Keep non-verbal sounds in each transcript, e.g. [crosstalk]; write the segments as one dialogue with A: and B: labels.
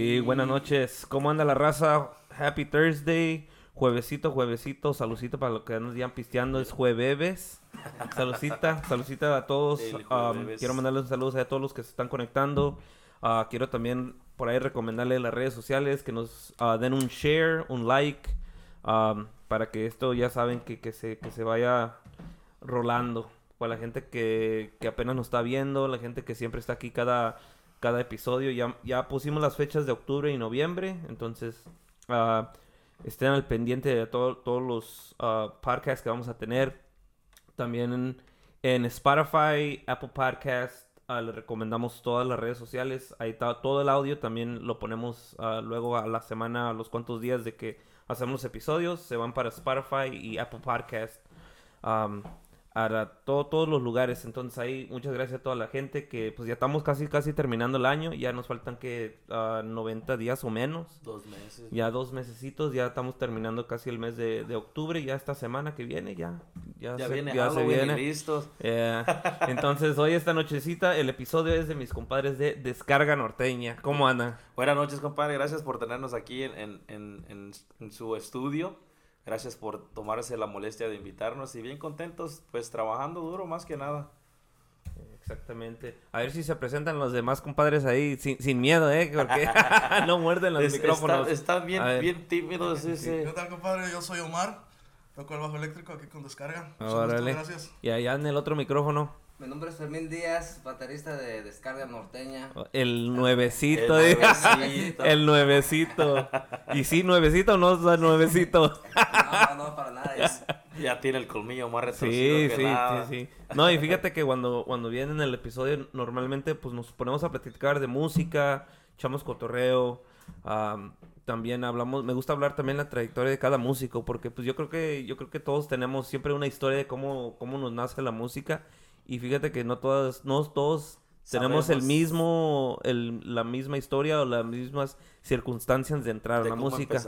A: Y buenas noches. ¿Cómo anda la raza? Happy Thursday. Juevesito, juevesito. Saludcita para los que nos digan pisteando. Es jueves. Saludcita, saludcita a todos. Um, quiero mandarles saludos a todos los que se están conectando. Ah, quiero también por ahí recomendarles las redes sociales que nos ah, den un share, un like. um, para que esto ya saben que, que, se, que se vaya rolando. Para la gente que, que apenas nos está viendo, la gente que siempre está aquí cada, cada episodio. Ya, ya pusimos las fechas de octubre y noviembre, entonces ah, estén al pendiente de todo- todos los ah, podcasts que vamos a tener. También en, Spotify, Apple Podcast, ah, les recomendamos todas las redes sociales. Ahí está todo el audio, también lo ponemos luego a la semana, a los cuantos días de que hacemos episodios. Se van para Spotify y Apple Podcast. A todo- todos los lugares. Entonces ahí muchas gracias a toda la gente que pues ya estamos casi casi terminando el año. Ya nos faltan que ah, 90 días o menos.
B: Dos meses.
A: Ya dos mesecitos, ya estamos terminando casi el mes de, de octubre. Ya esta semana que viene ya. Ya,
B: Ya
A: se,
B: viene
A: ya se
B: Halloween y
A: viene.
B: listos.
A: Eh, entonces hoy esta nochecita el episodio es de mis compadres de Descarga Norteña. ¿Cómo andan?
B: Buenas noches, compadre. Gracias por tenernos aquí en, en, en- en su estudio. Gracias por tomarse la molestia de invitarnos y bien contentos, pues trabajando duro más que nada.
A: Exactamente. A ver si se presentan los demás compadres ahí sin, sin miedo, ¿eh? Porque [laughs] no muerden los
B: Es-
A: micrófonos.
B: está- están bien, bien tímidos ese.
C: ¿Qué tal, compadre? Yo soy Omar. Toco el bajo eléctrico aquí con descarga.
A: Órale.
C: gracias.
A: Y allá en el otro micrófono,
D: Mi nombre es Fermín Díaz, baterista de Descarga Norteña.
A: el nuevecito.
B: El
A: ¿eh?
B: nuevecito.
A: El nuevecito. Y sí, nuevecito o [laughs] no es nuevecito.
D: No, no, para nada. es- [laughs]
B: Ya tiene el colmillo más retorcido
A: Sí,
B: que
A: sí,
B: nada.
A: sí, sí. No, y fíjate que cuando, cuando viene en el episodio, normalmente pues nos ponemos a platicar de música, echamos cotorreo, am, también hablamos, me gusta hablar también la trayectoria de cada músico, porque pues yo creo que, yo creo que todos tenemos siempre una historia de cómo, cómo nos nace la música, y fíjate que no todas, no todos tenemos el mismo, el, la misma historia o las mismas circunstancias de entrar a
B: De
A: la música.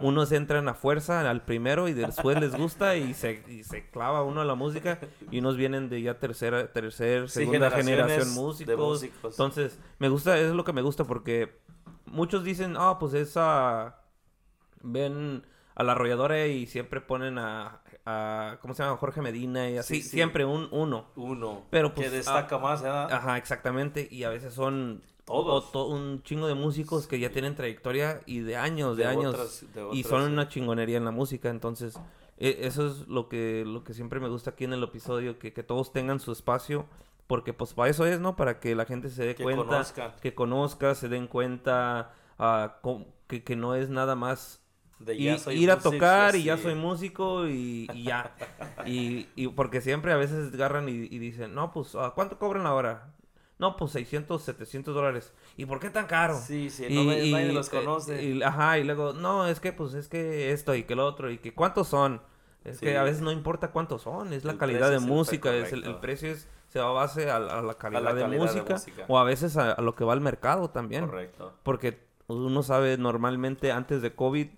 A: Unos entran a fuerza al primero y después les gusta y se, y se clava uno a la música y unos vienen de ya tercera, tercer,
B: Sí,
A: segunda generación
B: de
A: músicos.
B: músicos.
A: Entonces, me gusta, es lo que me gusta porque muchos dicen, ah, pues esa, ven a la arrolladora y siempre ponen a, a ¿cómo se llama? Jorge Medina y así,
B: Sí, sí.
A: siempre un uno.
B: Uno.
A: Pero, pues,
B: que destaca más, ¿verdad?
A: Ajá, exactamente. Y a veces son
B: Todos.
A: o to- un chingo de músicos que ya tienen trayectoria y de años, de,
B: De
A: años.
B: otras- de
A: y son
B: sí.
A: una chingonería en la música. Entonces, e- eso es lo que, lo que siempre me gusta aquí en el episodio, que, que todos tengan su espacio. Porque pues para eso es, ¿no? Para que la gente se dé
B: Que
A: cuenta,
B: conozcan.
A: que conozca, se den cuenta, ah, com- que, que no es nada más
B: De
A: y-
B: soy
A: ir a tocar y ya soy músico y, y ya. [laughs] y, y porque siempre a veces agarran y, y dicen, no, pues, ¿a ¿cuánto cobran la hora? No, pues 600, 700 dólares. ¿Y por qué tan caro?
B: Sí, sí, no me- nadie los conoce.
A: y- ajá, y luego, no, es que, pues, es que esto y que lo otro y que cuántos son. Es
B: Sí.
A: que a veces no importa cuántos son, es la
B: El
A: calidad de
B: es
A: música, es el, precio es, se va a base a, a la calidad, de,
B: calidad de
A: música,
B: música.
A: o a veces a, a lo que va al mercado también.
B: Correcto.
A: Porque uno sabe, normalmente antes de COVID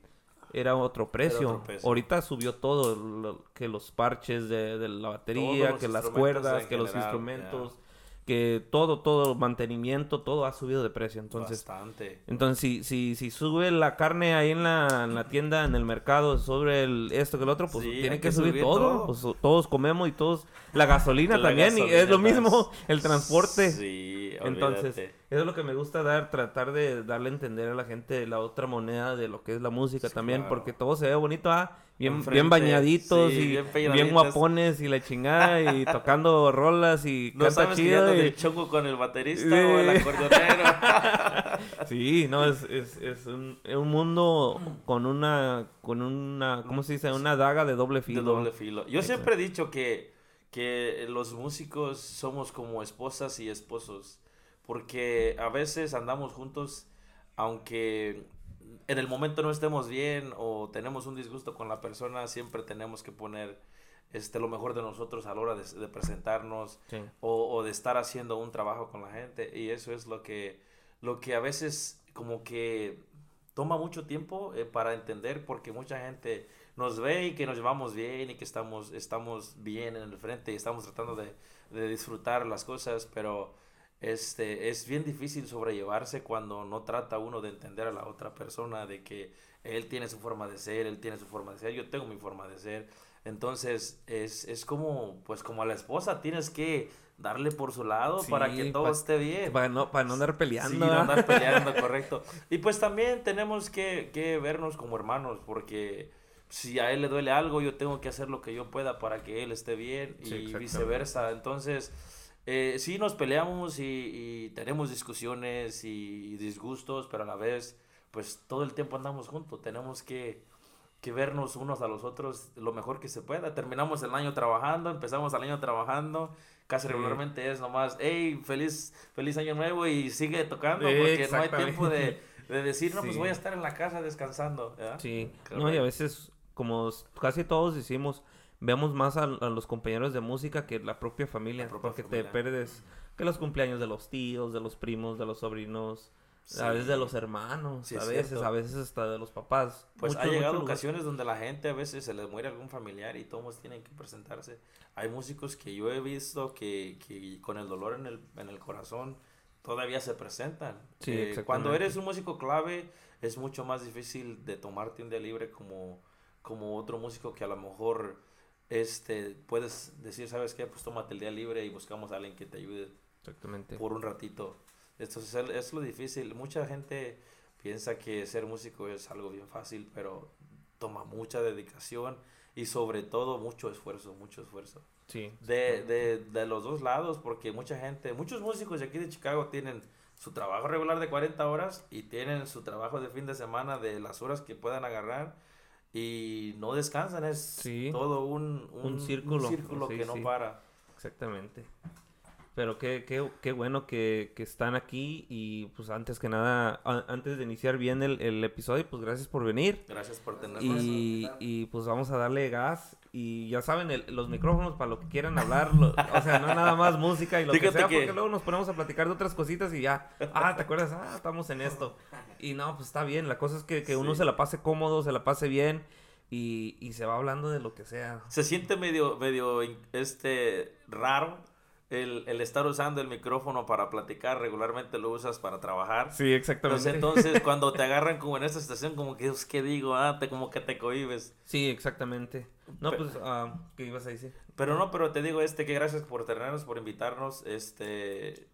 A: era otro precio.
B: otro precio.
A: Ahorita subió todo, lo- que los parches de, de la batería, que las cuerdas, que los instrumentos, que todo, todo, mantenimiento, todo ha subido de precio. Entonces,
B: Bastante.
A: entonces si, si, si sube la carne ahí en la, en la tienda, en el mercado, sobre el, esto que el otro, pues
B: Sí,
A: tiene que,
B: que
A: subir,
B: subir
A: todo.
B: todo.
A: Pues, todos comemos y todos... La gasolina
B: La
A: también, y es lo mismo, el transporte.
B: Sí,
A: Entonces, eso es lo que me gusta dar, tratar de darle a entender a la gente la otra moneda de lo que es la música
B: Sí,
A: también,
B: claro.
A: porque todo se ve bonito, ah, bien,
B: Enfrente,
A: bien bañaditos
B: sí,
A: y
B: bien
A: guapones y la chingada y [laughs] tocando rolas y
B: No
A: canta
B: sabes
A: chido. y-
B: de chongo con el baterista
A: Sí.
B: o el acordeonero. [laughs]
A: Sí, no, es, es, es un, es un mundo con una, con una, ¿cómo se dice? Una daga de doble
B: de
A: filo.
B: doble filo. Yo siempre he dicho que, que los músicos somos como esposas y esposos. Porque a veces andamos juntos, aunque en el momento no estemos bien o tenemos un disgusto con la persona, siempre tenemos que poner este, lo mejor de nosotros a la hora de, de presentarnos
A: Sí.
B: o, o de estar haciendo un trabajo con la gente. Y eso es lo que, lo que a veces como que toma mucho tiempo eh, para entender porque mucha gente nos ve y que nos llevamos bien y que estamos, estamos bien en el frente y estamos tratando de, de disfrutar las cosas, pero este, es bien difícil sobrellevarse cuando no trata uno de entender a la otra persona, de que él tiene su forma de ser, él tiene su forma de ser, yo tengo mi forma de ser. Entonces, es, es como, pues como a la esposa, tienes que darle por su lado para que todo
A: pa-
B: esté bien.
A: Para no, para no andar peleando.
B: Sí, no
A: ¿verdad?
B: andar peleando, [laughs] correcto. Y pues también tenemos que, que vernos como hermanos, porque si a él le duele algo, yo tengo que hacer lo que yo pueda para que él esté bien
A: Sí,
B: y viceversa. Entonces, eh, sí nos peleamos y, y tenemos discusiones y disgustos, pero a la vez, pues todo el tiempo andamos juntos. Tenemos que, que vernos unos a los otros lo mejor que se pueda. Terminamos el año trabajando, empezamos el año trabajando. Casi
A: Sí.
B: regularmente es nomás, hey, feliz, feliz año nuevo y sigue tocando
A: Eh,
B: porque no hay tiempo de, de decir, no, pues
A: Sí.
B: voy a estar en la casa descansando. ¿verdad?
A: Sí, no, y a veces, como casi todos decimos, vemos más a, a los compañeros de música que la propia familia,
B: La propia
A: porque
B: familia.
A: te pierdes que los cumpleaños de los tíos, de los primos, de los sobrinos,
B: Sí.
A: a veces de los hermanos,
B: Sí,
A: a
B: es
A: veces,
B: cierto.
A: a veces hasta de los papás.
B: Pues
A: Muchos,
B: ha llegado
A: muchos lugares.
B: ocasiones donde la gente a veces se les muere algún familiar y todos tienen que presentarse. Hay músicos que yo he visto que, que con el dolor en el, en el corazón todavía se presentan.
A: Sí,
B: Eh, cuando eres un músico clave es mucho más difícil de tomarte un día libre como, como otro músico que a lo mejor este, puedes decir, ¿sabes qué? Pues tómate el día libre y buscamos a alguien que te ayude
A: Exactamente.
B: por un ratito. Esto es, es lo difícil. Mucha gente piensa que ser músico es algo bien fácil, pero toma mucha dedicación y sobre todo mucho esfuerzo, mucho esfuerzo.
A: Sí.
B: De, de, de los dos lados, porque mucha gente, muchos músicos de aquí de Chicago tienen su trabajo regular de 40 horas y tienen su trabajo de fin de semana de las horas que puedan agarrar y no descansan. Es
A: Sí.
B: todo un,
A: Un círculo.
B: círculo
A: Sí,
B: que no para.
A: Exactamente. Pero qué, qué, qué bueno que, que están aquí y pues antes que nada, a- antes de iniciar bien el, el episodio, pues gracias por venir.
B: Gracias por tenernos.
A: Y, y pues vamos a darle gas. Y ya saben, el- los micrófonos para lo que quieran hablar. lo- o sea, no nada más música y lo que sea,
B: que-
A: porque luego nos ponemos a platicar de otras cositas y ya. Ah, ¿te acuerdas? Ah, estamos en esto. Y no, pues está bien. La cosa es que, que uno se la pase cómodo, se la pase bien y, y se va hablando de lo que sea.
B: Se siente medio, medio este, raro el, el estar usando el micrófono para platicar. Regularmente lo usas para trabajar.
A: Sí, exactamente.
B: Entonces, entonces cuando te agarran como en esta situación, como que, ¿qué digo? Ah, te, como que te cohibes.
A: Sí, exactamente. No, pues, ah, ¿qué ibas a decir?
B: Pero no, pero te digo, este, que gracias por tenernos, por invitarnos, este,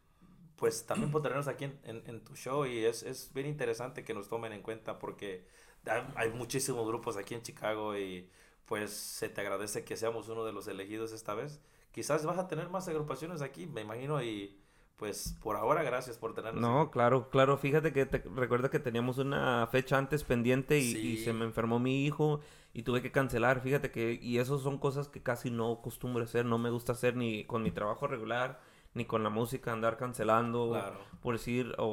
B: pues también por tenernos aquí en, en- en tu show y es, es bien interesante que nos tomen en cuenta porque hay, hay muchísimos grupos aquí en Chicago y pues se te agradece que seamos uno de los elegidos esta vez. Quizás vas a tener más agrupaciones aquí, me imagino, y pues por ahora gracias por tenernos.
A: No, claro, claro. Fíjate que te, recuerda que teníamos una fecha antes pendiente y, y se me enfermó mi hijo y tuve que cancelar. Fíjate que, y eso son cosas que casi no acostumbro hacer. No me gusta hacer ni con mi trabajo regular, ni con la música, andar cancelando,
B: Claro.
A: por decir, o,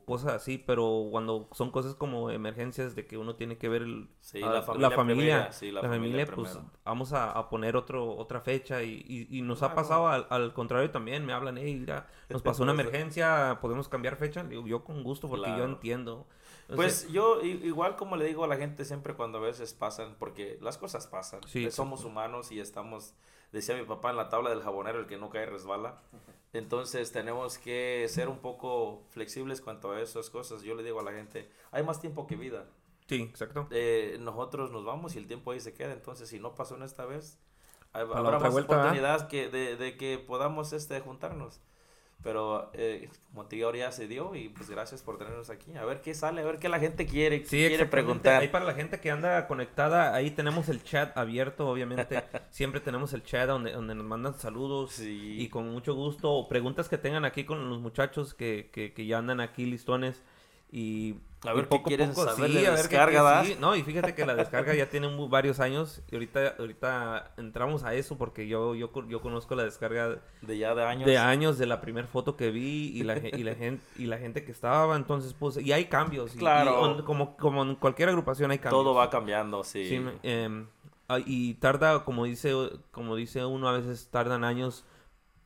A: o cosas así. Pero cuando son cosas como emergencias de que uno tiene que ver el,
B: Sí,
A: a-
B: la familia sí,
A: la
B: la
A: familia,
B: familia
A: pues vamos a, a poner otro, otra fecha y, y- y nos ha pasado al, al contrario también, me hablan, hey, mira, nos pasó una [laughs] emergencia, podemos cambiar fecha, digo, yo con gusto porque yo entiendo. O sea,
B: Pues yo i- igual como le digo a la gente siempre cuando a veces pasan, porque las cosas pasan,
A: Sí,
B: Eh, somos humanos y estamos, decía mi papá en la tabla del jabonero, el que no cae resbala. Entonces tenemos que ser un poco flexibles cuanto a esas cosas. Yo le digo a la gente, hay más tiempo que vida.
A: sí, exacto.
B: Eh, nosotros nos vamos y el tiempo ahí se queda. Entonces si no pasó en esta vez, hay- habrá más
A: vuelta, ¿verdad?
B: oportunidad que, de, de que podamos este, juntarnos. Pero eh, como te digo, ahora ya se dio y pues gracias por tenernos aquí. A ver qué sale, a ver qué la gente quiere,
A: Sí,
B: quiere preguntar.
A: Ahí para la gente que anda conectada, ahí tenemos el chat abierto, obviamente. [laughs] Siempre tenemos el chat donde, donde nos mandan saludos.
B: Sí.
A: Y con mucho gusto, o preguntas que tengan aquí con los muchachos que, que, que ya andan aquí listones. Y
B: A ver qué quieren saber de
A: a ver
B: descarga, ¿verdad?
A: sí, no, y fíjate que la descarga ya tiene varios años. Y ahorita, ahorita entramos a eso porque yo, yo, yo conozco la descarga
B: de ya de años.
A: de años de la primera foto que vi y la, y la gente y la gente que estaba. Entonces, pues, y hay cambios. y-
B: Claro.
A: y on- como, como en cualquier agrupación hay cambios.
B: Todo va cambiando, sí.
A: Sí, em, y tarda, como dice, como dice uno, a veces tardan años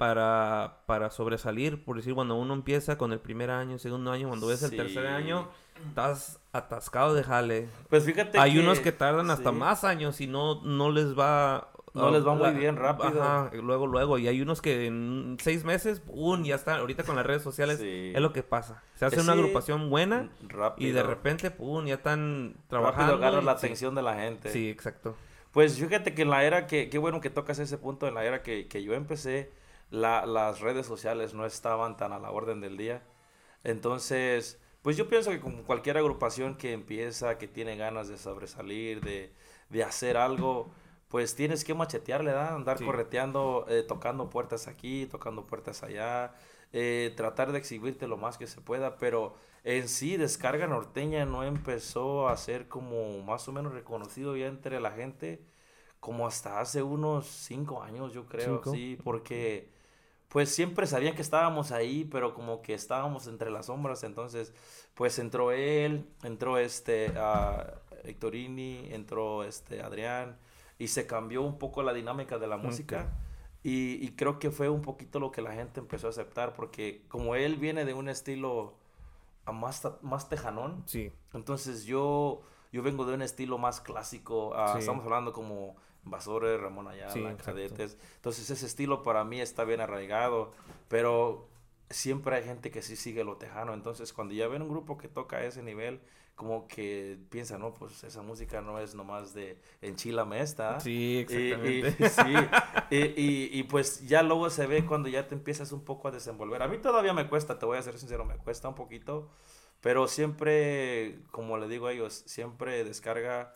A: para, para sobresalir. Por decir, cuando uno empieza con el primer año, segundo año, cuando ves el
B: Sí.
A: tercer año, estás atascado de jale.
B: Pues fíjate
A: Hay unos que tardan hasta
B: sí.
A: más años y no, no les va,
B: No les va muy bien rápido.
A: Ajá, luego, luego. Y hay unos que en seis meses, ¡pum! Ya están. Ahorita con las redes sociales
B: Sí.
A: es lo que pasa. Se hace una
B: sí,
A: agrupación buena
B: Rápido.
A: y de repente, ¡pum! Ya están
B: Rápido
A: trabajando. y-
B: la
A: sí,
B: atención de la gente.
A: Sí, exacto.
B: Pues fíjate que en la era que, qué bueno que tocas ese punto, en la era que, que yo empecé, la- las redes sociales no estaban tan a la orden del día. Entonces, pues yo pienso que como cualquier agrupación que empieza, que tiene ganas de sobresalir, de, de hacer algo, pues tienes que machetearle, ¿verdad? Andar
A: Sí.
B: correteando, eh, tocando puertas aquí, tocando puertas allá, eh, tratar de exhibirte lo más que se pueda, pero en sí Descarga Norteña no empezó a ser como más o menos reconocido ya entre la gente como hasta hace unos cinco años, yo creo,
A: ¿Cinco?
B: sí, porque pues siempre sabían que estábamos ahí, pero como que estábamos entre las sombras, entonces pues entró él, entró este a Hectorini, entró este Adrián y se cambió un poco la dinámica de la música. Y, y creo que fue un poquito lo que la gente empezó a aceptar, porque como él viene de un estilo a más, más tejanón,
A: Sí.
B: entonces yo, yo vengo de un estilo más clásico. ah,
A: Sí.
B: Estamos hablando como Basores, Ramón Ayala,
A: Sí.
B: Cadetes. Entonces ese estilo para mí está bien arraigado, pero siempre hay gente que sí sigue lo tejano. Entonces cuando ya ven un grupo que toca a ese nivel, como que piensan, no, pues esa música no es nomás de enchilame esta.
A: Sí,
B: Y- y-
A: exactamente. [laughs]
B: sí, y, y- y, pues ya luego se ve cuando ya te empiezas un poco a desenvolver. A mí todavía me cuesta, te voy a ser sincero, me cuesta un poquito, pero siempre, como le digo a ellos, siempre descarga,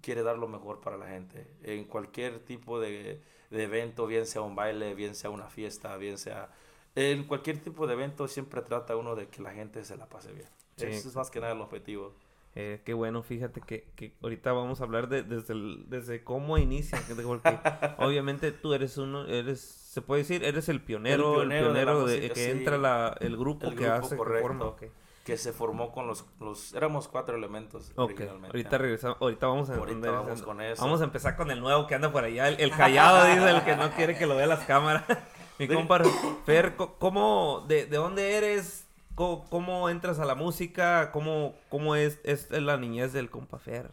B: quiere dar lo mejor para la gente. En cualquier tipo de, de evento, bien sea un baile, bien sea una fiesta, bien sea... En cualquier tipo de evento siempre trata uno de que la gente se la pase bien.
A: Sí.
B: Eso es más que nada el objetivo.
A: Eh, qué bueno, fíjate que, que ahorita vamos a hablar de, desde, el- desde cómo inicia, que- porque [laughs] obviamente tú eres uno, eres, se puede decir, eres el pionero, el
B: pionero de la
A: pionero de,
B: música,
A: que
B: sí.
A: entra la, el grupo
B: El
A: que
B: grupo,
A: hace, que
B: correcto.
A: forma, ok.
B: Que se formó con los... los éramos cuatro elementos
A: Ok,
B: originalmente.
A: ahorita regresamos, ahorita vamos a
B: Ahorita vamos con eso.
A: Vamos a empezar con el nuevo que anda por allá, el, el callado, dice el que no quiere que lo vea las cámaras. [laughs] Mi compa Fer, ¿cómo, de, de dónde eres? ¿Cómo, cómo entras a la música? ¿Cómo, cómo es, es la niñez del compa Fer?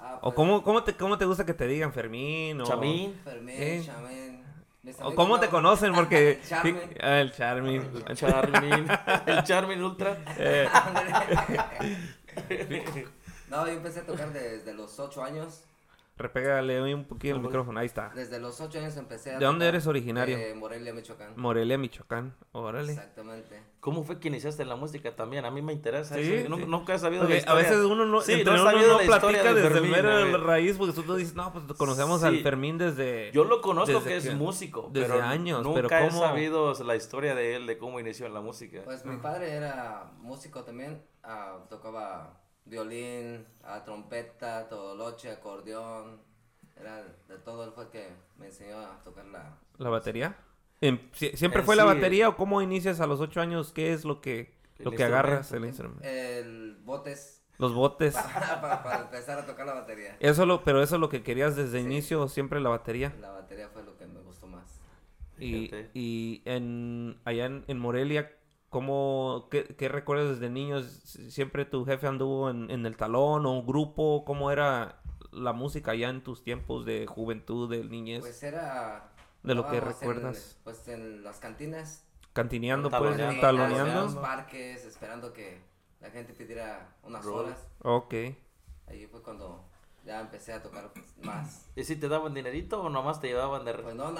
D: Ah,
A: ¿O
D: pues,
A: cómo, cómo, te, cómo te gusta que te digan Fermín? O,
B: Chamín.
D: Fermín,
A: Eh.
D: Chamín.
A: ¿O cómo te
D: no-
A: conocen? Porque... [laughs]
D: Charmin.
A: Ah, el Charmin.
B: Charmin. el Charmin Ultra.
A: Eh, [laughs] [laughs]
D: No, yo empecé a tocar desde los 8 años.
A: Repégale un poquito el micrófono, ahí está.
D: Desde los 8 años empecé a
A: ¿De dónde eres originario?
D: De Morelia, Michoacán.
A: Morelia, Michoacán. Órale.
D: Exactamente.
B: ¿Cómo fue que iniciaste en la música también? A mí me interesa
A: Sí,
B: eso.
A: sí.
B: Nun- Nunca he sabido la
A: a veces uno no,
B: Sí,
A: entre
B: no he
A: uno
B: sabido
A: no
B: la historia
A: platica
B: de
A: desde
B: Fermín,
A: mero raíz, porque tú dices, no, pues conocemos al. Fermín desde...
B: Yo lo conozco que es
A: que-
B: músico,
A: desde
B: pero
A: años,
B: nunca
A: pero
B: he
A: ¿cómo?
B: sabido la historia de él, de cómo inició en la música.
D: Pues mi padre era músico también. ah, tocaba violín, ah, trompeta, todoloche, acordeón. Era de todo. Él fue el que me enseñó a tocar la...
A: ¿La batería? Em, si- ¿Siempre
B: En
A: fue la
B: sí,
A: batería o cómo inicias a los ocho años? ¿Qué es lo que,
B: El
A: lo que agarras el
B: instrumento.
D: El botes
A: Los botes. [laughs]
D: para, para empezar a tocar la batería.
A: Eso lo, pero eso es lo que querías desde inicio, siempre la batería.
D: La batería fue lo que me gustó más.
A: Y, y en, allá en, en Morelia, ¿cómo, qué, qué recuerdas desde niños? ¿Siempre tu jefe anduvo en, en el talón o un grupo? ¿Cómo era la música allá en tus tiempos de juventud, de niñez?
D: Pues era...
A: de lo que
D: estábamos en-
A: recuerdas.
D: pues en las cantinas.
A: Cantineando, pues,
B: Taloneando.
D: en
A: taloneando.
D: los parques, esperando que la gente pidiera unas horas.
A: Ok.
D: Ahí fue cuando ya empecé a tocar pues, más.
B: ¿Y si te daban dinerito o nomás te llevaban de...
D: Pues no, no,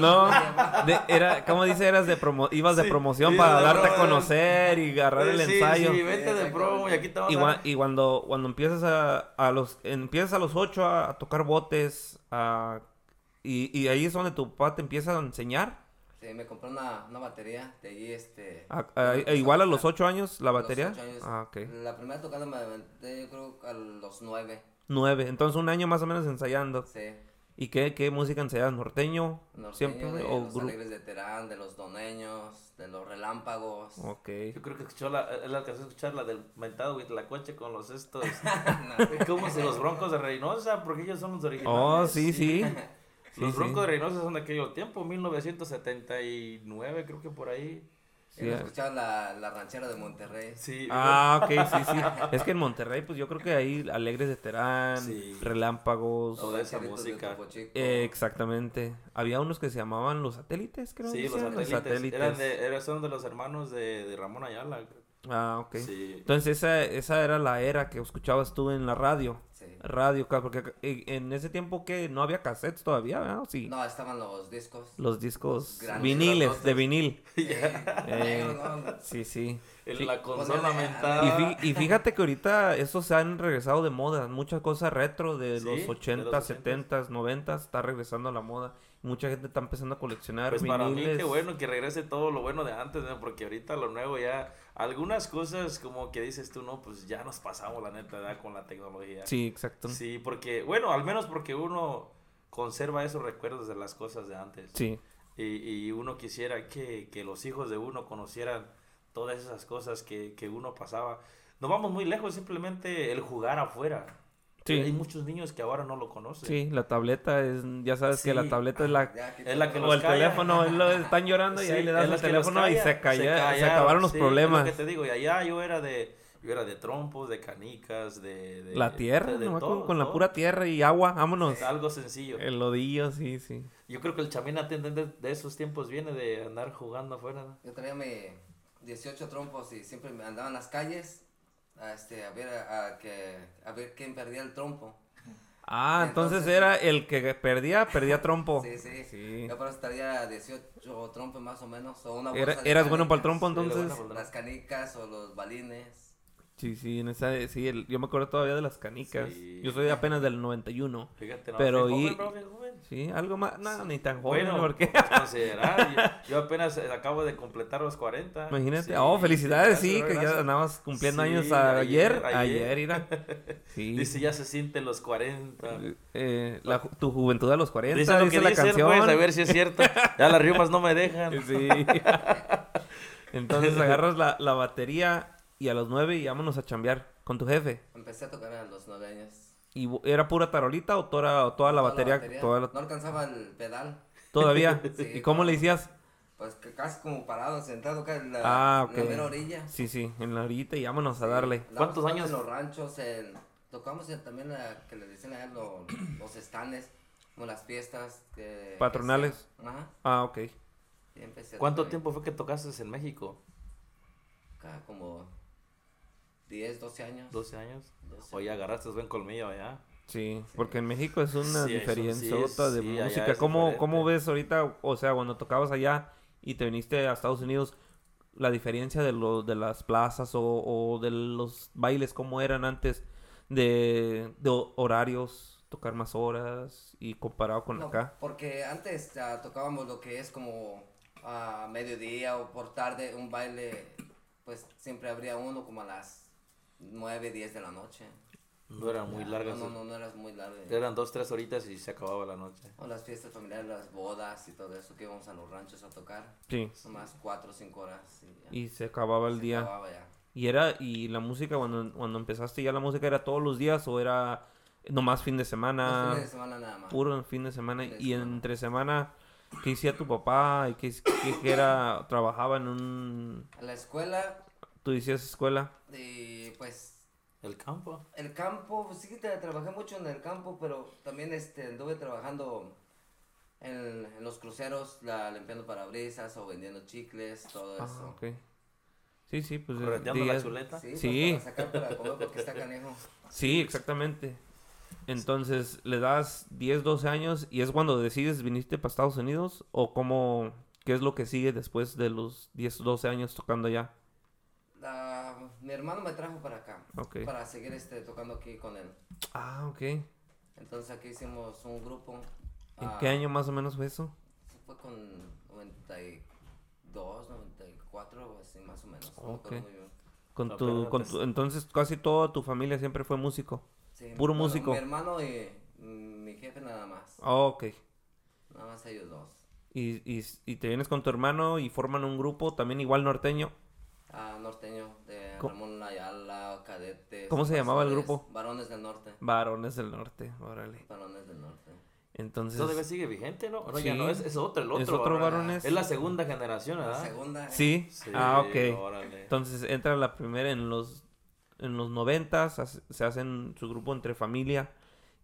A: No, [laughs] de- era, ¿cómo dice? Eras de promo, ibas de
B: Sí,
A: promoción
B: iba
A: para
B: de
A: darte a conocer y agarrar el
B: Sí,
A: ensayo.
B: Sí, vete de promo y aquí te
A: Y,
B: a...
A: y cuando, cuando empiezas a, a los empiezas a los ocho a, a tocar botes a- y, y ahí es donde tu papá te empieza a enseñar
D: Sí, me compré una, una batería de allí, este...
A: A-
D: me
A: a-
D: empezó
A: igual a los ocho años la
D: A los
A: batería
D: ocho años.
A: ah ok
D: La primera tocada me aventé yo creo a los nueve,
A: nueve entonces un año más o menos ensayando
D: sí.
A: y qué, qué música ensayas norteño,
D: Norteño,
A: siempre
D: de
A: o
D: los
A: gru-
D: alegres de Terán, de los doneños, de los relámpagos.
A: ok
B: Yo creo que escuchó la, él alcanzó a escuchar la del mentado Huitlacoche con los estos. [laughs]
D: No. [laughs]
B: ¿Cómo se los broncos de Reynosa? Porque ellos son los originales.
A: oh sí sí
B: Los
A: Sí,
B: broncos
A: sí.
B: de Reynosa son de aquel tiempo, 1979, creo que por ahí.
A: Sí,
D: Él
A: ah.
D: escuchaba la, la ranchera de Monterrey.
B: Sí,
A: Ah, ok, sí, sí. [laughs] Es que en Monterrey, pues yo creo que ahí Alegres de Terán,
B: Sí.
A: Relámpagos.
B: Toda esa música.
A: Eh, exactamente. Había unos que se llamaban los satélites, creo.
B: Sí, los
A: decían,
B: satélites. Eran de, eran, son de los hermanos de, de Ramón Ayala.
A: Ah, ok.
B: Sí.
A: Entonces esa, esa era la era que escuchabas tú en la radio.
D: Sí.
A: Radio, porque en en ese tiempo que no había cassettes todavía, ¿verdad? ¿O Sí.
D: No, estaban los discos.
A: Los discos
D: Grandes,
A: viniles,
B: grandotes.
A: de vinil. [laughs]
D: Eh,
A: Eh. Sí, sí.
B: En
A: Sí.
B: la consola
D: Ponele-
A: Y, fíjate que ahorita esos se han regresado de moda. Muchas cosas retro de
B: Sí,
A: los
B: de
A: 80,
B: los
A: 70, 90 está regresando a la moda. Mucha gente está empezando a coleccionar
B: Pues para mí
A: viniles.
B: qué bueno que regrese todo lo bueno de antes, ¿no? porque ahorita lo nuevo ya, algunas cosas como que dices tú, no, pues ya nos pasamos la neta ¿verdad? con la tecnología.
A: Sí, exacto.
B: Sí, porque, bueno, al menos porque uno conserva esos recuerdos de las cosas de antes.
A: Sí,
B: Y, y uno quisiera que, que los hijos de uno conocieran todas esas cosas que, que uno pasaba. No vamos muy lejos, simplemente el jugar afuera.
A: Sí.
B: Hay muchos niños que ahora no lo conocen.
A: sí, la tableta es, ya sabes que la
B: Sí.
A: tableta es la...
D: Ya,
B: Es la que
A: O el
B: calla.
A: teléfono, es lo- están llorando y
B: Sí,
A: ahí le das el teléfono y
B: calla,
A: se, calla, se
B: callaron,
A: acabaron los
B: sí,
A: problemas.
B: Es lo que te digo, y allá yo era de, yo era de trompos, de canicas, de... de-
A: La tierra,
B: de- de
A: nomás
B: todo,
A: con, con la pura tierra y agua, vámonos.
B: Algo sencillo.
A: El lodillo, sí, sí.
B: Yo creo que el chamina de, de, de esos tiempos viene de andar jugando afuera. ¿no?
D: Yo traía mi 18 trompos y siempre me andaba en las calles a, este, a, ver, a, a que, a ver quién perdía el trompo.
A: Ah, entonces,
D: Entonces-
A: era el que perdía, perdía trompo.
D: Sí, sí.
A: Sí.
D: Yo por eso traía 18 trompos más o menos. O una bolsa de
A: ¿Eras bueno para el trompo
B: Sí,
A: entonces?
B: bueno.
D: Las canicas o los balines.
A: Sí, sí, en esa, sí, el- yo me acuerdo todavía de las canicas.
B: Sí.
A: Yo soy apenas del 91.
B: Fíjate, no,
A: Pero
B: bien
A: y-
B: joven, joven.
A: Sí, algo más, no, ni tan joven,
B: Bueno,
A: porque...
B: considerar, [laughs] yo, yo apenas eh, acabo de completar los 40.
A: Imagínate,
B: Sí,
A: oh, felicidades, sí, que ya andabas cumpliendo
B: Sí,
A: años ayer,
B: ayer,
A: mira. [laughs]
B: Dice, ya se sienten los 40.
A: Eh, la ju- tu juventud a los 40,
B: Dice
A: dice,
B: lo que
A: la
B: dicen,
A: canción.
B: pues, a ver si es cierto. [laughs] Ya las rimas no me dejan.
A: Sí. Entonces agarras la, la batería y a los 9 y vámonos a chambear con tu jefe.
D: Empecé a tocar a los 9 años.
A: ¿Y era pura tarolita o toda, o toda la
D: Toda
A: batería? Toda la-
D: No alcanzaba el pedal.
A: ¿Todavía? [laughs]
D: Sí,
A: ¿Y cómo le decías?
D: Pues que casi como parado, sentado acá en la,
A: Ah,
D: en la mera orilla.
A: Sí, sí, en la orillita y vámonos a darle.
B: ¿Cuántos años?
D: En los ranchos, en- tocamos en- también la, que le dicen allá lo- los estanes, como las fiestas. que-
A: Patronales.
D: que Ajá.
A: Ah, ok.
B: ¿Cuánto tiempo fue que tocaste en México?
D: Acá como 10, 12 años.
B: 12 años.
D: 12.
B: Oye, agarraste buen colmillo allá.
A: Sí, porque en México es una
B: Sí, sí,
A: de música. ¿Cómo. ¿Cómo ves ahorita, o sea, cuando tocabas allá y te viniste a Estados Unidos, la diferencia de, lo, de las plazas o, o de los bailes, cómo eran antes de, de ho- horarios, tocar más horas y comparado con
D: No,
A: acá?
D: Porque antes ah, tocábamos lo que es como a mediodía o por tarde, un baile, pues siempre habría uno como a las 9, 10 de la noche.
B: No eran muy largas.
D: No, no, no eras muy largo.
B: Eran dos, tres horitas y se acababa la noche.
D: O las fiestas familiares, las bodas y todo eso que íbamos a los ranchos a tocar.
A: Sí,
D: Nomás 4 o 5 horas. Y, ya.
A: y se acababa el
D: Se
A: día.
D: acababa ya.
A: ¿Y era, y la música, cuando, cuando empezaste ya la música, era todos los días o era nomás fin de semana?
D: fines de semana nada más.
A: puro fin de semana
D: Fin de
A: y
D: semana.
A: entre semana qué hacía tu papá y qué, qué- qué era trabajaba en un
D: A la escuela
A: tú decías escuela
D: y pues
B: El campo.
D: el campo, pues sí que tra- trabajé mucho en el campo, pero también este, anduve trabajando en, en los cruceros, la, limpiando parabrisas o vendiendo chicles, todo
A: ah,
D: eso.
A: ok. sí sí pues
B: Correteando la chuleta.
D: Sí, pues,
A: Sí.
D: para sacar para comer porque está canejo.
A: sí exactamente entonces le das 10 12 años y es cuando decides viniste para Estados Unidos o cómo qué es lo que sigue después de los 10 12 años tocando allá
D: mi hermano me trajo para acá, para seguir este, tocando aquí con él.
A: ah ok ¿en
D: Entonces aquí hicimos un grupo. ah,
A: qué año más o menos fue eso?
D: Fue con 92, 94, algo así más o menos. no me
A: Ok. con
B: No,
A: tu, con tu- entonces casi toda tu familia siempre fue músico
D: Sí,
A: Puro
D: bueno,
A: músico.
D: Mi hermano y mi jefe nada más.
A: Ah, ok
D: Nada más ellos dos.
A: Y, y, y te vienes con tu hermano y forman un grupo también igual norteño.
D: Ah, norteño, de
A: ¿Cómo-
D: Ramón Ayala, cadetes.
A: ¿Cómo se llamaba el grupo?
D: Varones del Norte.
A: Varones del Norte, órale.
D: Varones del Norte.
A: Entonces,
B: Todavía sigue vigente, ¿no? Ya
A: Sí.
B: no, es, es otro, el otro.
A: es otro
B: ¿verdad?
A: varones.
B: Es la segunda generación,
D: La
B: ¿verdad?
D: segunda. eh.
A: Sí.
B: Sí,
A: ah, ok.
B: órale.
A: Entonces entra la primera en los en los noventas, se hacen su grupo entre familia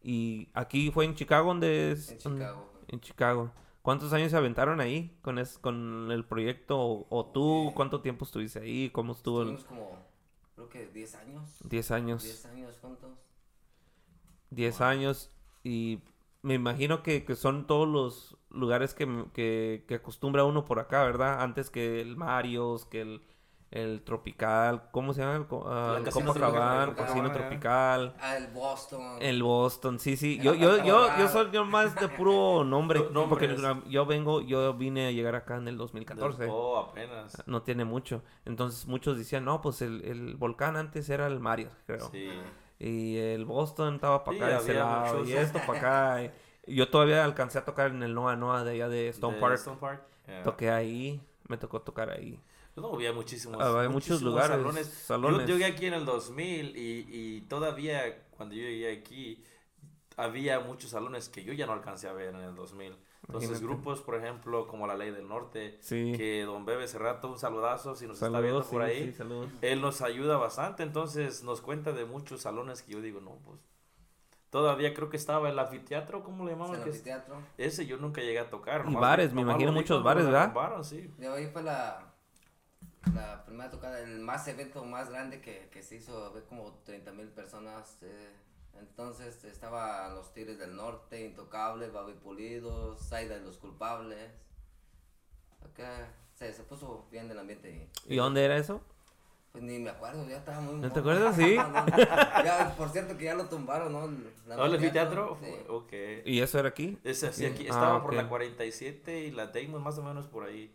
A: y aquí fue en Chicago donde es
D: En Chicago.
A: en Chicago. ¿Cuántos años se aventaron ahí con es, con el proyecto o, o tú cuánto tiempo estuviste ahí? ¿Cómo estuvo? el-
D: Estuvimos como, creo que 10 años.
A: 10 años.
D: 10 años juntos.
A: 10 años y me imagino que, que son todos los lugares que, que, que acostumbra uno por acá, ¿verdad? Antes que el Marios, que el, el Tropical, ¿cómo se llama? El,
B: La
A: el Copacabana,
B: Tropical,
A: Casino
B: Copacabana.
A: Tropical,
D: Ah, el Boston.
A: el Boston, sí, sí.
D: El
A: Yo, yo, yo, yo soy yo más de puro [laughs] nombre,
B: No-
A: porque yo vengo, yo vine a llegar acá en el 2014.
B: Oh, apenas.
A: No tiene mucho. Entonces muchos decían, no, pues el, el volcán antes era el Marios, creo.
B: Sí.
A: Y el Boston estaba para
B: Sí,
A: acá de ese lado,
B: muchos.
A: y esto para acá. yo todavía alcancé a tocar en el Noa Noa de allá de Stone
B: De
A: Park.
B: Stone Park. Yeah.
A: Toqué ahí, me tocó tocar ahí.
B: No, había muchísimos,
A: Ah, hay muchos lugares,
B: salones.
A: salones.
B: Yo llegué aquí en el 2000 y, y todavía cuando yo llegué aquí había muchos salones que yo ya no alcancé a ver en el 2000. Entonces
A: Imagínate.
B: grupos, por ejemplo, como La Ley del Norte,
A: Sí.
B: que Don Bebe hace rato, un saludazo si nos está viendo por
A: sí,
B: ahí.
A: sí.
B: Él nos ayuda bastante, entonces nos cuenta de muchos salones que yo digo, no, pues todavía creo que estaba el anfiteatro, ¿cómo le
D: el
B: llamaban? Que es-
D: anfiteatro.
B: ese yo nunca llegué a tocar.
A: Y bares, me imagino muchos bares, ¿verdad?
B: armaron, sí.
D: De ahí fue la, la primera tocada, el más evento más grande que, que se hizo, había como 30 mil personas. eh, entonces estaban los Tigres del Norte, Intocable, Babi Pulido, Zaida y los Culpables. Acá se, se puso bien el ambiente. y,
A: ¿Y dónde era eso?
D: Pues ni me acuerdo, ya estaba muy...
A: ¿No te acuerdas? Sí. [laughs]
D: No, no, ya, por cierto que ya lo tumbaron, ¿no? El,
B: ¿No, el anfiteatro?
D: Sí.
B: Ok.
A: ¿Y eso era aquí?
B: Ese sí, aquí
A: Ah,
B: estaba por la 47 y la Damon más o menos por ahí.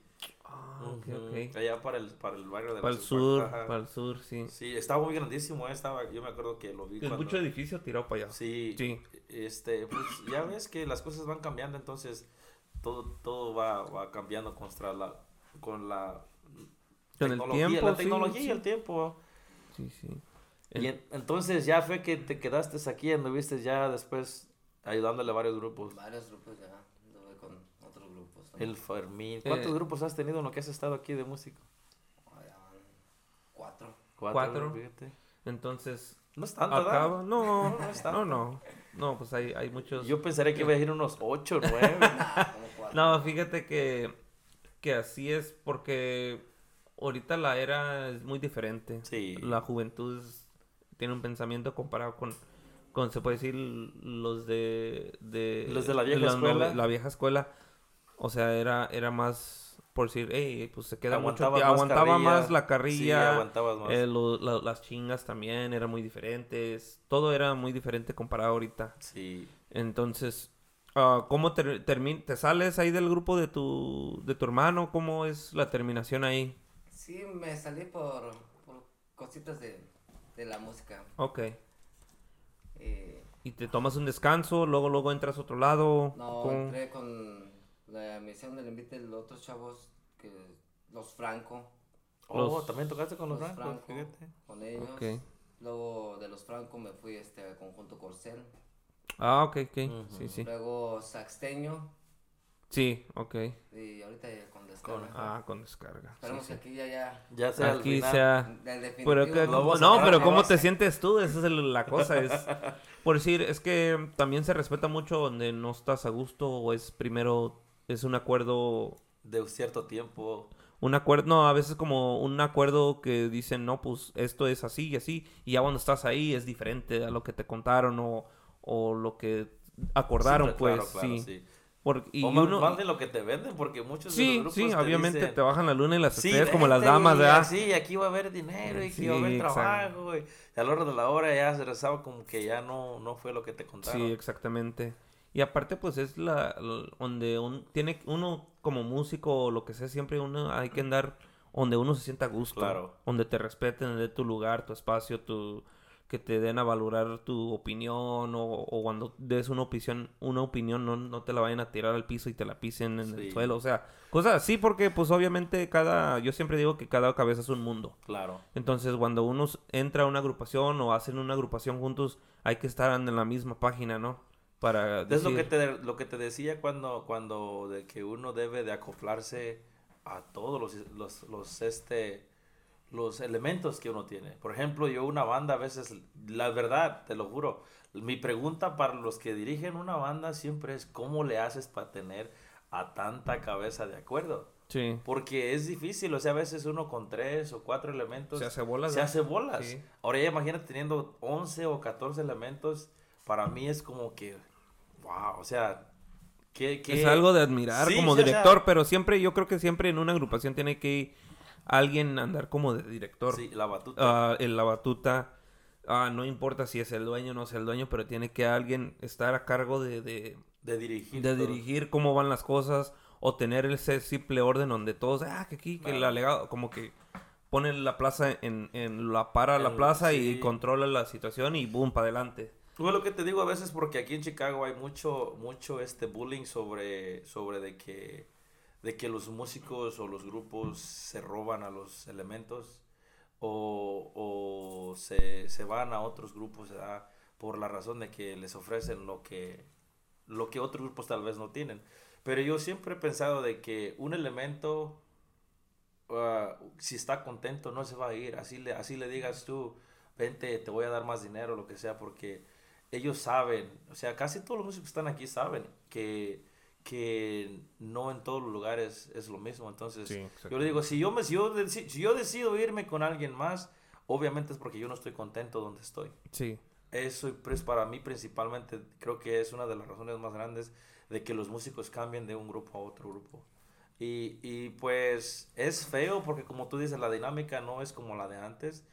A: Ah, ok,
B: Ujú.
A: ok.
B: Allá para el, para el barrio de
A: Para el sur,
B: Ajá.
A: para el sur, sí.
B: Sí, estaba muy grandísimo, eh, estaba, yo me acuerdo que lo vi cuando...
A: mucho edificio tiró para allá.
B: Sí,
A: Sí.
B: este, pues ya ves que las cosas van cambiando, entonces todo, todo va, va cambiando contra la, con la
A: Con el
B: tecnología,
A: tiempo,
B: la
A: sí,
B: tecnología y
A: sí.
B: el tiempo.
A: Sí, sí.
B: Y en- entonces ya fue que te quedaste aquí, anduviste ya después ayudándole a varios grupos.
D: Varios grupos ya, grupos. también.
B: El Fermín. ¿Cuántos
A: Eh,
B: grupos has tenido en lo que has estado aquí de músico?
D: Cuatro.
A: Cuatro.
B: fíjate.
A: Entonces,
B: No es tanto, ¿verdad?
A: acaba. No, [laughs]
B: No, no es tanto.
A: no, no. No, pues hay, hay muchos.
B: Yo pensaría que iba a ir unos 8 9.
D: Nah, como cuatro.
A: No, fíjate que, que así es porque ahorita la era es muy diferente.
B: Sí.
A: La juventud es- tiene un pensamiento comparado con, con se puede decir, los de... de
B: Los de la vieja escuela.
A: La vieja escuela. O sea, era, era más, por decir, hey, pues se queda mucho
B: Aguantabas
A: tie-
B: más
A: Aguantaba
B: carrilla.
A: más la
B: Sí,
A: carrilla.
B: aguantabas más.
A: eh, lo- la- las chingas también eran muy diferentes. Todo era muy diferente comparado ahorita.
B: Sí.
A: Entonces, ah, ¿cómo ter- termi- te sales ahí del grupo de tu, de tu hermano? ¿Cómo es la terminación ahí?
D: Sí, me salí por, por cositas de, de la música.
A: Ok.
D: Eh,
A: ¿Y te tomas un descanso? Luego, luego entras a otro lado.
D: no,
A: ¿Cómo?
D: entré con la misión del invite de los otros chavos, que los Franco.
B: Oh,
A: Los-
B: también tocaste con los,
D: Franco,
B: fíjate.
D: con ellos. Luego de los Franco me fui este, al conjunto Corcel.
A: Ah, ok, ok. Sí, sí.
D: Luego Saxteño.
A: Sí, ok.
D: Y ahorita ya con descarga.
A: Ah, con descarga.
D: Esperemos
A: Sí,
D: que aquí ya, ya.
B: Ya sea
A: Aquí
B: final.
A: sea... Pero que-
B: Lo
A: ¿cómo-
B: vamos a
A: no, pero ¿cómo te sientes tú? Esa es el- la cosa. Es, por decir, es que también se respeta mucho donde no estás a gusto o es primero, es un acuerdo
B: De cierto tiempo.
A: Un acuerdo, no, a veces como un acuerdo que dicen, no, pues esto es así y así, y ya cuando estás ahí es diferente a lo que te contaron o, o lo que acordaron,
B: Sí,
A: pues,
B: claro, claro,
A: sí.
B: sí.
A: Por- y
B: o más,
A: uno,
B: más de lo que te venden, porque muchos de
A: sí,
B: los grupos
A: sí,
B: te
A: obviamente
B: dicen,
A: te bajan la luna y las
B: Sí,
A: estrellas como las damas, ¿verdad?
B: así, aquí va a haber dinero y aquí
A: Sí,
B: va a haber trabajo. Y a la hora de la hora ya se rezaba como que ya no, no fue lo que te contaron.
A: Sí, exactamente. Y aparte, pues es la, donde un, tiene uno como músico o lo que sea, siempre uno hay que andar donde uno se sienta a gusto.
B: Claro.
A: Donde te respeten, donde tu lugar, tu espacio, tu que te den a valorar tu opinión o, o cuando des una opinión, una opinión no, no te la vayan a tirar al piso y te la pisen en
B: Sí.
A: el suelo. O sea, cosas así porque pues obviamente cada, yo siempre digo que cada cabeza es un mundo.
B: Claro.
A: Entonces, cuando uno entra a una agrupación o hacen una agrupación juntos, hay que estar en la misma página, ¿no? Para
B: Es lo que
A: decir-
B: te, lo que te decía cuando, cuando de que uno debe de acoplarse a todos los, los, los, este, los elementos que uno tiene. Por ejemplo, yo una banda a veces, la verdad, te lo juro, mi pregunta para los que dirigen una banda siempre es cómo le haces para tener a tanta cabeza de acuerdo.
A: Sí.
B: Porque es difícil, o sea, a veces uno con tres o cuatro elementos
A: Se hace bolas,
B: se
A: ¿no?
B: hace bolas.
A: Sí.
B: Ahora ya imagínate teniendo 11 o 14 elementos, para mí es como que, wow, o sea, que...
A: Es algo de admirar
B: Sí,
A: como
B: sí, o sea-
A: director, pero siempre, yo creo que siempre en una agrupación tiene que alguien andar como de director.
B: Sí, la batuta.
A: Ah, en la batuta, ah, no importa si es el dueño o no es el dueño, pero tiene que alguien estar a cargo de, de,
B: de dirigir.
A: de
B: todo.
A: dirigir cómo van las cosas o tener ese simple orden donde todos, ah, que aquí, que el alegado, como que ponen la plaza en, en la para la plaza y controla la situación y boom, para adelante.
B: Pues lo que te digo a veces porque aquí en Chicago hay mucho, mucho este bullying sobre, sobre de que, de que los músicos o los grupos se roban a los elementos o, o se, se van a otros grupos por la razón de que les ofrecen lo que, lo que otros grupos tal vez no tienen. Pero yo siempre he pensado de que un elemento, ah, si está contento, no se va a ir. Así le, así le digas tú, vente, te voy a dar más dinero, lo que sea, porque ellos saben, o sea, casi todos los músicos que están aquí saben que, que no en todos los lugares es lo mismo. Entonces,
A: Sí,
B: yo le digo, si yo, me, si, yo deci- si yo decido irme con alguien más, obviamente es porque yo no estoy contento donde estoy.
A: Sí.
B: Eso pues, para mí principalmente creo que es una de las razones más grandes de que los músicos cambien de un grupo a otro grupo. Y, y pues es feo porque como tú dices, la dinámica no es como la de antes,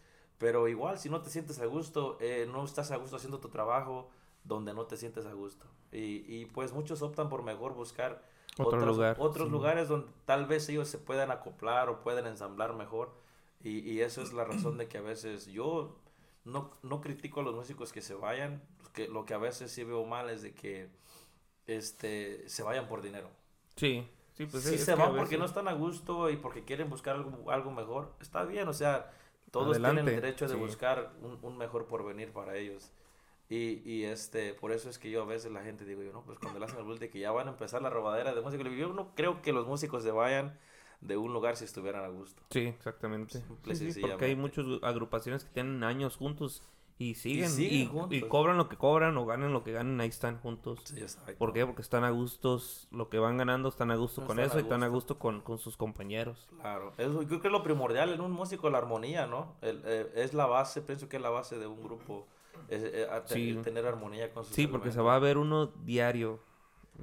B: pero igual si no te sientes a gusto, eh, no estás a gusto haciendo tu trabajo donde no te sientes a gusto. Y, y pues muchos optan por mejor buscar
A: Otro
B: otros,
A: lugar,
B: otros
A: sí.
B: lugares donde tal vez ellos se puedan acoplar o puedan ensamblar mejor. Y, y eso es la razón de que a veces yo no, no critico a los músicos que se vayan, que lo que a veces sí veo mal es de que este se vayan por dinero.
A: Sí. Sí, pues es
B: se van porque
A: veces-
B: no están a gusto y porque quieren buscar algo, algo mejor, está bien, o sea, todos
A: Adelante,
B: tienen el derecho de
A: sí.
B: buscar un, un mejor porvenir para ellos. Y, y este, por eso es que yo a veces la gente digo yo, no, pues cuando le hacen el bullying que ya van a empezar la robadera de digo, yo no creo que los músicos se vayan de un lugar si estuvieran a gusto.
A: Sí, exactamente.
B: Simple
A: Sí, sí, porque hay muchas agrupaciones que tienen años juntos y siguen y,
B: siguen
A: y
B: juntos.
A: cobran lo que cobran o ganan lo que ganan, ahí están juntos.
B: Sí, exacto.
A: ¿Por qué? Porque están a gustos, lo que van ganando están a gusto con eso y están a
B: gusto.
A: con, con sus compañeros.
B: Claro, eso, yo creo que es lo primordial en un músico, la armonía, ¿no? El, eh, es la base, pienso que es la base de un grupo, es, eh, a
A: Sí.
B: tener armonía con sus
A: Sí, porque se va a ver uno diario.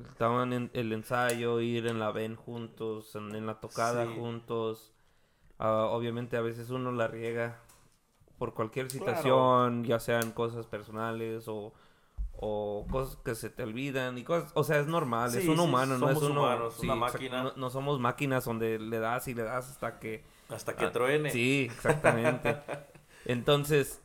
A: Estaban en el ensayo, ir en la ven juntos, en, en la tocada
B: Sí.
A: juntos. Ah, obviamente a veces uno la riega por cualquier
B: Claro.
A: situación, ya sean cosas personales o, o cosas que se te olvidan y cosas, o sea, es normal, es un
B: sí,
A: humano, no es
B: somos
A: uno,
B: humanos,
A: sí,
B: una máquina.
A: No, no somos máquinas donde le das y le das hasta que
B: Hasta que
A: Ah,
B: truene.
A: Sí, exactamente. [laughs] Entonces,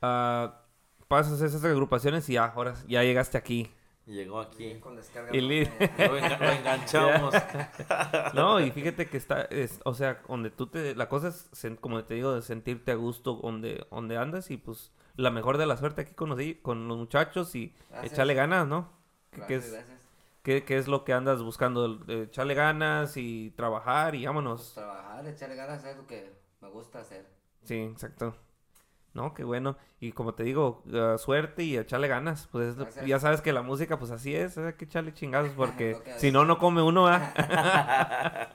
A: ah, pasas esas agrupaciones y ya, ahora ya llegaste aquí.
B: Llegó aquí.
D: Con descarga.
A: Y li- [laughs]
B: Lo, enga- lo enganchamos.
A: No, y fíjate que está, es, o sea, donde tú te, la cosa es, como te digo, de sentirte a gusto donde, donde andas y pues la mejor de la suerte aquí con los, con los muchachos y
D: Gracias.
A: echarle ganas, ¿no? ¿Qué, qué
D: Gracias,
A: es, es lo que andas buscando? Echarle ganas y trabajar y
D: Pues,
A: vámonos.
D: trabajar, echarle ganas es lo que me gusta hacer.
A: Sí, exacto. No, qué bueno. Y como te digo, ah, suerte y echarle ganas. Pues es ya sabes que la música, pues así es, hay que echarle chingazos porque si no, no come uno, ¿ah?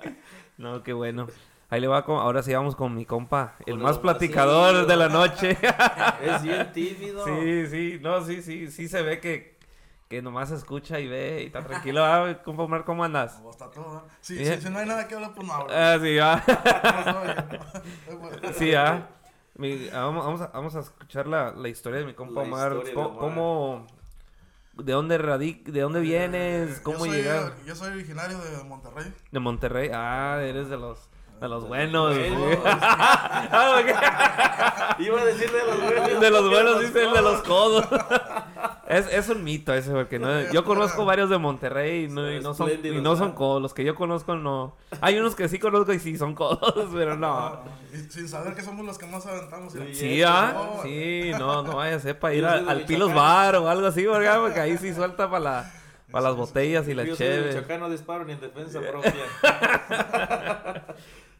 A: no, qué bueno. Ahí le va con, ahora sí vamos con mi compa, el más platicador de la noche.
B: es bien tímido.
A: sí, sí, no, sí, sí, sí se ve que, que nomás escucha y ve y está tranquilo. Ah, compa Omar, ¿cómo andas?
C: Como está todo. ¿eh? Sí, sí, si no hay nada que hablar, pues no hablo.
A: Ah, sí, ah. Sí, ah. Mi- ah, vamos, vamos a, vamos a escuchar la, la historia de mi compa
B: La
A: Omar.
B: de Omar.
A: ¿Cómo, ¿De dónde radic ¿De dónde vienes?
C: Eh,
A: ¿Cómo
C: yo soy,
A: llegas?
C: Yo soy originario de Monterrey.
A: De Monterrey. Ah, eres de los, de los buenos.
B: buenos.
A: sí. [laughs] [laughs] Ah, ok.
B: Iba a decir de los buenos.
A: De los buenos, dice el de los codos. [laughs] Es, es un mito ese, porque no, yo conozco varios de Monterrey y no, y no son, y no son codos. Los que yo conozco no. Hay unos que sí conozco y sí son codos, pero no.
C: Ah, y sin saber que somos los que más aventamos.
B: Sí.
A: Sí, ah, sí, no, no vaya a ser para ir al Pilos. Bar o algo así, ¿verdad? porque ahí sí suelta para la, para las botellas y la.
B: Michoacán, no disparo ni en defensa propia. [laughs]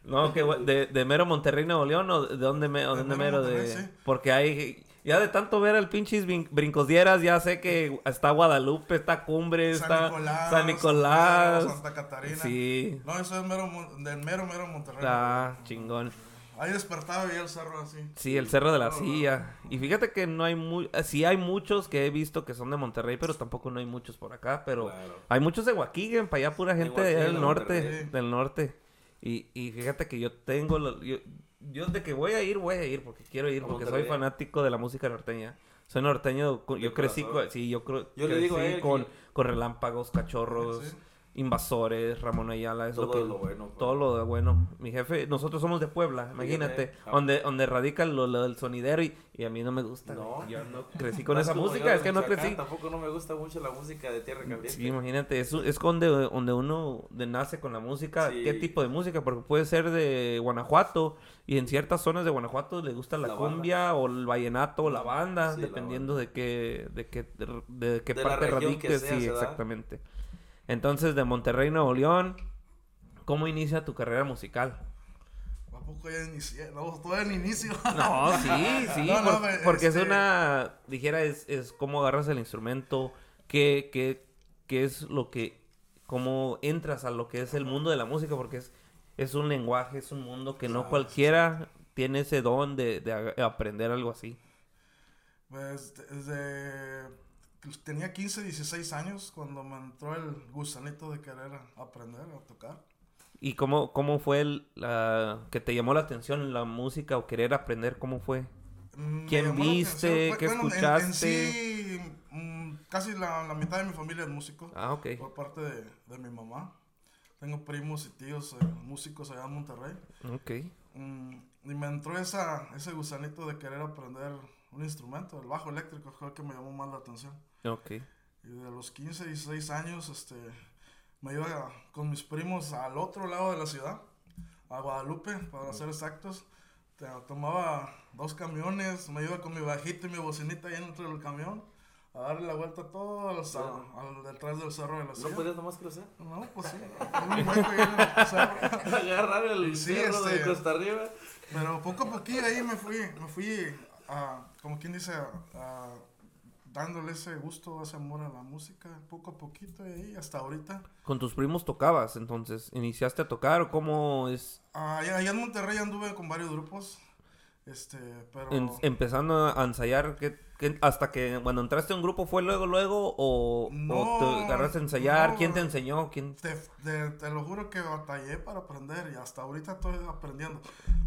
A: No, que de, de mero Monterrey, Nuevo León, o de dónde, me, o de
C: De
A: dónde
C: mero
A: mero de...
C: Sí.
A: Porque hay... Ya de tanto ver al pinches brin- brincosdieras, ya sé que está Guadalupe, está Cumbre,
C: San
A: está
C: Nicolás,
A: San Nicolás.
C: Santa Catarina.
A: Sí.
C: No, eso es mero, del mero, mero Monterrey.
A: Está chingón.
C: Ahí despertaba y el cerro así.
A: Sí, el Cerro de la
C: No, no.
A: Silla. Y fíjate que no hay muy... Sí hay muchos que he visto que son de Monterrey, pero tampoco no hay muchos por acá. Pero
B: Claro.
A: hay muchos de Waukegan, para allá pura gente del norte.
C: Monterrey.
A: Del norte. Y, y fíjate que yo tengo... lo- yo, yo de que voy a ir, voy a ir porque quiero ir,
B: ¿A
A: porque soy fanático de la música norteña. Soy norteño, yo crecí con... Sí, yo creo...
B: Yo le digo a
A: crecí
B: él
A: con,
B: que-
A: con relámpagos, cachorros,
C: Sí.
A: Invasores, Ramón Ayala. Es lo
B: Todo
A: que,
B: lo bueno, pues.
A: Todo lo de bueno. Mi jefe, nosotros somos de Puebla, imagínate. Donde, donde radica lo, lo del sonidero y, y a mí no me gusta.
B: No.
A: Yo no [laughs] crecí con esa música, es que no crecí.
B: Tampoco no me gusta mucho la música de Tierra Caliente.
A: Sí, imagínate, es, es donde, donde uno de nace con la música,
B: Sí.
A: qué tipo de música, porque puede ser de Guanajuato y en ciertas zonas de Guanajuato le gusta la,
B: La banda.
A: cumbia o el vallenato o la banda,
B: Sí, la
A: dependiendo de qué, de qué, de qué
B: De
A: parte
B: que sea,
A: sí,
B: da.
A: Entonces, de Monterrey, Nuevo León, ¿cómo inicia tu carrera musical?
C: ¿A poco ya inicié? No, todavía en inicio. [laughs]
A: No, sí, sí,
C: No, no,
A: por-
C: me-
A: porque es
C: este-
A: una, dijera, es, es cómo agarras el instrumento, qué, qué, qué es lo que, cómo entras a lo que es el mundo de la música, porque es, es un lenguaje, es un mundo que no cualquiera tiene ese don de, de aprender algo así.
C: Pues desde pues, tenía 15, 16 años cuando me entró el gusanito de querer aprender a tocar.
A: ¿Y cómo, cómo fue el, la, que te llamó la atención la música o querer aprender? ¿Cómo fue?
C: Mm,
A: ¿Quién viste? ¿Qué
C: en- En,
A: escuchaste?
C: sí, mm, casi la, la mitad de mi familia es músico.
A: Ah, ok.
C: Por parte de, de mi mamá. Tengo primos y tíos eh, músicos allá en Monterrey.
A: Ok.
C: Mm, y me entró esa, ese gusanito de querer aprender un instrumento, el bajo eléctrico, fue el que me llamó más la atención.
A: Ok.
C: Y de los 15, 16 años, este, me iba con mis primos al otro lado de la ciudad, a Guadalupe, para ser exactos. Tomaba dos camiones, me iba con mi bajito y mi bocinita ahí dentro del camión, a darle la vuelta a todo al, sa- al- detrás del cerro de la
B: ¿No
C: ciudad.
B: podías nomás cruzar?
C: No, pues sí, cerro. [laughs]
B: Agarrar el
C: Sí,
B: cerro de
C: este-
B: Costa Arriba.
C: Pero poco a poquito ahí me fui, me fui, a, como quien dice, a- dándole ese gusto, ese amor a la música, poco a poquito y hasta ahorita.
A: ¿Con tus primos tocabas entonces? ¿Iniciaste a tocar o cómo es?
C: Ah, allá, allá en Monterrey anduve con varios grupos, este, pero
A: En- empezando a ensayar, ¿qué, qué- hasta que cuando entraste a un grupo fue luego, luego, o, o
C: No,
A: te agarraste a ensayar?
C: no.
A: ¿Quién te enseñó? ¿Quién?
C: te, te- te lo juro que batallé para aprender y hasta ahorita estoy aprendiendo.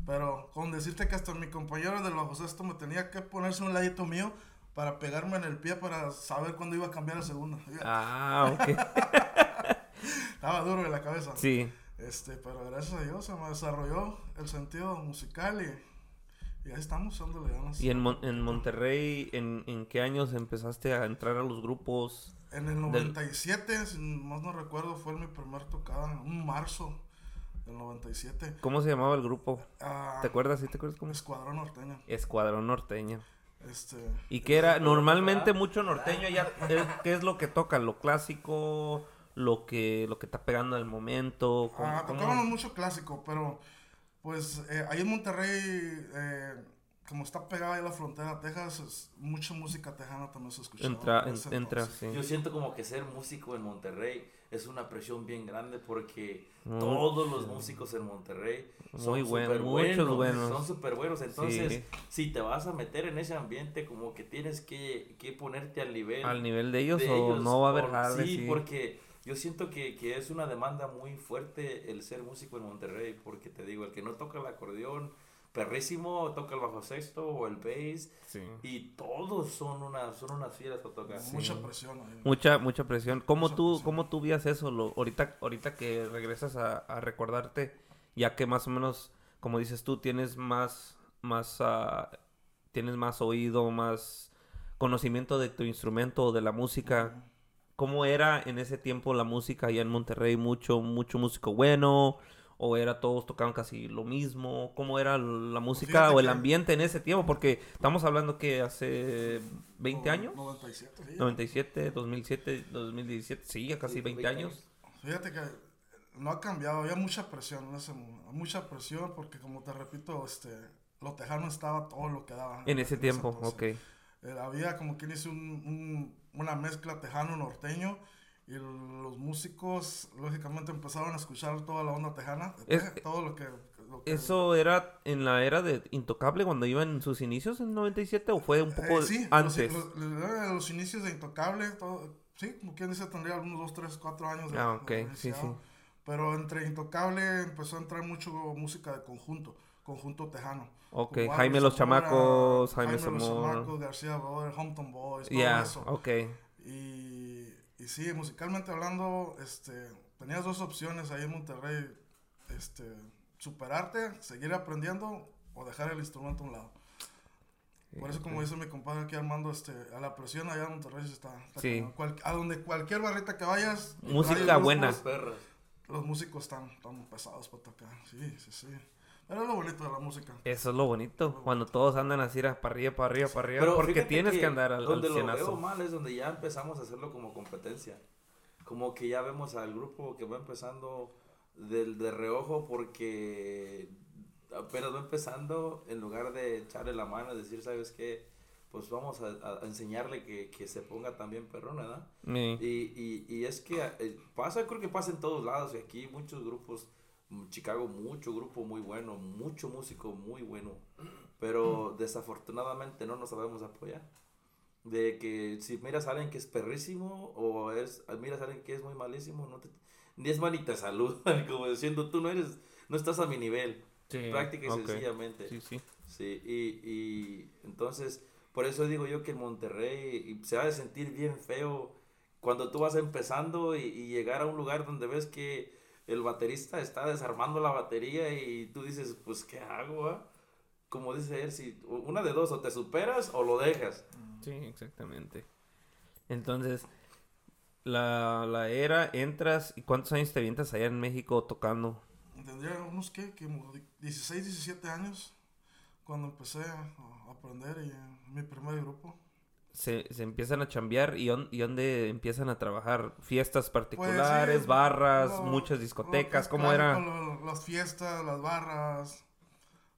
C: Pero con decirte que hasta mi compañero del bajo sexto me tenía que ponerse un ladito mío para pegarme en el pie para saber cuándo iba a cambiar el segundo.
A: Ah, ok. [laughs]
C: Estaba duro de la cabeza.
A: sí.
C: Este, pero gracias a Dios se me desarrolló el sentido musical y, y ahí estamos dándole ganas.
A: ¿Y en, Mon- en Monterrey, ¿en, en qué años empezaste a entrar a los grupos?
C: En el 97, si más no recuerdo, fue mi primer tocada, un marzo del 97.
A: ¿Cómo se llamaba el grupo?
C: Ah,
A: ¿Te acuerdas? ¿Sí te acuerdas cómo?
C: Escuadrón norteño.
A: Escuadrón Norteño.
C: Este,
A: ¿Y qué era? Normalmente mucho norteño ya, eh, ¿qué es lo que toca? ¿Lo clásico? ¿Lo que, lo que está pegando al momento? ¿Cómo-
C: ah,
A: cómo?
C: tocábamos mucho clásico, pero pues eh, ahí en Monterrey, eh, como está pegada ahí la frontera a Texas, es- mucha música tejana también se escuchaba.
A: Entra,
C: en
A: entra, sí.
B: Yo siento como que ser músico en Monterrey es una presión bien grande porque todos los músicos en Monterrey son
A: Muy muchos buenos.
B: Son súper buenos. Entonces,
A: Sí.
B: si te vas a meter en ese ambiente, como que tienes que, que ponerte al nivel.
A: ¿Al nivel de ellos
B: de
A: o
B: ellos,
A: no va a haber
B: por-? Sí,
A: Sí,
B: porque yo siento que, que es una demanda muy fuerte el ser músico en Monterrey, porque te digo, el que no toca el acordeón, perrísimo, toca el bajo sexto o el bass,
A: sí.
B: y todos son, una, son unas fieras para tocar.
C: Mucha presión ahí.
A: Mucha, mucha presión. ¿Cómo
C: Mucha
A: tú,
C: presión.
A: cómo tú vías eso? Lo, ahorita, ahorita que regresas a, a recordarte, ya que más o menos, como dices tú, tienes más, más, ah, tienes más oído, más conocimiento de tu instrumento o de la música. ¿Cómo era en ese tiempo la música allá en Monterrey? ¿Mucho, mucho músico bueno? ¿O era todos tocaban casi lo mismo? ¿Cómo era la música
C: fíjate
A: o el
C: que-
A: ambiente en ese tiempo? Porque estamos hablando que hace 20
C: No-
A: años.
C: 97, sí.
A: 97, 2007, 2017, sí, ya casi 20 años.
C: Fíjate que no ha cambiado, había mucha presión en ese mundo, mucha presión porque como te repito, este, lo tejano estaba todo lo que daba.
A: En ese tiempo,
C: entonces.
A: ok.
C: Eh, había como quien dice un- un- una mezcla tejano-norteño y los músicos lógicamente empezaron a escuchar toda la onda tejana, de
A: Es-
C: todo lo que... lo que-
A: ¿Eso era en la era de Intocable cuando iban en sus inicios en 97 o fue un poco
C: Eh, sí,
A: antes?
C: Los, los- los- los inicios de Intocable, todo, sí, como quien dice, tendría unos 2, 3, 4 años. de-
A: Ah,
C: de
A: ok,
C: haber
A: sí, sí.
C: Pero entre Intocable empezó a entrar mucho música de conjunto, conjunto tejano.
A: Ok,
C: Como
A: Jaime Los Chamacos, Jaime
C: Los
A: Zamora.
C: Chamacos, García Brothers, Hampton Boys, todo
A: Ya,
C: eso.
A: ok.
C: Y, y sí, musicalmente hablando, este, tenías dos opciones ahí en Monterrey, este, superarte, seguir aprendiendo o dejar el instrumento a un lado. Por eso, como dice mi compadre aquí Armando, este, a la presión allá en Monterrey está. está
A: Sí.
C: Cual- a donde cualquier barrita que vayas.
A: Música buena.
B: Los
C: músicos están, están pesados para tocar. Sí, sí, sí. Es lo bonito de la música.
A: Eso es lo bonito, cuando todos andan así para arriba, para arriba, para arriba,
B: Pero
A: porque tienes que, andar al, al
B: donde lo veo mal es donde ya empezamos a hacerlo como competencia. Como que ya vemos al grupo que va empezando del de reojo porque apenas va empezando en lugar de echarle la mano y decir, ¿sabes qué? Pues vamos a, a enseñarle que, que se ponga también perrón, ¿verdad?
A: Sí.
B: Y, y, y es que eh, pasa, creo que pasa en todos lados. Y aquí muchos grupos, Chicago, mucho grupo muy bueno, mucho músico muy bueno. Pero desafortunadamente no nos sabemos apoyar. De que si miras a alguien que es perrísimo o es, miras a alguien que es muy malísimo, no te, ni es mal ni te saludan. [laughs] Como diciendo, tú no eres, no estás a mi nivel.
A: Sí,
B: Práctica y sencillamente.
A: Sí, sí.
B: Sí, y, y entonces, por eso digo yo que en Monterrey se va a sentir bien feo cuando tú vas empezando y, y llegar a un lugar donde ves que el baterista está desarmando la batería y tú dices, pues, ¿qué hago? ah?". Como dice él, si una de dos, o te superas o lo dejas.
A: Sí, exactamente. Entonces, la, la era, entras, ¿y cuántos años te avientas allá en México tocando?
C: Tendría unos, ¿qué? Que como 16, 17 años cuando empecé a a aprender y en mi primer grupo.
A: Se, se empiezan a chambear y, on- y dónde empiezan a trabajar fiestas
C: Pues,
A: particulares,
C: sí,
A: barras,
C: lo-
A: muchas discotecas,
C: que
A: ¿cómo era?
C: lo- las fiestas, las barras.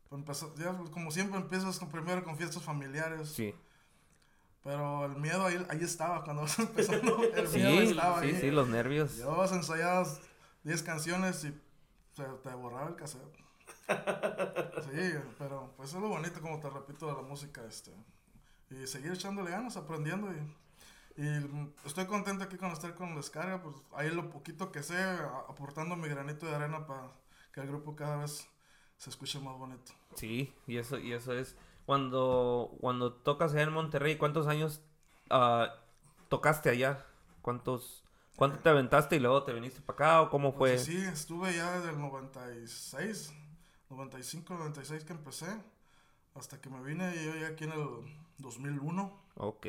C: Pues empezó- ya, como siempre empiezas con, primero con fiestas familiares.
A: Sí,
C: Pero el miedo ahí, ahí estaba cuando [laughs] vas empezando. El
A: sí,
C: miedo
A: sí,
C: estaba ahí.
A: sí, los nervios.
C: Llevabas ensayadas 10 canciones y se te borraba el cassette. [laughs] Sí, pero pues es lo bonito, como te repito, de la música. este Y seguir echándole ganas, aprendiendo. Y, y estoy contento aquí con estar con Descarga. Pues ahí lo poquito que sé, aportando mi granito de arena para que el grupo cada vez se escuche más bonito.
A: Sí, y eso, y eso es. Cuando, cuando tocas allá en Monterrey, ¿cuántos años ah, tocaste allá? ¿Cuántos, ¿Cuánto te aventaste y luego te viniste para acá o cómo fue?
C: Pues sí, estuve ya desde el 96, 95, 96 que empecé, hasta que me vine yo ya aquí en el 2001.
A: Ok.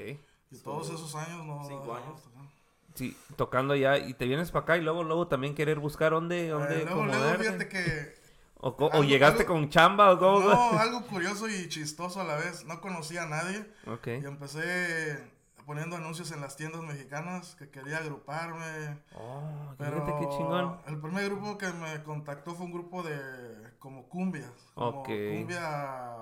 C: Y todos
B: Son
C: esos años no...
B: cinco años.
C: no-
A: Sí, tocando allá y te vienes para acá y luego, luego también querer buscar dónde, dónde
C: Eh, luego, luego, fíjate que...
A: O, o
C: algo-
A: llegaste
C: algo-
A: con chamba o cómo.
C: No, algo curioso y chistoso a la vez. No conocía a nadie
A: Ok.
C: y empecé poniendo anuncios en las tiendas mexicanas que quería agruparme.
A: Oh,
C: Pero
A: fíjate qué chingón.
C: el primer grupo que me contactó fue un grupo de como cumbia. Como
A: Ok.
C: cumbia...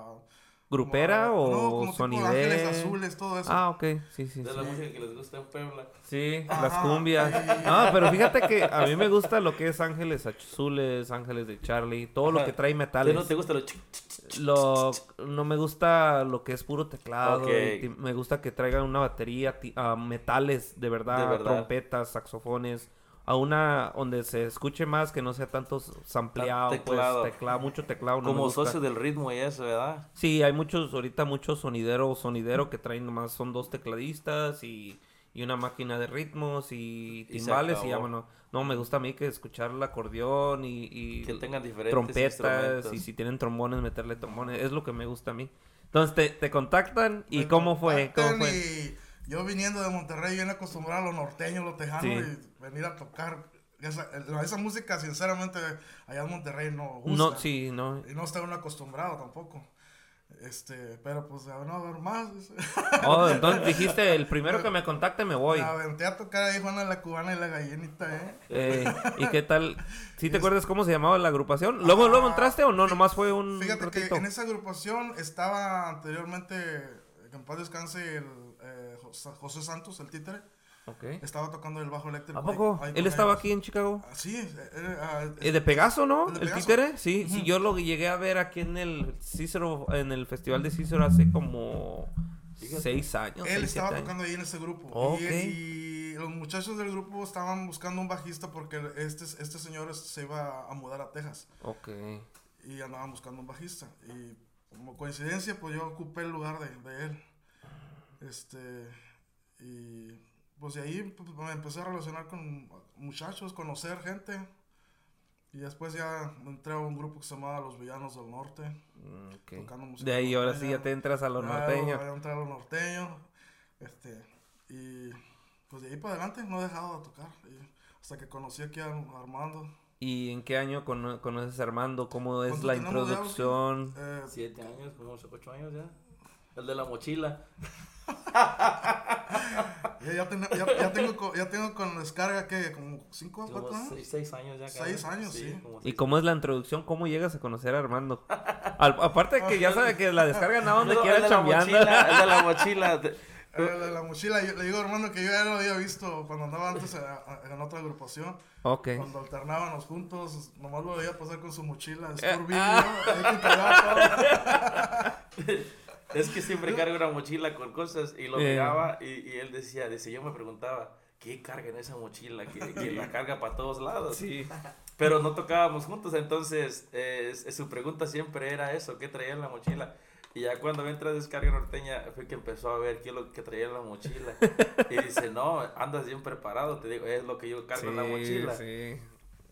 A: ¿Grupera
C: como-
A: o
C: no, como? Ángeles Azules, todo eso.
A: Ah, ok. Sí, sí,
B: De
A: sí.
B: la música que les gusta en Puebla.
A: Sí,
C: Ajá,
A: las cumbias. Ah, pero fíjate que a mí me gusta lo que es Ángeles Azules, Ángeles de Charlie, todo lo que trae
B: ¿Te
A: metales.
B: no te gusta lo
A: Lo, no me gusta lo que es puro teclado.
B: Ok.
A: y ti- me gusta que traigan una batería, ti- ah, metales de verdad,
B: De verdad.
A: trompetas, saxofones. A una donde se escuche más, que no sea tanto sampleado,
B: teclado.
A: pues, teclado, mucho teclado. no
B: Como socio del ritmo y eso, ¿verdad?
A: Sí, hay muchos, ahorita muchos sonidero, sonidero que traen nomás, son dos tecladistas y, y una máquina de ritmos y timbales y ya, bueno, no, me gusta a mí que escuchar el acordeón y, y
B: Que tengan diferentes
A: trompetas y si tienen trombones, meterle trombones, es lo que me gusta a mí. Entonces te, te contactan y
C: Me
A: cómo fue, cómo fue.
C: Yo viniendo de Monterrey, bien acostumbrado a los norteños, los tejanos,
A: Sí.
C: y venir a tocar. Esa, esa música, sinceramente, allá en Monterrey no gusta.
A: No, sí, no.
C: Y no está uno acostumbrado tampoco. Este, pero pues a ver, no, a ver más. [laughs]
A: Oh, entonces dijiste, el primero que me contacte me voy.
C: Me aventé a tocar ahí Juana la Cubana y la Gallinita, ¿eh?
A: Eh, ¿Y qué tal? [laughs] ¿Sí te acuerdas cómo se llamaba la agrupación? ¿Luego, luego entraste o no? Nomás fue un
C: Fíjate
A: ratito.
C: que en esa agrupación estaba anteriormente, que en paz descanse, el José Santos, el títere.
A: Ok.
C: Estaba tocando el bajo eléctrico.
A: ¿A poco?
C: ahí
A: ¿Él estaba
C: ellos.
A: aquí en Chicago?
C: Ah, Sí, eh, eh, ah,
A: de Pegaso, ¿no?
C: ¿El de
A: ¿El
C: Pegaso?
A: títere? Sí, sí,
C: Ujú.
A: yo lo llegué a ver aquí en el Cícero, en el Festival de Cícero hace como
B: Fíjate.
A: seis años.
C: Él
A: seis,
C: estaba tocando ahí en ese grupo. Y los muchachos del grupo estaban buscando un bajista porque este, este señor se iba a mudar a Texas.
A: Ok.
C: Y andaban buscando un bajista. Y como coincidencia, pues yo ocupé el lugar de, de él. Este. Y pues de ahí pues, me empecé a relacionar con muchachos, conocer gente. Y después ya entré a un grupo que se llamaba Los Villanos del Norte.
A: Mm.
C: Tocando música
A: De ahí ahora sí ya te entras a lo
C: Claro,
A: norteño.
C: voy a entrar a lo norteño. Este, y pues de ahí para adelante no he dejado de tocar. y hasta que conocí aquí a Armando.
A: ¿Y en qué año cono- conoces a Armando? ¿Cómo es
C: ¿Cuánto
A: la introducción?
C: Eh,
B: Siete años, como ocho años ya. El de la mochila.
C: Ya, ya, ten- ya- ya tengo, ya tengo con descarga que como 5 o
B: Como
C: 4 años.
B: seis, seis años ya.
C: Seis
B: cabrón.
C: años, sí.
B: como
A: ¿Y cómo es la introducción? ¿Cómo llegas a conocer a Armando? Al- aparte de que ya sabe que la descargan a donde [laughs]
B: No,
A: quiera
B: el de la
A: chambeando.
B: mochila, el de la mochila. te- [laughs]
C: Eh, de la mochila, yo- le digo a Armando que yo ya lo había visto cuando andaba antes en otra agrupación.
A: Ok.
C: Cuando alternábamos juntos, nomás lo veía pasar con su mochila.
A: Eh,
C: Scorbunny,
A: ah. [laughs]
B: Es que siempre carga una mochila con cosas y lo
A: Eh.
B: miraba y, y él decía, dice, yo me preguntaba, ¿qué carga en esa mochila? Que, [laughs] que la carga para todos lados.
A: Sí.
B: Pero no tocábamos juntos, entonces eh, su pregunta siempre era eso, ¿qué traía en la mochila? Y ya cuando entra Descarga Norteña fue que empezó a ver qué es lo que traía en la mochila. Y dice, no, andas bien preparado, te digo, es lo que yo cargo en la mochila.
A: Sí.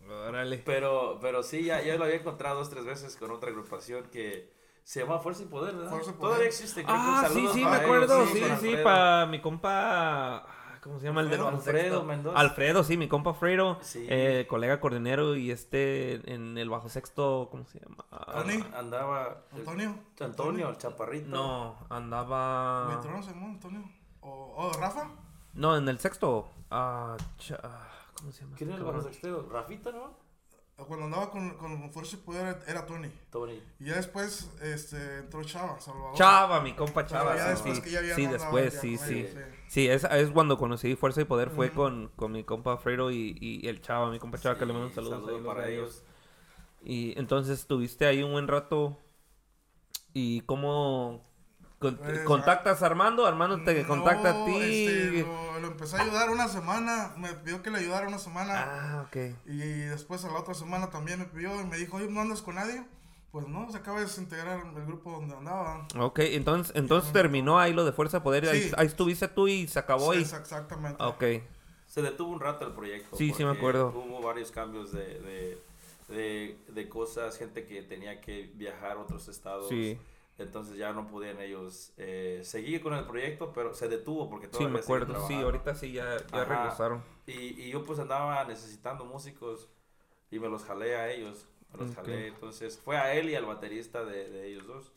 A: Órale.
B: Pero, pero sí, ya, ya lo había encontrado dos, tres veces con otra agrupación que se llama Fuerza y Poder, ¿verdad?
C: Fuerza y Poder.
B: Todavía existe. creo que
A: Ah, sí,
B: saludos
A: sí,
B: para
A: me acuerdo.
B: ellos,
A: Sí, sí,
B: Alfredo.
A: para mi compa. ah, ¿Cómo se llama el de
C: Alfredo.
B: Alfredo
A: sexto?
B: Mendoza.
A: Alfredo, sí, mi compa Fredo.
B: Sí.
A: eh, colega coordinero y este en el bajo sexto, ¿cómo se llama?
C: Tony.
B: Andaba...
C: Antonio.
B: Antonio, el chaparrito.
A: No, andaba.
C: Mitrón, Simón, Antonio. O, o Rafa.
A: No, en el sexto. Ah, cha- ah, ¿Cómo se llama?
B: ¿Quién era el
A: este
B: bajo sexteo? ¿Rafita, no?
C: Cuando andaba con, con Fuerza y Poder era Tony.
B: Tony.
C: Y ya después este, entró Chava, Salvador.
A: Chava, mi compa Chava.
C: ya
A: sí,
C: después
A: sí.
C: que ya había
A: Sí, después,
C: ya
A: sí, sí.
C: ellos,
A: Sí, es, es cuando conocí Fuerza y Poder, fue con, con mi compa Fredo y, y el Chava, mi compa Chava, que le mando un
B: Sí,
A: saludo,
B: saludo para
A: de
B: ellos.
A: Y entonces estuviste ahí un buen rato. ¿Y cómo con-
C: Pues,
A: contactas a Armando? Armando te
C: No,
A: contacta a ti.
C: este, lo, lo empecé a ayudar una semana. Me pidió que le ayudara una semana.
A: Ah, ok.
C: Y después a la otra semana también me pidió y me dijo, oye, ¿no andas con nadie? Pues no, se acaba de desintegrar el grupo donde andaba.
A: Ok, entonces, entonces terminó ahí lo de Fuerza Poder. Ahí,
C: Sí.
A: ahí estuviste tú y se acabó.
C: Sí,
A: y...
C: exactamente.
A: Ok.
B: Se detuvo un rato el proyecto.
A: Sí, sí me acuerdo.
B: Hubo varios cambios de, de, de, de cosas, gente que tenía que viajar a otros estados.
A: Sí,
B: Entonces ya no podían ellos eh, seguir con el proyecto, pero se detuvo porque
A: sí,
B: todavía
A: me
B: siguen
A: acuerdo. Sí, ahorita sí ya, ya regresaron.
B: Y, y yo pues andaba necesitando músicos y me los jalé a ellos. Me los
A: Ok.
B: jalé. Entonces fue a él y al baterista de, de ellos dos.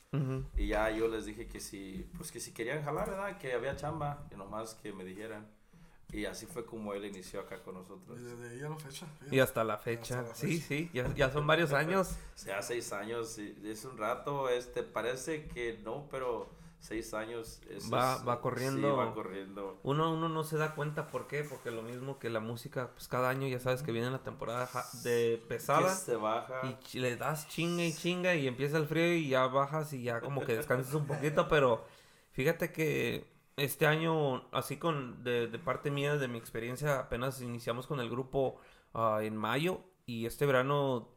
B: Y ya yo les dije que si, pues que si querían jalar, ¿verdad? Que había chamba, que nomás que me dijeran. Y así fue como él inició acá con nosotros.
C: Y desde ahí a la fecha. fíjate.
A: Y hasta la fecha.
C: Hasta la
A: Sí,
C: fecha.
A: sí, ya, ya son varios años. [laughs]
B: Ya seis años, sí, es un rato, este, parece que no, pero seis años. es-
A: Va-
B: es-
A: va corriendo.
B: Sí, va corriendo.
A: Uno, uno no se da cuenta por qué, porque lo mismo que la música, pues cada año ya sabes que viene la temporada de
B: Que
A: pesada
B: se baja.
A: y le das chinga y chinga y empieza el frío y ya bajas y ya como que descansas un poquito, pero fíjate que este año, así con de, de parte mía, de mi experiencia, apenas iniciamos con el grupo ah, en mayo y este verano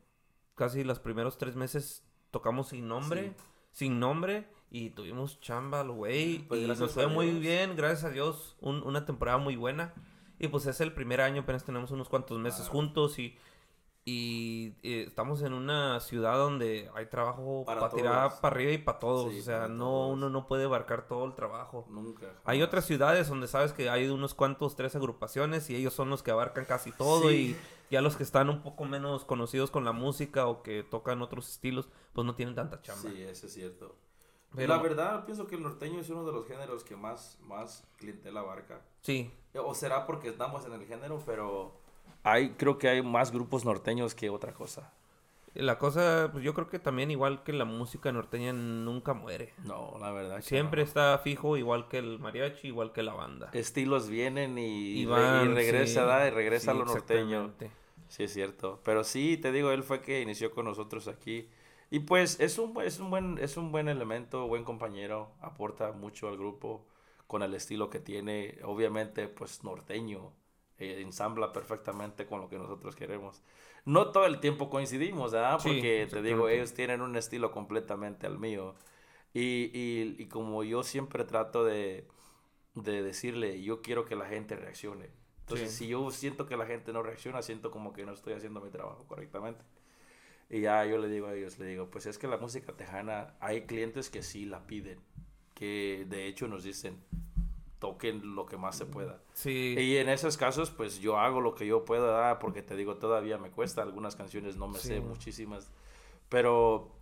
A: casi los primeros tres meses tocamos sin nombre, sin nombre y tuvimos chamba, al güey,
B: Pues
A: y nos fue muy bien, gracias a Dios, un- una temporada muy buena. Y pues es el primer año, apenas tenemos unos cuantos meses juntos y Y eh, estamos en una ciudad donde hay trabajo
B: Para
A: para tirar para arriba y para todos.
B: Sí,
A: o sea, no,
B: todos.
A: uno no puede abarcar todo el trabajo.
B: Nunca.
A: Hay otras ciudades donde sabes que hay unos cuantos, tres agrupaciones y ellos son los que abarcan casi todo
B: Sí.
A: y ya los que están un poco menos conocidos con la música o que tocan otros estilos, pues no tienen tanta chamba.
B: Sí, eso es cierto.
A: Pero-
B: La verdad, pienso que el norteño es uno de los géneros que más, más clientela abarca.
A: Sí,
B: O será porque estamos en el género, pero hay, creo que hay más grupos norteños que otra cosa.
A: la cosa, pues yo creo que también igual que la música norteña nunca muere.
B: No, la verdad.
A: Siempre
B: no.
A: está fijo, igual que el mariachi, igual que la banda.
B: Estilos vienen y,
A: Y van,
B: y regresa,
A: sí,
B: ¿da? Y regresa
A: sí,
B: a lo norteño. Sí, es cierto. Pero sí, te digo, él fue que inició con nosotros aquí. Y pues es un, es un, buen, es un buen elemento, buen compañero, aporta mucho al grupo con el estilo que tiene, obviamente pues norteño, eh, ensambla perfectamente con lo que nosotros queremos. No todo el tiempo coincidimos, ¿verdad?
A: Sí,
B: Porque te digo, ellos tienen un estilo completamente al mío. Y, y, y como yo siempre trato de, de decirle, yo quiero que la gente reaccione. Entonces,
A: Sí.
B: si yo siento que la gente no reacciona, siento como que no estoy haciendo mi trabajo correctamente. Y ya yo le digo a ellos, le digo, pues es que la música tejana, hay clientes que sí la piden, que de hecho nos dicen, toquen lo que más se pueda.
A: Sí,
B: Y en esos casos, pues yo hago lo que yo pueda, ah, porque te digo, todavía me cuesta, algunas canciones no me
A: Sí.
B: sé, muchísimas, pero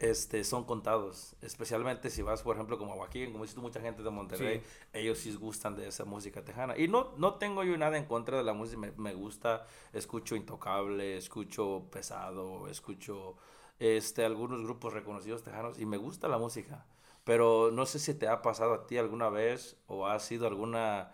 B: este, son contados, especialmente si vas, por ejemplo, como aquí, como dices tú, mucha gente de Monterrey,
A: Sí.
B: ellos sí gustan de esa música tejana. Y no, no tengo yo nada en contra de la música, me, me gusta, escucho Intocable, escucho Pesado, escucho este, algunos grupos reconocidos tejanos y me gusta la música. Pero no sé si te ha pasado a ti alguna vez o ha sido alguna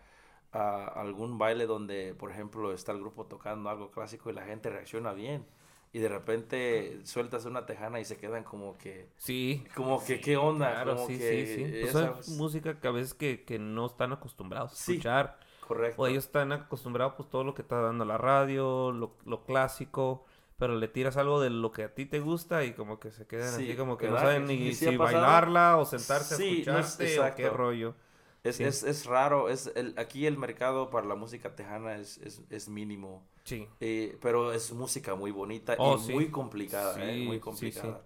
B: a algún baile donde, por ejemplo, está el grupo tocando algo clásico y la gente reacciona bien. Y de repente sueltas una tejana y se quedan como que,
A: sí.
B: como que, ¿qué onda?
A: Claro,
B: como
A: sí,
B: que
A: sí, sí. Pues
B: esa-
A: es música que a veces que, que no están acostumbrados a
B: Sí.
A: escuchar.
B: correcto.
A: O ellos están acostumbrados pues todo lo que está dando la radio, lo, lo clásico, pero le tiras algo de lo que a ti te gusta y como que se quedan
B: Sí,
A: así como que no
B: ¿verdad?
A: saben
B: Que
A: ni si bailarla o sentarse
B: Sí,
A: a
B: no es-
A: escucharte o qué rollo.
B: Es,
A: Sí.
B: es, es raro, es el, aquí el mercado para la música tejana es, es, es mínimo,
A: Sí.
B: eh, pero es música muy bonita
A: Oh,
B: y muy complicada, eh, muy complicada.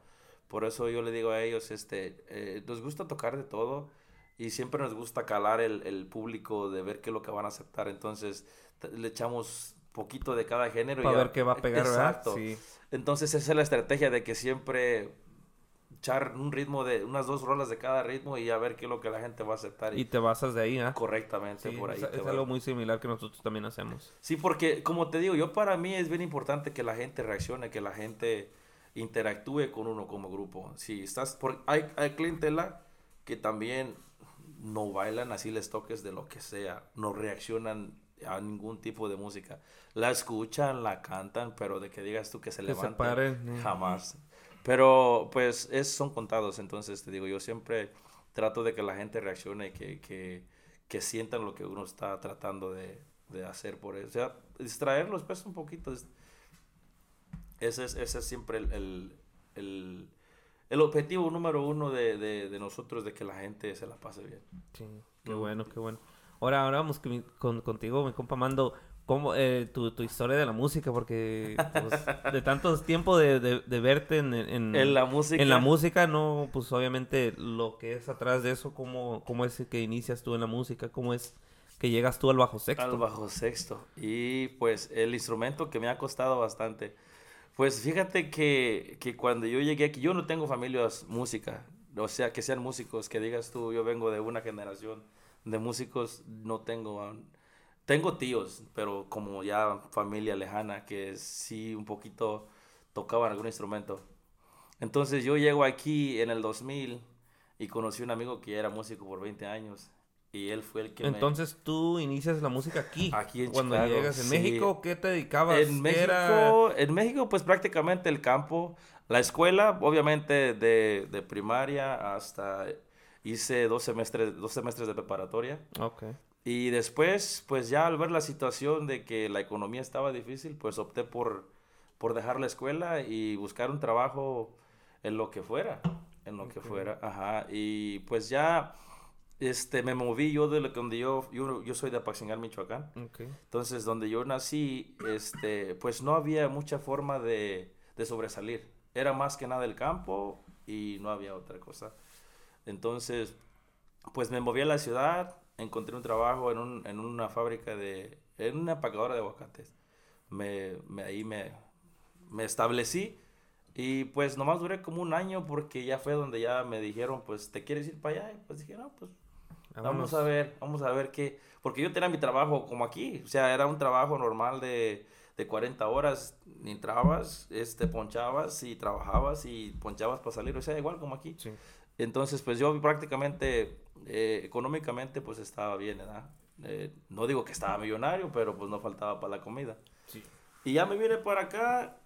B: Por eso yo le digo a ellos, este, eh, nos gusta tocar de todo y siempre nos gusta calar el, el público de ver qué es lo que van a aceptar, entonces le echamos poquito de cada género. y
A: Para
B: ya-
A: ver qué va a pegar,
B: Exacto.
A: ¿verdad? Sí.
B: Entonces esa es la estrategia de que siempre echar un ritmo de unas dos rolas de cada ritmo y a ver qué es lo que la gente va a aceptar.
A: Y te basas de ahí, ¿ah?
B: correctamente
A: Sí,
B: por ahí.
A: es, algo muy similar que nosotros también hacemos.
B: Sí, porque como te digo, yo para mí es bien importante que la gente reaccione, que la gente interactúe con uno como grupo. Si estás, por, hay, hay clientela que también no bailan así les toques de lo que sea, no reaccionan a ningún tipo de música. La escuchan, la cantan, pero de que digas tú que se levanten, jamás. Pero pues es, son contados, entonces te digo, yo siempre trato de que la gente reaccione, que, que, que sientan lo que uno está tratando de, de hacer por eso. O sea, distraerlos pues un poquito. es- Ese es, ese es siempre el, el, el, el objetivo número uno de, de, de nosotros, de que la gente se la pase bien.
A: Sí, qué
B: Mm.
A: bueno, qué bueno. Ahora, ahora vamos mi- con, contigo, mi compa Mando, ¿cómo, eh, tu, tu historia de la música, porque pues, de tanto tiempo de, de, de verte en, en,
B: En la música.
A: en la música, no, pues obviamente lo que es atrás de eso, ¿cómo, cómo es que inicias tú en la música? ¿Cómo es que llegas tú al bajo sexto?
B: Al bajo sexto. Y pues el instrumento que me ha costado bastante. Pues fíjate que, que cuando yo llegué aquí, yo no tengo familias música, o sea, que sean músicos, que digas tú, yo vengo de una generación de músicos, no tengo. Tengo tíos, pero como ya familia lejana, que sí un poquito tocaban algún instrumento. Entonces yo llego aquí en el 2000 y conocí a un amigo que era músico por 20 años. Y él fue el que me...
A: Entonces tú inicias la música aquí.
B: Aquí en
A: Cuando
B: Chicago,
A: llegas en
B: sí.
A: México, ¿qué te dedicabas?
B: En. México, en México, pues prácticamente el campo, la escuela, obviamente de, de primaria hasta hice dos semestres, dos semestres de preparatoria.
A: Ok.
B: Y después, pues ya al ver la situación de que la economía estaba difícil, pues opté por, por dejar la escuela y buscar un trabajo en lo que fuera, en lo que
A: Ok.
B: fuera, ajá. Y pues ya este, me moví yo de que donde yo, yo, yo soy de Apaxingal, Michoacán.
A: Ok.
B: Entonces, donde yo nací, este, pues no había mucha forma de, de sobresalir. Era más que nada el campo y no había otra cosa. Entonces, pues me moví a la ciudad, encontré un trabajo en, un, en una fábrica de, en una empacadora de aguacates. Me, me- ahí me, me establecí y pues nomás duré como un año porque ya fue donde ya me dijeron, pues, ¿te quieres ir para allá? Y pues dije, no, pues
A: Vámonos.
B: Vamos a ver, vamos a ver qué. Porque yo tenía mi trabajo como aquí. O sea, era un trabajo normal de, de 40 horas. Entrabas, este, ponchabas y trabajabas y ponchabas para salir. O sea, igual como aquí.
A: Sí.
B: Entonces, pues yo prácticamente, eh, económicamente, pues estaba bien, ¿verdad? Eh, no digo que estaba millonario, pero pues no faltaba para la comida.
A: Sí.
B: Y ya me vine para acá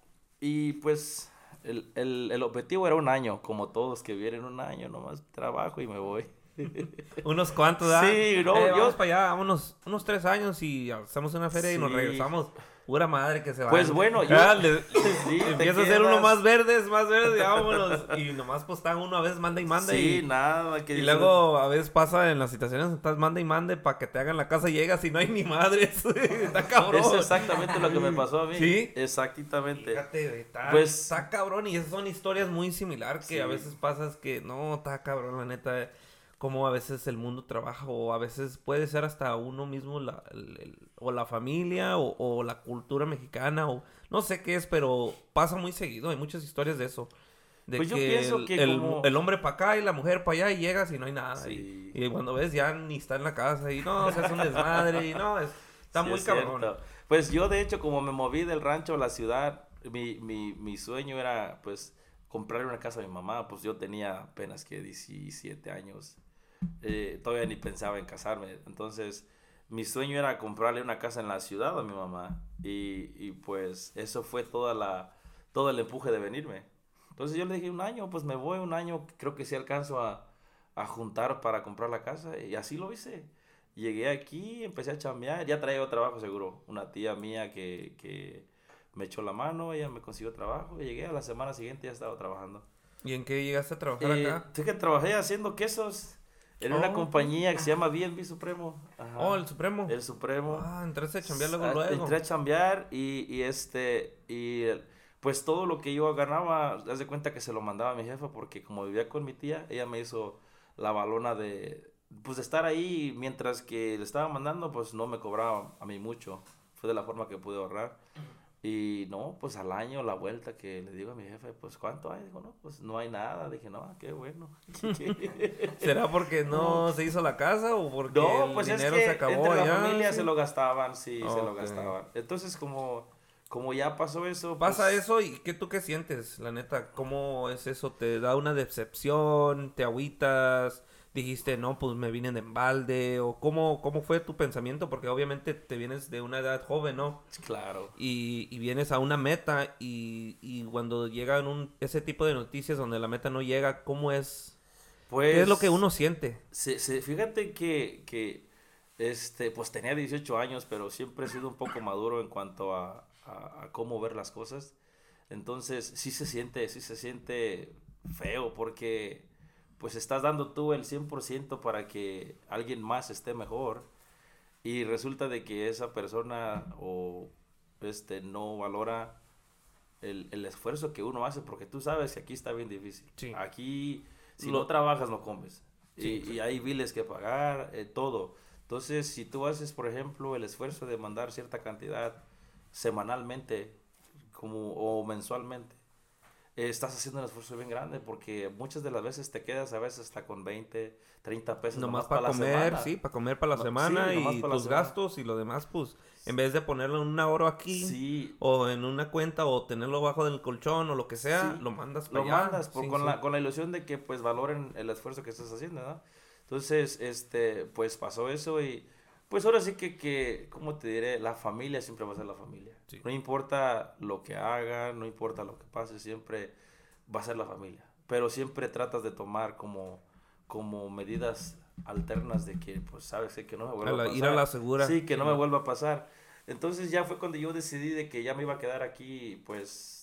B: y pues el, el, el objetivo era un año, como todos que vienen un año, nomás trabajo y me voy. [laughs]
A: Unos cuantos, ¿verdad?
B: Sí, no,
A: Eh,
B: yo-
A: Vamos para allá, vámonos unos tres años y hacemos una feria y nos regresamos. Pura madre que se va.
B: Pues bueno, yo-
A: Ah, le- [laughs]
B: Sí, te
A: empieza a ser uno más verdes, más verdes, y vámonos. Y nomás pues está uno a veces manda y manda
B: Sí,
A: y...
B: nada. Que
A: Y luego a veces pasa en las situaciones, estás manda y mande para que te hagan la casa y llegas y no hay ni madres. [laughs] está cabrón.
B: Es exactamente lo que me pasó a mí.
A: ¿Sí?
B: Exactamente.
A: Fíjate, está,
B: Pues-
A: está cabrón y esas son historias muy similares que
B: Sí.
A: a veces pasas que no, está cabrón, la neta, como a veces el mundo trabaja o a veces puede ser hasta uno mismo la, el- el- o la familia o, o la cultura mexicana o no sé qué es, pero pasa muy seguido, hay muchas historias de eso. De
B: Pues yo
A: que
B: pienso
A: el,
B: que
A: el-
B: como-
A: el hombre para acá y la mujer para allá y llegas y no hay nada.
B: Sí.
A: Y, y cuando ves ya ni está en la casa y no, o sea, es un desmadre y no, es, está
B: Sí,
A: muy
B: es
A: cabrón.
B: cierto. Pues yo, de hecho, como me moví del rancho a la ciudad, mi, mi, mi sueño era, pues, comprarle una casa a mi mamá. Pues yo tenía apenas que 17 años. Eh, todavía ni pensaba en casarme. Entonces, mi sueño era comprarle una casa en la ciudad a mi mamá. Y, y pues, eso fue toda la, todo el empuje de venirme. Entonces yo le dije, un año, pues me voy un año, creo que sí alcanzo a, a juntar para comprar la casa. Y así lo hice. Llegué aquí, empecé a chambear, ya traía trabajo seguro. Una tía mía que, que me echó la mano, ella me consiguió trabajo. Y llegué a la semana siguiente ya estaba trabajando.
A: ¿Y en qué llegaste a trabajar
B: Eh,
A: acá?
B: fíjate que trabajé haciendo quesos en una
A: Oh.
B: compañía que se llama B&B Supremo. Ajá.
A: Oh, el Supremo.
B: El Supremo.
A: Ah, entraste a chambear luego, luego.
B: Entré a chambear y, y este, y pues todo lo que yo ganaba, haz de cuenta que se lo mandaba a mi jefa porque como vivía con mi tía, ella me hizo la balona de, pues de estar ahí mientras que le estaba mandando, pues no me cobraba a mí mucho. Fue de la forma que pude ahorrar. Y no, pues al año la vuelta que le digo a mi jefe, pues ¿cuánto hay? Digo, no, pues no hay nada. Dije, no, qué bueno. [laughs] [laughs]
A: ¿Será porque no se hizo la casa o porque
B: No,
A: el
B: pues es
A: dinero
B: que
A: se acabó
B: entre la
A: allá?
B: familia
A: Sí.
B: se lo gastaban, sí, se lo gastaban. Entonces, como, como ya pasó eso...
A: Pasa
B: pues,
A: eso y ¿qué tú qué sientes? La neta, ¿cómo es eso? ¿Te da una decepción? ¿Te agüitas? ¿Dijiste, no, pues me vine de embalde? ¿O cómo, cómo fue tu pensamiento? Porque obviamente te vienes de una edad joven, ¿no?
B: Claro.
A: Y, y vienes a una meta y, y cuando llegan un, ese tipo de noticias donde la meta no llega, ¿cómo es?
B: Pues,
A: ¿Qué es lo que uno siente?
B: se- se- fíjate que, que, este, pues tenía 18 años, pero siempre he sido un poco maduro en cuanto a, a- a cómo ver las cosas. Entonces, sí se siente, sí se siente feo porque pues estás dando tú el 100% para que alguien más esté mejor y resulta de que esa persona o este no valora el, el esfuerzo que uno hace porque tú sabes que aquí está bien difícil.
A: Sí.
B: Aquí si
A: Lo-
B: no trabajas no comes.
A: Sí,
B: y, y hay biles que pagar, eh, todo. Entonces, si tú haces, por ejemplo, el esfuerzo de mandar cierta cantidad semanalmente como, o mensualmente, estás haciendo un esfuerzo bien grande porque muchas de las veces te quedas a veces hasta con 20, 30 pesos
A: Nomás
B: para
A: para
B: la
A: comer,
B: semana.
A: sí, para comer para la
B: No,
A: semana
B: sí, nomás
A: y
B: para la
A: tus gastos y lo demás, pues, en vez de ponerlo en un ahorro aquí
B: Sí,
A: o en una cuenta o tenerlo bajo del colchón o lo que sea,
B: Sí,
A: lo mandas para
B: lo
A: allá.
B: mandas por- con. La, con la ilusión de que pues valoren el esfuerzo que estás haciendo, ¿no? Entonces, este, pues pasó eso y pues ahora sí que, que, ¿cómo te diré? La familia siempre va a ser la familia.
A: Sí.
B: No importa lo que hagan, no importa lo que pase, siempre va a ser la familia. Pero siempre tratas de tomar como, como medidas alternas de que, pues, sabes que no me vuelva
A: A
B: a,
A: la-
B: pasar.
A: ir a la segura.
B: Sí, que no me vuelva a pasar. Entonces ya fue cuando yo decidí de que ya me iba a quedar aquí, pues,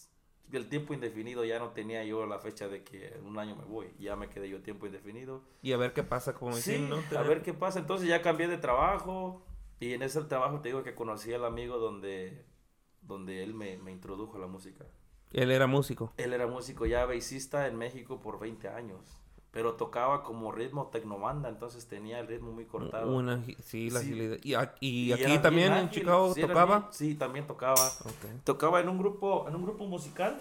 B: el tiempo indefinido ya no tenía yo la fecha de que en un año me voy, ya me quedé yo tiempo indefinido.
A: Y a ver qué pasa, como
B: Sí,
A: dicen, ¿no?
B: a ver qué pasa. Entonces ya cambié de trabajo y en ese trabajo te digo que conocí al amigo donde, donde él me, me introdujo a la música.
A: Él era músico.
B: Él era músico ya bassista en México por 20 años, pero tocaba como ritmo tecnomanda, entonces tenía el ritmo muy cortado.
A: Una, sí, la
B: Sí.
A: agilidad. ¿Y, aquí también en Chicago
B: sí,
A: tocaba?
B: bien- sí, también tocaba. Tocaba en un grupo, en un grupo musical.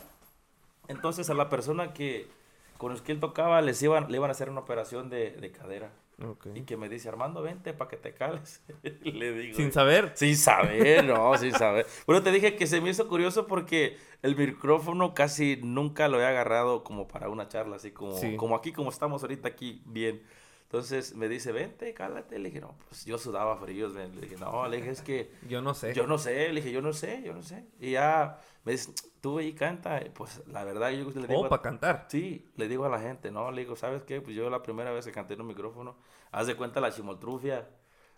B: Entonces a la persona que con los que él tocaba les iban, le iban a hacer una operación de, de cadera.
A: Ok.
B: Y que me dice, Armando, vente para que te cales. [laughs] Le digo.
A: Sin saber.
B: Sin saber, no, sin saber. Bueno, te dije que se me hizo curioso porque el micrófono casi nunca lo he agarrado como para una charla, así como,
A: Sí.
B: como aquí, como estamos ahorita aquí, bien. Entonces me dice, vente, cálate. Le dije, no, pues yo sudaba fríos. Le dije, no, le dije, es que
A: Yo no sé.
B: yo no sé. Le dije, yo no sé, yo no sé. Y ya me dice, tú y canta. Pues la verdad, yo le digo.
A: Oh, para cantar.
B: Sí, le digo a la gente, ¿no? Le digo, ¿sabes qué? Pues yo la primera vez que canté en un micrófono, haz de cuenta la chimoltrufia.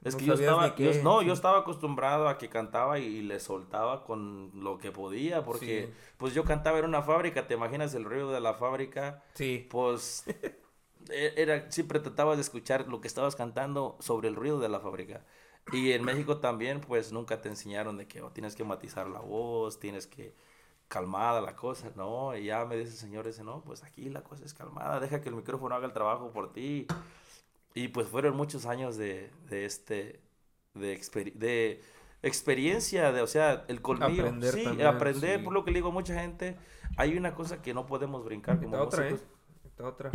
B: Es
A: No
B: que yo estaba, yo- no, yo estaba acostumbrado a que cantaba y le soltaba con lo que podía, porque
A: Sí.
B: pues yo cantaba en una fábrica, te imaginas el ruido de la fábrica,
A: Sí.
B: pues [laughs] e- era, siempre tratabas de escuchar lo que estabas cantando sobre el ruido de la fábrica. Y en México también, pues nunca te enseñaron de que oh, tienes que matizar la voz, tienes que calmada la cosa, ¿no? Y ya me dice el señor ese, no, pues aquí la cosa es calmada, deja que el micrófono haga el trabajo por ti. Y pues fueron muchos años de, de este, de, experi- de experiencia, de, o sea, el colmillo.
A: Aprender
B: sí,
A: también,
B: aprender,
A: sí.
B: por lo que le digo a mucha gente, hay una cosa que no podemos brincar como
A: está otra, ¿eh? está otra.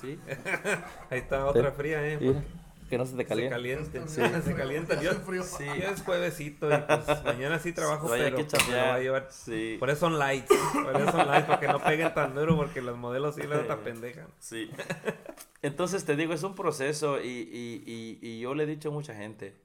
B: Sí, [laughs]
A: Ahí está otra fría, ¿eh?
B: mira, que no se te
A: Se
B: caliente.
A: calienten.
C: Sí.
A: Se calientan.
C: Ya
A: Yo.
B: Sí.
A: ya es juevesito y pues [laughs] mañana sí trabajo,
B: Vaya
A: pero
B: que
A: pues, me lo
B: chambear.
A: voy a llevar.
B: Sí.
A: Por eso son lights. Por eso son lights, para que no peguen tan duro, porque los modelos sí la pendejan.
B: Sí. [laughs] Entonces te digo, es un proceso y, y, y, y yo le he dicho a mucha gente,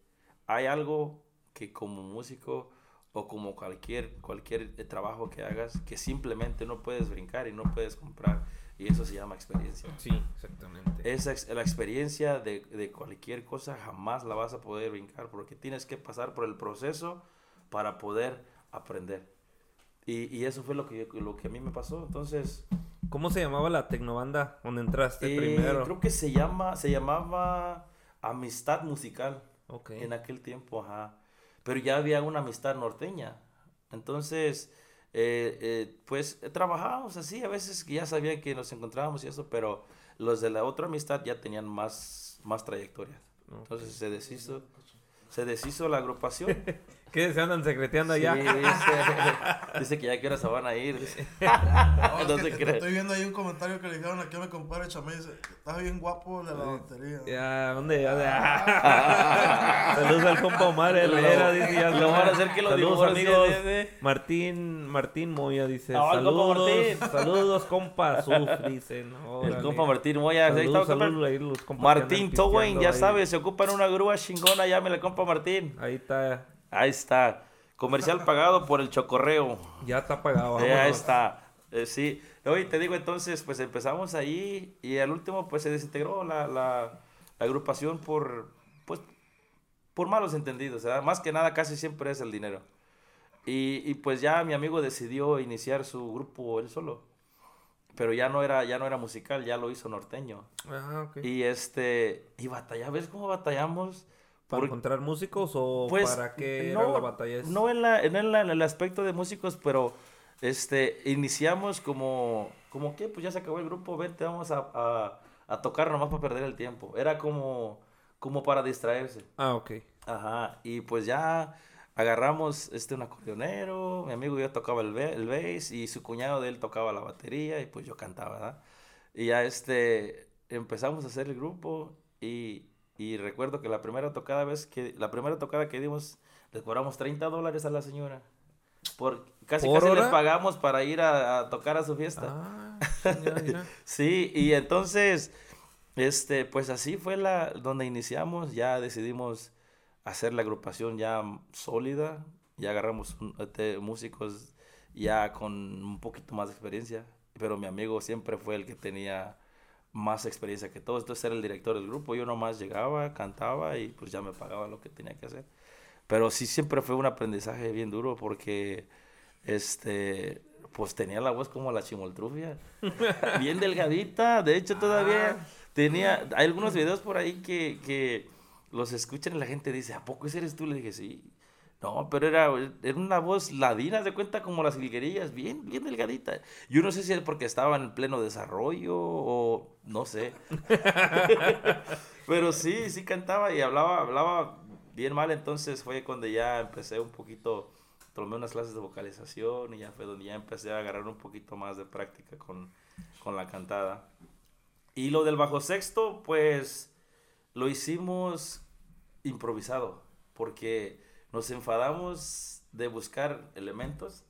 B: hay algo que como músico o como cualquier, cualquier eh, trabajo que hagas, que simplemente no puedes brincar y no puedes comprar. Y eso se llama experiencia.
A: Sí, exactamente.
B: Esa ex- la experiencia de, de cualquier cosa jamás la vas a poder brincar porque tienes que pasar por el proceso para poder aprender. Y, y eso fue lo que, lo que a mí me pasó. Entonces,
A: ¿Cómo se llamaba la tecnobanda donde entraste
B: eh,
A: primero?
B: creo que se llama, se llamaba Amistad Musical
A: Ok.
B: en aquel tiempo, ajá. Pero ya había una amistad norteña. Entonces, eh, eh, pues eh, trabajábamos así, a veces ya sabían que nos encontrábamos y eso, pero los de la otra amistad ya tenían más, más trayectoria. Entonces se deshizo, se deshizo la agrupación. [laughs]
A: ¿Qué? ¿Se andan secreteando allá?
B: Sí, dice, dice que ya que ahora se van a ir.
C: No, es
B: No
C: que
B: se cree.
C: Estoy viendo ahí un comentario que le dijeron aquí a mi compadre Chamé. Dice: Estás bien guapo de la batería.
A: Ya, ¿dónde? Ya, ya. [laughs] Saludos al compa Omar Herrera, dice ya.
B: Lo van a hacer que lo
A: Saludos,
B: divorcie,
A: amigos. Martín, Martín Moya dice,
B: Ah, el compa
A: saludos,
B: Martín.
A: saludos, compa, Suf, dicen.
B: El compa Martín Moya. Martín
A: pisteando
B: ya sabes, se ocupan una grúa chingona, llámele compa Martín.
A: Ahí está,
B: Ahí está. Comercial [laughs] pagado por el chocorreo.
A: ya está
B: ahí
A: vámonos.
B: está. Eh, sí. Hoy te digo entonces, pues empezamos ahí y al último pues se desintegró la, la, la agrupación por, pues, por malos entendidos. ¿verdad? Más que nada casi siempre es el dinero. Y, y pues ya mi amigo decidió iniciar su grupo él solo. Pero ya no era, ya no era musical, ya lo hizo norteño.
A: Ah, ok.
B: Y este, y batalla, ¿ves cómo batallamos?
A: ¿Para encontrar músicos o
B: pues,
A: para qué
B: no,
A: era la batalla?
B: No en, la, en, el, en el aspecto de músicos, pero este, iniciamos como, como que pues ya se acabó el grupo, vente, vamos a, a, a tocar nomás para perder el tiempo. Era como, como para distraerse.
A: Ah, ok.
B: Ajá, y pues ya agarramos este un acordeonero, mi amigo yo tocaba el, el bass y su cuñado de él tocaba la batería y pues yo cantaba, ¿verdad? Y ya este empezamos a hacer el grupo y, y recuerdo que la primera tocada vez que la primera tocada que dimos le cobramos 30 dólares a la señora. Por casi
A: ¿Por
B: casi le pagamos para ir a, a tocar a su fiesta.
A: Ah, [laughs] mira.
B: Sí, y entonces, este, pues así fue la, donde iniciamos, ya decidimos hacer la agrupación ya sólida, ya agarramos un- este, músicos ya con un poquito más de experiencia, pero mi amigo siempre fue el que tenía más experiencia que todos, entonces era el director del grupo, yo nomás llegaba, cantaba y pues ya me pagaba lo que tenía que hacer. Pero sí siempre fue un aprendizaje bien duro porque este pues tenía la voz como la chimoltrufia. [laughs] Bien delgadita. De hecho, todavía tenía. Hay algunos videos por ahí que, que los escuchan y la gente dice, ¿a poco ese eres tú? Le dije, sí. No, pero era, era una voz ladina, de cuenta como las jilguerillas, bien, bien delgadita. Yo no sé si es porque estaba en pleno desarrollo o no sé. [laughs] pero sí, sí cantaba y hablaba, hablaba bien mal, entonces fue cuando ya empecé un poquito, tomé unas clases de vocalización y ya fue donde ya empecé a agarrar un poquito más de práctica con, con la cantada. Y lo del bajo sexto, pues lo hicimos improvisado, porque nos enfadamos de buscar elementos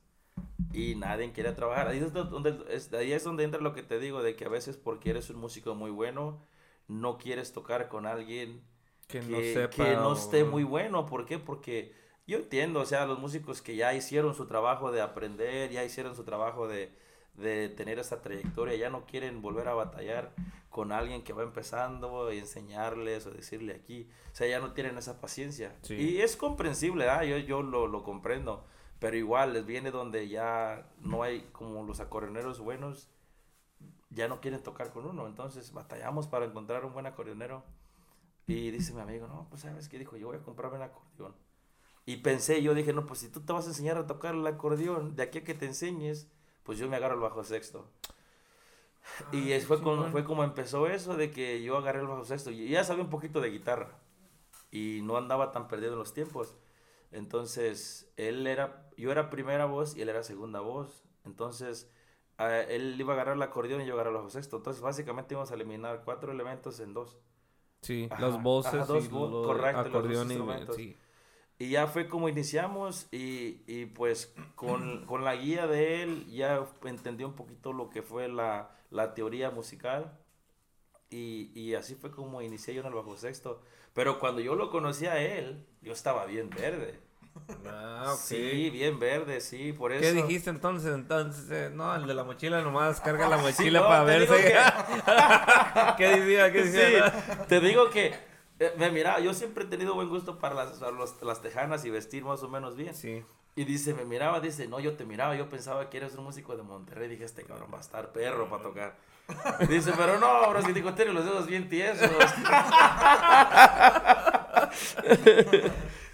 B: y nadie quiere trabajar. Ahí es donde, es, ahí es donde entra lo que te digo, de que a veces porque eres un músico muy bueno, no quieres tocar con alguien
A: Que
B: que,
A: no sepa
B: que no
A: o-
B: esté muy bueno. ¿Por qué? Porque yo entiendo, o sea, los músicos que ya hicieron su trabajo de aprender, ya hicieron su trabajo de, de tener esa trayectoria, ya no quieren volver a batallar con alguien que va empezando y enseñarles o decirle aquí. O sea, ya no tienen esa paciencia.
A: Sí.
B: Y es comprensible, ¿ah? yo, yo lo, lo comprendo. Pero igual les viene donde ya no hay como los acordeoneros buenos, ya no quieren tocar con uno. Entonces batallamos para encontrar un buen acordeonero. Y dice mi amigo, no, pues sabes qué dijo, yo voy a comprarme un acordeón. Y pensé, yo dije, no, pues si tú te vas a enseñar a tocar el acordeón, de aquí a que te enseñes, pues yo me agarro el bajo sexto. y es, fue, con- fue como empezó eso, de que yo agarré el bajo sexto. Y ya sabía un poquito de guitarra. Y no andaba tan perdido en los tiempos. Entonces, él era, yo era primera voz y él era segunda voz. Entonces, a- él iba a agarrar el acordeón y yo agarrar el bajo sexto. Entonces, básicamente íbamos a eliminar cuatro elementos en dos.
A: Sí,
B: Ajá,
A: las voces
B: ajá, dos
A: y
B: los dos
A: acordeón y
B: instrumentos.
A: sí.
B: Y ya fue como iniciamos y, y pues con, con la guía de él ya entendí un poquito lo que fue la, la teoría musical y, y así fue como inicié yo en el bajo sexto. Pero cuando yo lo conocí a él, yo estaba bien verde.
A: Ah, ok.
B: Sí, bien verde, sí, por eso.
A: ¿Qué dijiste entonces? Entonces, no, el de la mochila nomás carga [laughs] la mochila
B: no,
A: para verse. [laughs] ¿Qué decía? ¿Qué decía?
B: Sí, te digo que, eh, me mira, yo siempre he tenido buen gusto para las, los- las tejanas y vestir más o menos bien.
A: Sí.
B: Y dice, me miraba, dice, no, yo te miraba, yo pensaba que eres un músico de Monterrey. Dije, este cabrón va a estar perro para tocar. Dice, pero no, bro, si digo, tiene los dedos bien tiesos.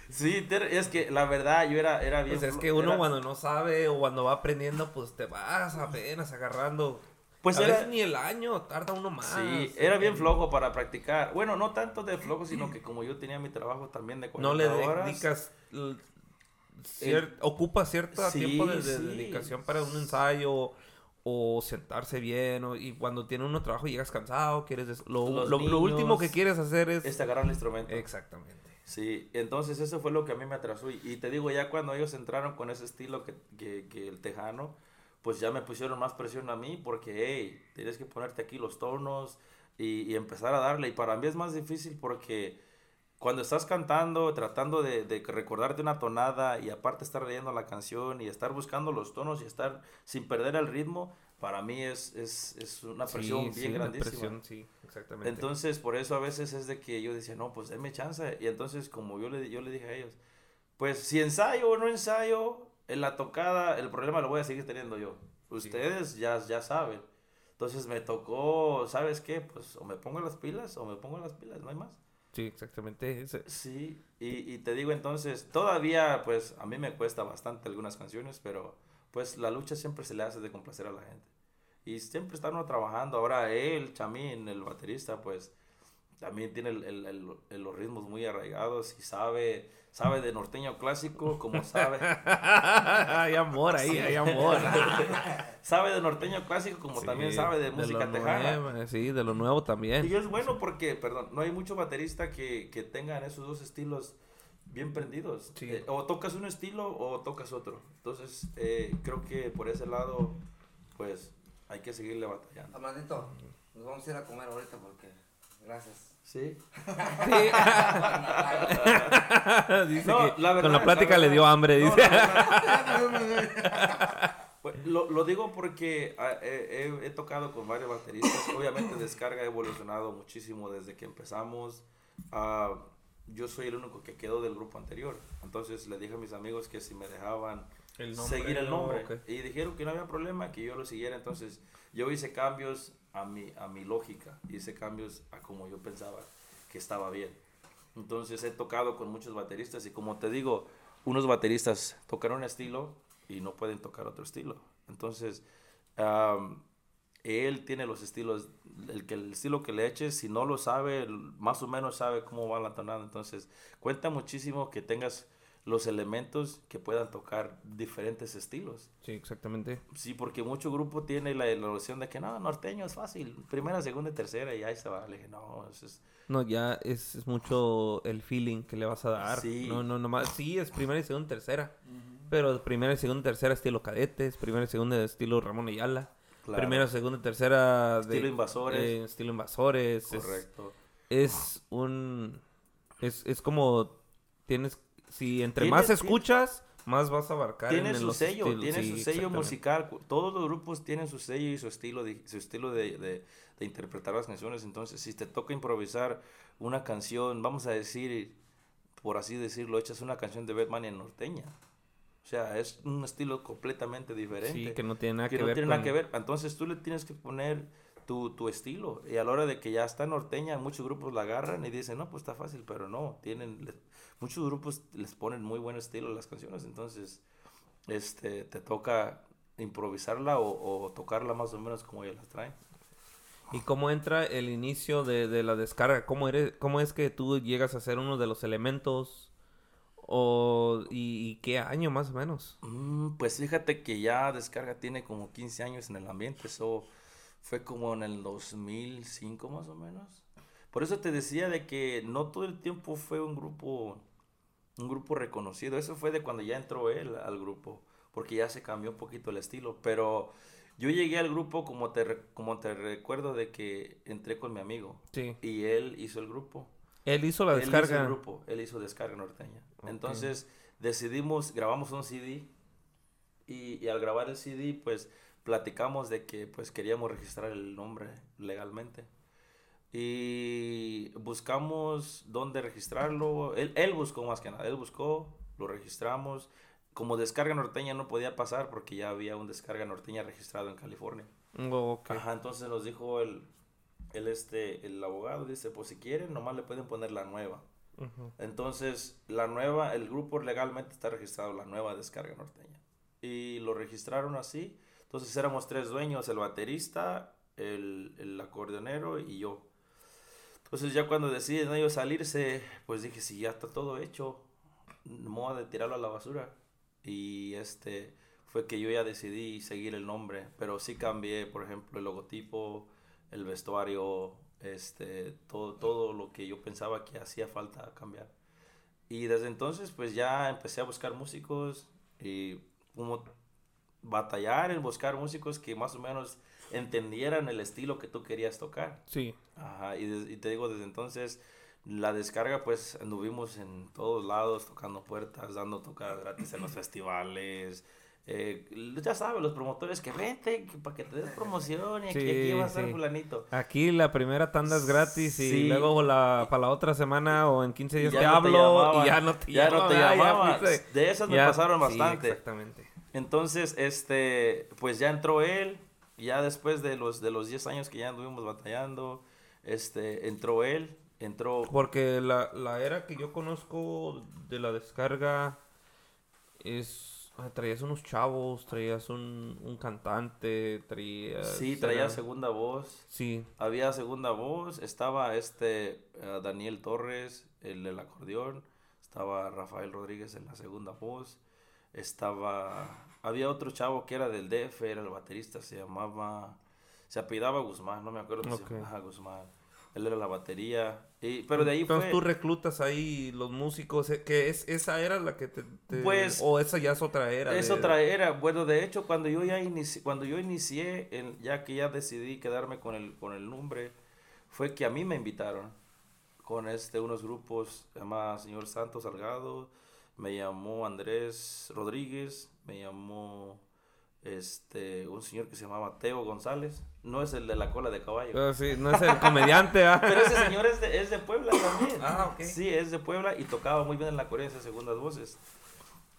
B: sí, es que la verdad, yo era, era bien.
A: Pues es que uno
B: era-
A: cuando no sabe o cuando va aprendiendo, pues te vas apenas agarrando.
B: Pues
A: a
B: era-
A: veces ni el año, tarda uno más.
B: Sí, era bien flojo para practicar. Bueno, no tanto de flojo, sino que como yo tenía mi trabajo también de 40
A: No le
B: horas.
A: dedicas. cier- ocupa cierto
B: Sí,
A: tiempo de, de
B: sí.
A: dedicación para un ensayo o sentarse bien. o- y cuando tiene uno trabajo llegas cansado, quieres. des- Lo, lo- lo último que quieres hacer es.
B: Este agarrar el instrumento.
A: Exactamente.
B: Sí, entonces eso fue lo que a mí me atrasó. Y, y te digo, ya cuando ellos entraron con ese estilo que, que, que el tejano, pues ya me pusieron más presión a mí porque, hey, tienes que ponerte aquí los tonos y, y empezar a darle. Y para mí es más difícil porque cuando estás cantando, tratando de, de recordarte una tonada y aparte estar leyendo la canción y estar buscando los tonos y estar sin perder el ritmo, para mí es, es, es una presión
A: Sí,
B: bien
A: sí,
B: grandísima.
A: presión, sí, exactamente.
B: Entonces, por eso a veces es de que yo decía, no, pues denme chance. Y entonces, como yo le, yo le dije a ellos, pues si ensayo o no ensayo, en la tocada, el problema lo voy a seguir teniendo yo. Ustedes ya, ya saben. Entonces me tocó, ¿sabes qué? Pues o me pongo las pilas o me pongo las pilas, no hay más.
A: sí, exactamente. ese-
B: Sí, y, y te digo entonces, todavía pues a mí me cuesta bastante algunas canciones, pero pues la lucha siempre se le hace de complacer a la gente. Y siempre está uno trabajando. Ahora él, Chamín, el baterista, pues también tiene el- el- el- el- los ritmos muy arraigados y sabe, sabe de norteño clásico como sabe. [laughs]
A: hay amor ahí, hay amor. [laughs]
B: sabe de norteño clásico como
A: Sí,
B: también sabe de música tejana.
A: nuevo, sí, de lo nuevo también.
B: Y es bueno porque, perdón, no hay mucho baterista que, que tengan esos dos estilos bien prendidos.
A: Sí.
B: Eh, o tocas un estilo o tocas otro. Entonces, eh, creo que por ese lado, pues, hay que seguirle batallando.
D: Armandito, nos vamos a ir a comer ahorita porque. Gracias.
B: Sí.
A: Sí. [laughs] dice
B: No,
A: que
B: la verdad,
A: con la plática
B: la
A: le dio hambre, dice.
B: Pues, lo, lo digo porque ah, he, he- he tocado con varios bateristas. Obviamente Descarga ha evolucionado muchísimo desde que empezamos. Ah, yo soy el único que quedó del grupo anterior. Entonces le dije a mis amigos que si me dejaban
A: El nombre,
B: seguir el
A: no,
B: nombre.
A: ok.
B: Y dijeron que no había problema, que yo lo siguiera. Entonces yo hice cambios a mi, a mi lógica, hice cambios a como yo pensaba que estaba bien. Entonces he tocado con muchos bateristas y como te digo, unos bateristas tocan un estilo y no pueden tocar otro estilo. Entonces, él tiene los estilos, el, que, el estilo que le eches, si no lo sabe, más o menos sabe cómo va la tonada. Entonces, cuenta muchísimo que tengas los elementos que puedan tocar diferentes estilos.
A: Sí, exactamente.
B: Sí, porque mucho grupo tiene la, la noción de que no, norteño es fácil, primera, segunda y tercera y ahí se va. Le dije, no, eso es...
A: No, ya es, es mucho el feeling que le vas a dar.
B: Sí.
A: No, no, nomás. Sí, es primera y segunda y tercera. Pero primera y segunda y tercera estilo cadetes. Primera y segunda estilo Ramón Ayala.
B: Claro.
A: Primera, segunda y tercera. de-
B: Estilo Invasores.
A: eh, estilo invasores. Es-
B: Correcto.
A: Es, un. Es, es como. Tienes. Si entre más escuchas, más vas a abarcar.
B: Tiene
A: en- en
B: su
A: los
B: sello,
A: estilos.
B: tiene
A: Sí,
B: su sello musical. Todos los grupos tienen su sello y su estilo de, su estilo de, de- de interpretar las canciones. Entonces, si te toca improvisar una canción, vamos a decir, por así decirlo, echas una canción de Batman en norteña. O sea, es un estilo completamente diferente.
A: Sí, que no tiene nada
B: que
A: que,
B: no
A: ver
B: tiene
A: con...
B: nada que ver. Entonces tú le tienes que poner tu, tu estilo. Y a la hora de que ya está norteña, muchos grupos la agarran y dicen, no, pues está fácil, pero no. tienen Muchos grupos les ponen muy buen estilo a las canciones. Entonces, este, te toca improvisarla o, o tocarla más o menos como ellos las traen.
A: ¿Y cómo entra el inicio de, de la descarga? ¿Cómo, eres, ¿Cómo es que tú llegas a ser uno de los elementos? O, y, y qué año más o menos?
B: Mm, pues fíjate que ya Descarga tiene como 15 años en el ambiente. Eso fue como en el 2005 más o menos. Por eso te decía de que no todo el tiempo fue un grupo, un grupo reconocido. Eso fue de cuando ya entró él al grupo, porque ya se cambió un poquito el estilo. Pero yo llegué al grupo como te, como te recuerdo de que entré con mi amigo
A: Sí.
B: y él hizo el grupo.
A: Él hizo la
B: Él hizo
A: descarga.
B: el grupo, él hizo Descarga Norteña. Entonces decidimos, grabamos un CD y, y al grabar el CD pues platicamos de que pues queríamos registrar el nombre legalmente. Y buscamos dónde registrarlo. Él, él buscó más que nada, él buscó, lo registramos. Como Descarga Norteña no podía pasar porque ya había un Descarga Norteña registrado en California.
A: Oh, ok.
B: Ajá, entonces nos dijo el, el, este, el abogado, dice, pues si quieren, nomás le pueden poner la nueva.
A: Ujú.
B: Entonces, la nueva, el grupo legalmente está registrado, la nueva descarga norteña. Y lo registraron así. Entonces éramos tres dueños, el baterista, el, el acordeonero y yo. Entonces ya cuando deciden ellos salirse, pues dije, si ya está todo hecho, moda de tirarlo a la basura. Y este fue que yo ya decidí seguir el nombre, pero sí cambié, por ejemplo, el logotipo, el vestuario, este, todo, todo lo que yo pensaba que hacía falta cambiar. Y desde entonces, pues ya empecé a buscar músicos y como batallar en buscar músicos que más o menos entendieran el estilo que tú querías tocar.
A: Sí.
B: Ajá, y, te digo, desde entonces, la descarga, pues anduvimos en todos lados, tocando puertas, dando tocadas gratis en los [clears throat] festivales. Eh, ya sabes, los promotores que vente, que para que te des promoción y aquí,
A: Sí,
B: aquí va a estar
A: sí.
B: fulanito.
A: Aquí la primera tanda es gratis y
B: Sí.
A: luego la, para la otra semana o en 15
B: Y
A: días te
B: no
A: hablo y ya no te
B: ya no te
A: ya fuiste.
B: De esas me pasaron bastante.
A: exactamente.
B: Entonces, este, pues ya entró él, ya después de los, de los 10 años que ya anduvimos batallando, este, entró él, entró...
A: Porque la, la era que yo conozco de la descarga es... ah, Traías unos chavos, traías un, un cantante, traías...
B: Sí, traía segunda voz.
A: Sí,
B: Había segunda voz, estaba este eh, Daniel Torres, el del acordeón, estaba Rafael Rodríguez en la segunda voz, estaba, había otro chavo que era del DF, era el baterista, se llamaba, se apellidaba Guzmán, no me acuerdo cómo se
A: Ok.
B: llama, ajá, Guzmán, él era la batería, y, pero de ahí
A: Entonces
B: fue,
A: tú reclutas ahí los músicos, eh, que es esa era la que te, te-
B: Pues,
A: o esa ya es otra era.
B: es
A: de-
B: otra era, bueno, de hecho, cuando yo ya inicié, cuando yo inicié, el- ya que ya decidí quedarme con el, con el nombre, fue que a mí me invitaron con este, unos grupos, se llama Señor Santos Salgado, me llamó Andrés Rodríguez, me llamó este, un señor que se llamaba Teo González, no es el de la cola de caballo.
A: Ah, sí, no es el comediante, ¿ah? [laughs]
B: Pero ese señor es de, es de Puebla también.
A: Ah, ok.
B: Sí, es de Puebla y tocaba muy bien en la Corea esas segundas voces.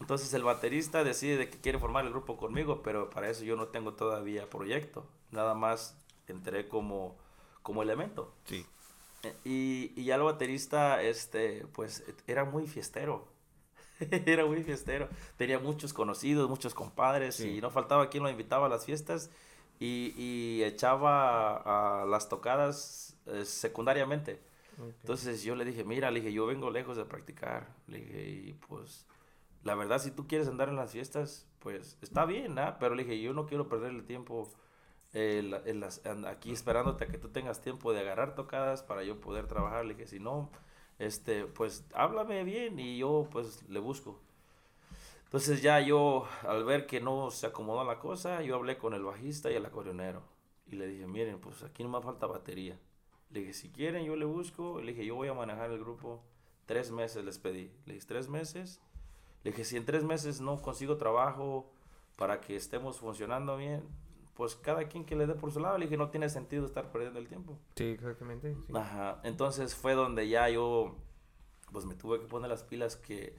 B: Entonces el baterista decide de que quiere formar el grupo conmigo, pero para eso yo no tengo todavía proyecto. Nada más entré como, como elemento.
A: Sí.
B: Eh, Y, y ya el baterista, este, pues, era muy fiestero. [laughs] era muy fiestero. Tenía muchos conocidos, muchos compadres,
A: Sí.
B: y no faltaba quien lo invitaba a las fiestas. Y, y echaba a las tocadas eh, secundariamente. Entonces yo le dije, mira, le dije, yo vengo lejos de practicar. Le dije, y pues, la verdad, si tú quieres andar en las fiestas, pues está bien, ¿ah? Pero le dije, yo no quiero perder el tiempo eh, la- en las- en- aquí esperándote a que tú tengas tiempo de agarrar tocadas para yo poder trabajar. Le dije, si no, este, pues háblame bien y yo pues le busco. Entonces ya yo, al ver que no se acomodó la cosa, yo hablé con el bajista y el acordeonero. Y le dije, miren, pues aquí no me falta batería. Le dije, si quieren, yo le busco. Le dije, yo voy a manejar el grupo. Tres meses les pedí. Le dije, tres meses. Le dije, si en tres meses no consigo trabajo para que estemos funcionando bien, pues cada quien que le dé por su lado. Le dije, no tiene sentido estar perdiendo el tiempo.
A: Sí, exactamente. sí.
B: Ajá. Entonces fue donde ya yo, pues me tuve que poner las pilas que,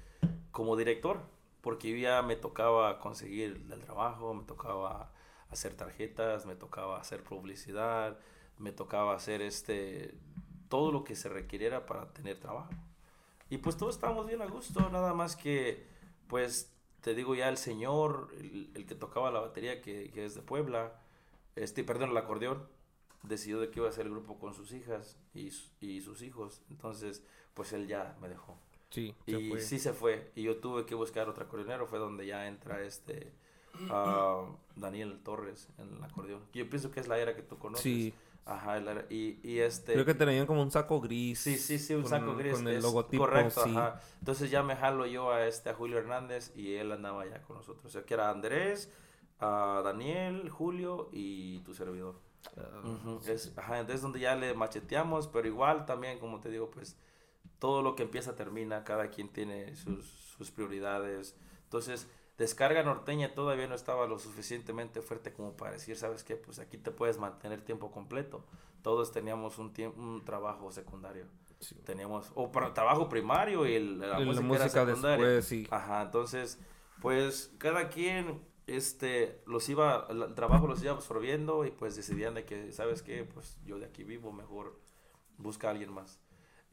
B: como director, porque ya me tocaba conseguir el trabajo, me tocaba hacer tarjetas, me tocaba hacer publicidad, me tocaba hacer este, todo lo que se requiriera para tener trabajo. Y pues todos estábamos bien a gusto, nada más que, pues, te digo ya el señor, el, el que tocaba la batería, que, que es de Puebla, este, perdón, el acordeón, decidió de que iba a hacer el grupo con sus hijas y, y sus hijos. Entonces, pues él ya me dejó.
A: Sí,
B: Y sí se fue. Y yo tuve que buscar otro acordeonero. Fue donde ya entra este ah, Daniel Torres en el acordeón. Yo pienso que es la era que tú conoces.
A: Sí.
B: Ajá, y, y este...
A: Creo que tenían como un saco gris.
B: Sí, sí, sí, un
A: con-
B: saco gris.
A: Con el logotipo,
B: Correcto,
A: sí.
B: ajá. Entonces ya me jalo yo a este, a Julio Hernández y él andaba ya con nosotros. O sea, que era Andrés, a Daniel, Julio y tu servidor.
A: Ah,
B: Ujú, es, ajá, entonces donde ya le macheteamos, pero igual también, como te digo, pues todo lo que empieza termina, cada quien tiene sus, sus prioridades. Entonces, Descarga Norteña todavía no estaba lo suficientemente fuerte como para decir, ¿sabes qué? Pues aquí te puedes mantener tiempo completo. Todos teníamos un, un trabajo secundario.
A: Sí.
B: Teníamos, o para trabajo primario y el- la,
A: Y la
B: música,
A: música
B: era secundaria.
A: después, sí.
B: Ajá, entonces, pues cada quien este los iba el trabajo los iba absorbiendo y pues decidían de que sabes qué pues yo de aquí vivo mejor busca a alguien más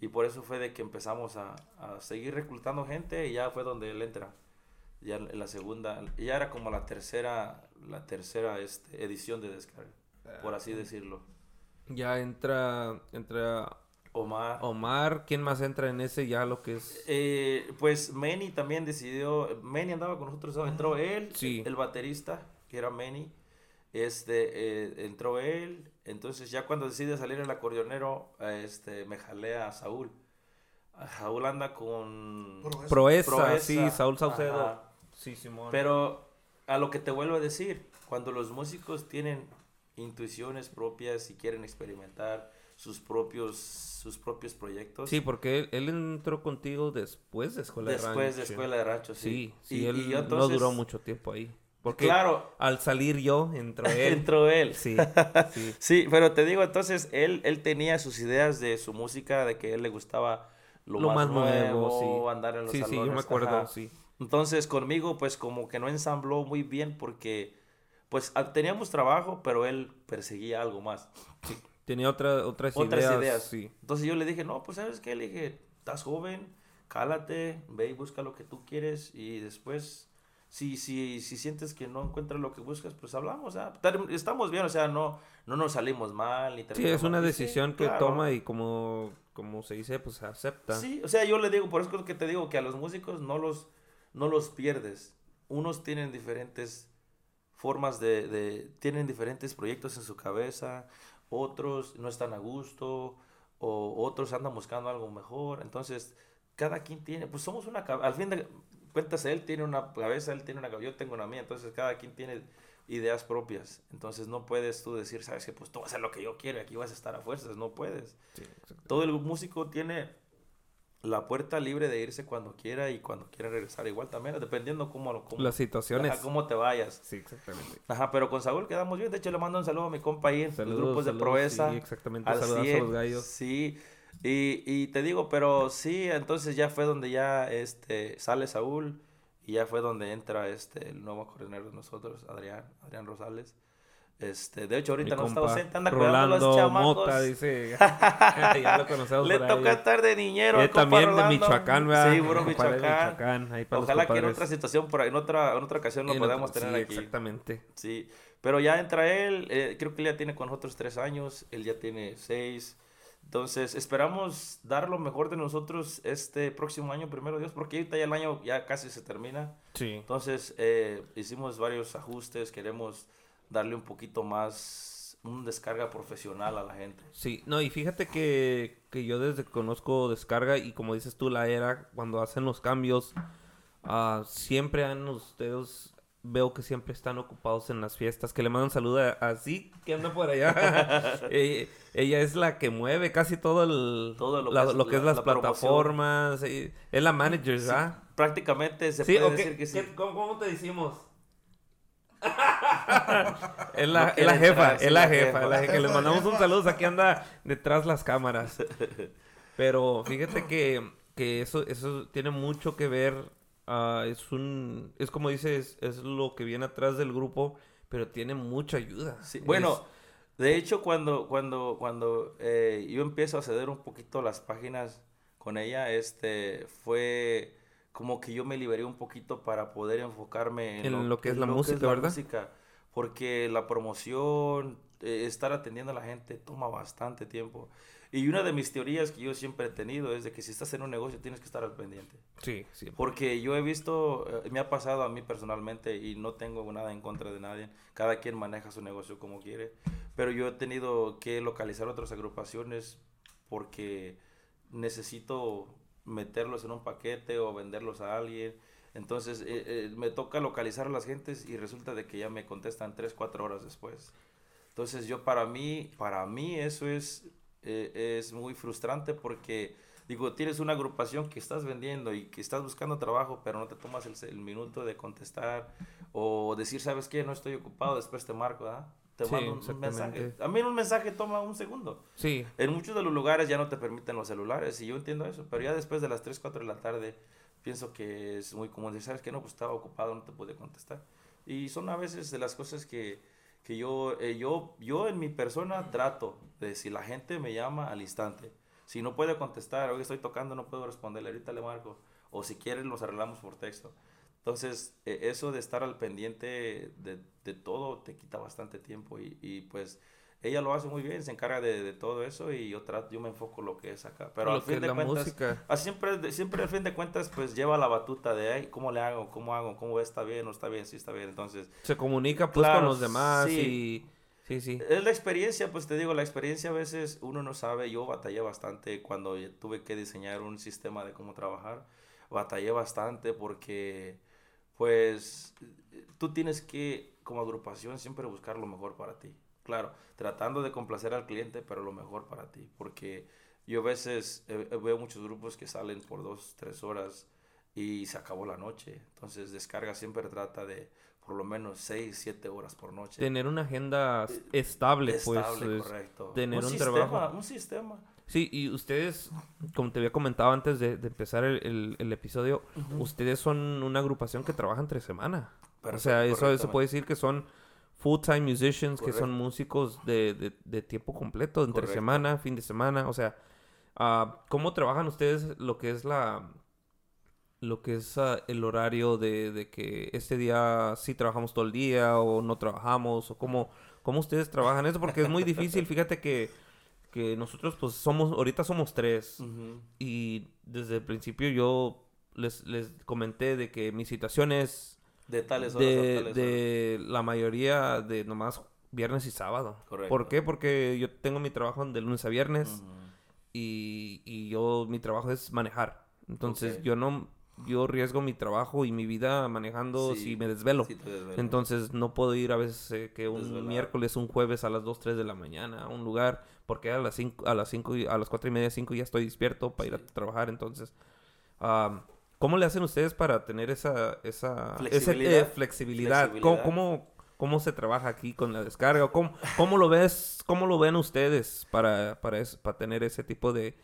B: y por eso fue de que empezamos a, a seguir reclutando gente y ya fue donde él entra ya en la segunda ya era como la tercera la tercera este, edición de descarga por así decirlo
A: Ya entra, entra
B: Omar
A: Omar. ¿Quién más entra en ese ya lo que es?
B: Eh, pues Manny también decidió, Manny andaba con nosotros, entró él,
A: Sí.
B: el baterista, que era Manny, este, eh, entró él, entonces ya cuando decide salir el acordeonero, este, me jalé a Saúl. Saúl anda con...
C: Proeza.
A: Proeza,
B: Proeza,
A: sí, Saúl Saucedo.
B: ajá.
A: Sí, Simón.
B: Pero a lo que te vuelvo a decir, cuando los músicos tienen intuiciones propias y quieren experimentar sus propios, sus propios proyectos,
A: Sí, porque él, él entró contigo después de Escuela de
B: después
A: Rancho.
B: de Escuela de Rancho, sí.
A: Sí, sí,
B: Y-
A: él
B: y yo
A: no
B: entonces-
A: duró mucho tiempo ahí. Porque
B: Claro,
A: al salir yo, entró [laughs] él.
B: entró él.
A: Sí, [laughs] sí.
B: Sí, pero te digo, entonces él, él tenía sus ideas de su música, de que él le gustaba lo,
A: Lo
B: más,
A: más
B: nuevo,
A: nuevo, sí.
B: andar en los
A: Sí, sí,
B: salones.
A: yo me acuerdo,
B: ajá.
A: sí.
B: Entonces conmigo, pues como que no ensambló muy bien porque, pues teníamos trabajo, pero él perseguía algo más.
A: Tenía otra, otras,
B: Otras
A: ideas,
B: ideas.
A: sí.
B: Entonces yo le dije, no, pues sabes qué, le dije, estás joven, cálate, ve y busca lo que tú quieres y después, si, si, si sientes que no encuentras lo que buscas, pues hablamos, ter- estamos bien, o sea, no, no nos salimos mal. Ni
A: Sí, es una decisión que
B: claro.
A: toma y como, como se dice, pues acepta.
B: Sí, o sea, yo le digo, por eso es que te digo que a los músicos no los, no los pierdes. Unos tienen diferentes formas de, de- tienen diferentes proyectos en su cabeza, otros no están a gusto, o otros andan buscando algo mejor. Entonces, cada quien tiene, pues somos una cabeza, al fin de cuentas, él tiene una cabeza, él tiene una cabeza, yo tengo una mía, entonces cada quien tiene ideas propias. Entonces, no puedes tú decir, sabes que pues tú vas a hacer lo que yo quiero y aquí vas a estar a fuerzas, no puedes
A: Sí,
B: todo el músico tiene la puerta libre de irse cuando quiera y cuando quiera regresar igual también, dependiendo cómo, cómo,
A: Las situaciones.
B: ajá, cómo te vayas.
A: Sí, exactamente.
B: Ajá, pero con Saúl quedamos bien. De hecho, le mando un saludo a mi compa ahí en los
A: Saludos,
B: grupos de proeza.
A: Sí, exactamente.
B: al
A: Saludos a
B: 100,
A: los gallos.
B: Sí, y, y te digo, pero sí, entonces ya fue donde ya este, sale Saúl Y ya fue donde entra este, el nuevo coordinador de nosotros, Adrián, Adrián Rosales. Este, de hecho, ahorita
A: Mi
B: no está
A: compa
B: ausente, anda cuidando a los
A: Rolando
B: chamacos.
A: Mota, dice. [laughs] ya lo conocemos
B: Le toca estar de niñero. Al compa
A: también de
B: Rolando.
A: Michoacán, ¿verdad?
B: Sí,
A: de
B: Michoacán.
A: Michoacán, ahí para los
B: Ojalá que en otra situación, por ahí, en otra, en otra ocasión lo
A: En
B: podamos
A: otro-
B: tener
A: sí,
B: aquí.
A: Exactamente.
B: Sí, pero ya entra él, eh, creo que él ya tiene con nosotros tres años, él ya tiene seis. Entonces, esperamos dar lo mejor de nosotros este próximo año, primero Dios, porque ahorita ya el año ya casi se termina.
A: Sí.
B: Entonces, eh, hicimos varios ajustes, queremos darle un poquito más, un descarga profesional a la gente.
A: Sí, no, y fíjate que, que yo desde que conozco Descarga y como dices tú, la era, cuando hacen los cambios, ah, siempre han ustedes, veo que siempre están ocupados en las fiestas, que le mandan saludo a, que anda por allá. [laughs] [laughs] Eh, ella es la que mueve casi todo, el,
B: Todo lo que
A: la-
B: es
A: lo que es
B: la-
A: las
B: la
A: plataformas, eh, es la manager, ¿verdad?
B: Prácticamente se
A: Sí,
B: puede decir que sí.
A: ¿qué- ¿Cómo, cómo te decimos? [laughs] es la,
B: No
A: es la jefa, es la
B: la
A: jefa,
B: jefa.
A: es la jefa, que le mandamos un saludo, aquí anda detrás las cámaras. Pero fíjate que, que eso, eso tiene mucho que ver, ah, es un, es como dices, es lo que viene atrás del grupo, pero tiene mucha ayuda.
B: Sí, Bueno, de hecho, cuando, cuando, cuando eh, yo empiezo a ceder un poquito las páginas con ella, este, fue como que yo me liberé un poquito para poder enfocarme en,
A: En lo que es la música, ¿verdad?
B: música, porque la promoción, eh, estar atendiendo a la gente toma bastante tiempo. Y una de mis teorías que yo siempre he tenido es de que si estás en un negocio tienes que estar al pendiente.
A: sí, sí.
B: Porque yo he visto, eh, me ha pasado a mí personalmente y no tengo nada en contra de nadie. Cada quien maneja su negocio como quiere. Pero yo he tenido que localizar otras agrupaciones porque necesito meterlos en un paquete o venderlos a alguien. Entonces eh, eh, me toca localizar a las gentes y resulta de que ya me contestan 3, 4 horas después. Entonces yo para mí, para mí eso es, eh, es muy frustrante porque digo, tienes una agrupación que estás vendiendo y que estás buscando trabajo, pero no te tomas el, el minuto de contestar o decir, ¿sabes qué? No estoy ocupado, después te marco, ¿ah? Te
A: Sí,
B: mando un- mensaje. A mí un mensaje toma un segundo.
A: Sí,
B: En muchos de los lugares ya no te permiten los celulares y yo entiendo eso, pero ya después de las 3, 4 de la tarde pienso que es muy común decir, ¿sabes qué? No, pues estaba ocupado, no te pude contestar. Y son a veces de las cosas que, que yo, eh, yo, yo en mi persona trato de si la gente me llama al instante. Si no puede contestar, hoy estoy tocando, no puedo responderle, ahorita le marco. O si quieren, nos arreglamos por texto. Entonces, eh, eso de estar al pendiente de, de todo te quita bastante tiempo y, y, pues ella lo hace muy bien, se encarga de, de todo eso y yo trato, yo me enfoco lo que es acá. Pero
A: lo
B: al fin de cuentas,
A: música.
B: ah, siempre, siempre al fin de cuentas, pues lleva la batuta de, ay, ¿cómo le hago? ¿Cómo hago? ¿Cómo está bien? ¿No está bien? Sí, está bien. Entonces,
A: Se comunica pues
B: Claro,
A: con los demás
B: sí.
A: y... Sí, sí.
B: es la experiencia, pues te digo, la experiencia a veces uno no sabe. Yo batallé bastante cuando tuve que diseñar un sistema de cómo trabajar. Batallé bastante porque, pues, tú tienes que, como agrupación, siempre buscar lo mejor para ti. Claro, tratando de complacer al cliente, pero lo mejor para ti. Porque yo a veces eh, eh, veo muchos grupos que salen por dos, tres horas y se acabó la noche. Entonces, descarga siempre trata de por lo menos seis, siete horas por noche.
A: Tener una agenda estable, pues.
B: Estable,
A: es-
B: correcto.
A: tener un
B: sistema,
A: trabajo.
B: Un sistema.
A: Sí, y ustedes, como te había comentado antes de, de empezar el, el- el episodio, ustedes son una agrupación que trabaja entre semana. o
B: Perfecto,
A: sea, eso se puede decir que son full-time musicians, que son
B: Correcto.
A: músicos de, de- de tiempo completo, entre
B: Correcto.
A: semana, fin de semana. O sea, ah, ¿cómo trabajan ustedes lo que es la lo que es ah, el horario de, de que este día sí trabajamos todo el día o no trabajamos o cómo, cómo ustedes trabajan eso porque es muy difícil fíjate que, que nosotros pues somos ahorita somos tres
B: Ujú.
A: y desde el principio yo les, les comenté de que mi situación es
B: De tales horas a
A: de,
B: tales
A: de la mayoría de nomás viernes y sábado.
B: Correcto.
A: ¿Por qué? Porque yo tengo mi trabajo de lunes a viernes y, y yo mi trabajo es manejar. Entonces yo no yo riesgo mi trabajo y mi vida manejando
B: Sí,
A: si me desvelo.
B: sí te desvelas.
A: Entonces no puedo ir a veces eh, que un
B: Desvelado.
A: miércoles, un jueves a las 2, 3 de la mañana a un lugar porque a las 5, a las 5, a las 4 y media, 5 ya estoy despierto para ir a trabajar. Entonces, ¿cómo le hacen ustedes para tener esa, esa ese, eh, flexibilidad? ¿Cómo,
B: Flexibilidad.
A: cómo, cómo se trabaja aquí con la descarga? ¿Cómo, cómo lo ves, cómo lo ven ustedes para, para, es- para tener ese tipo de,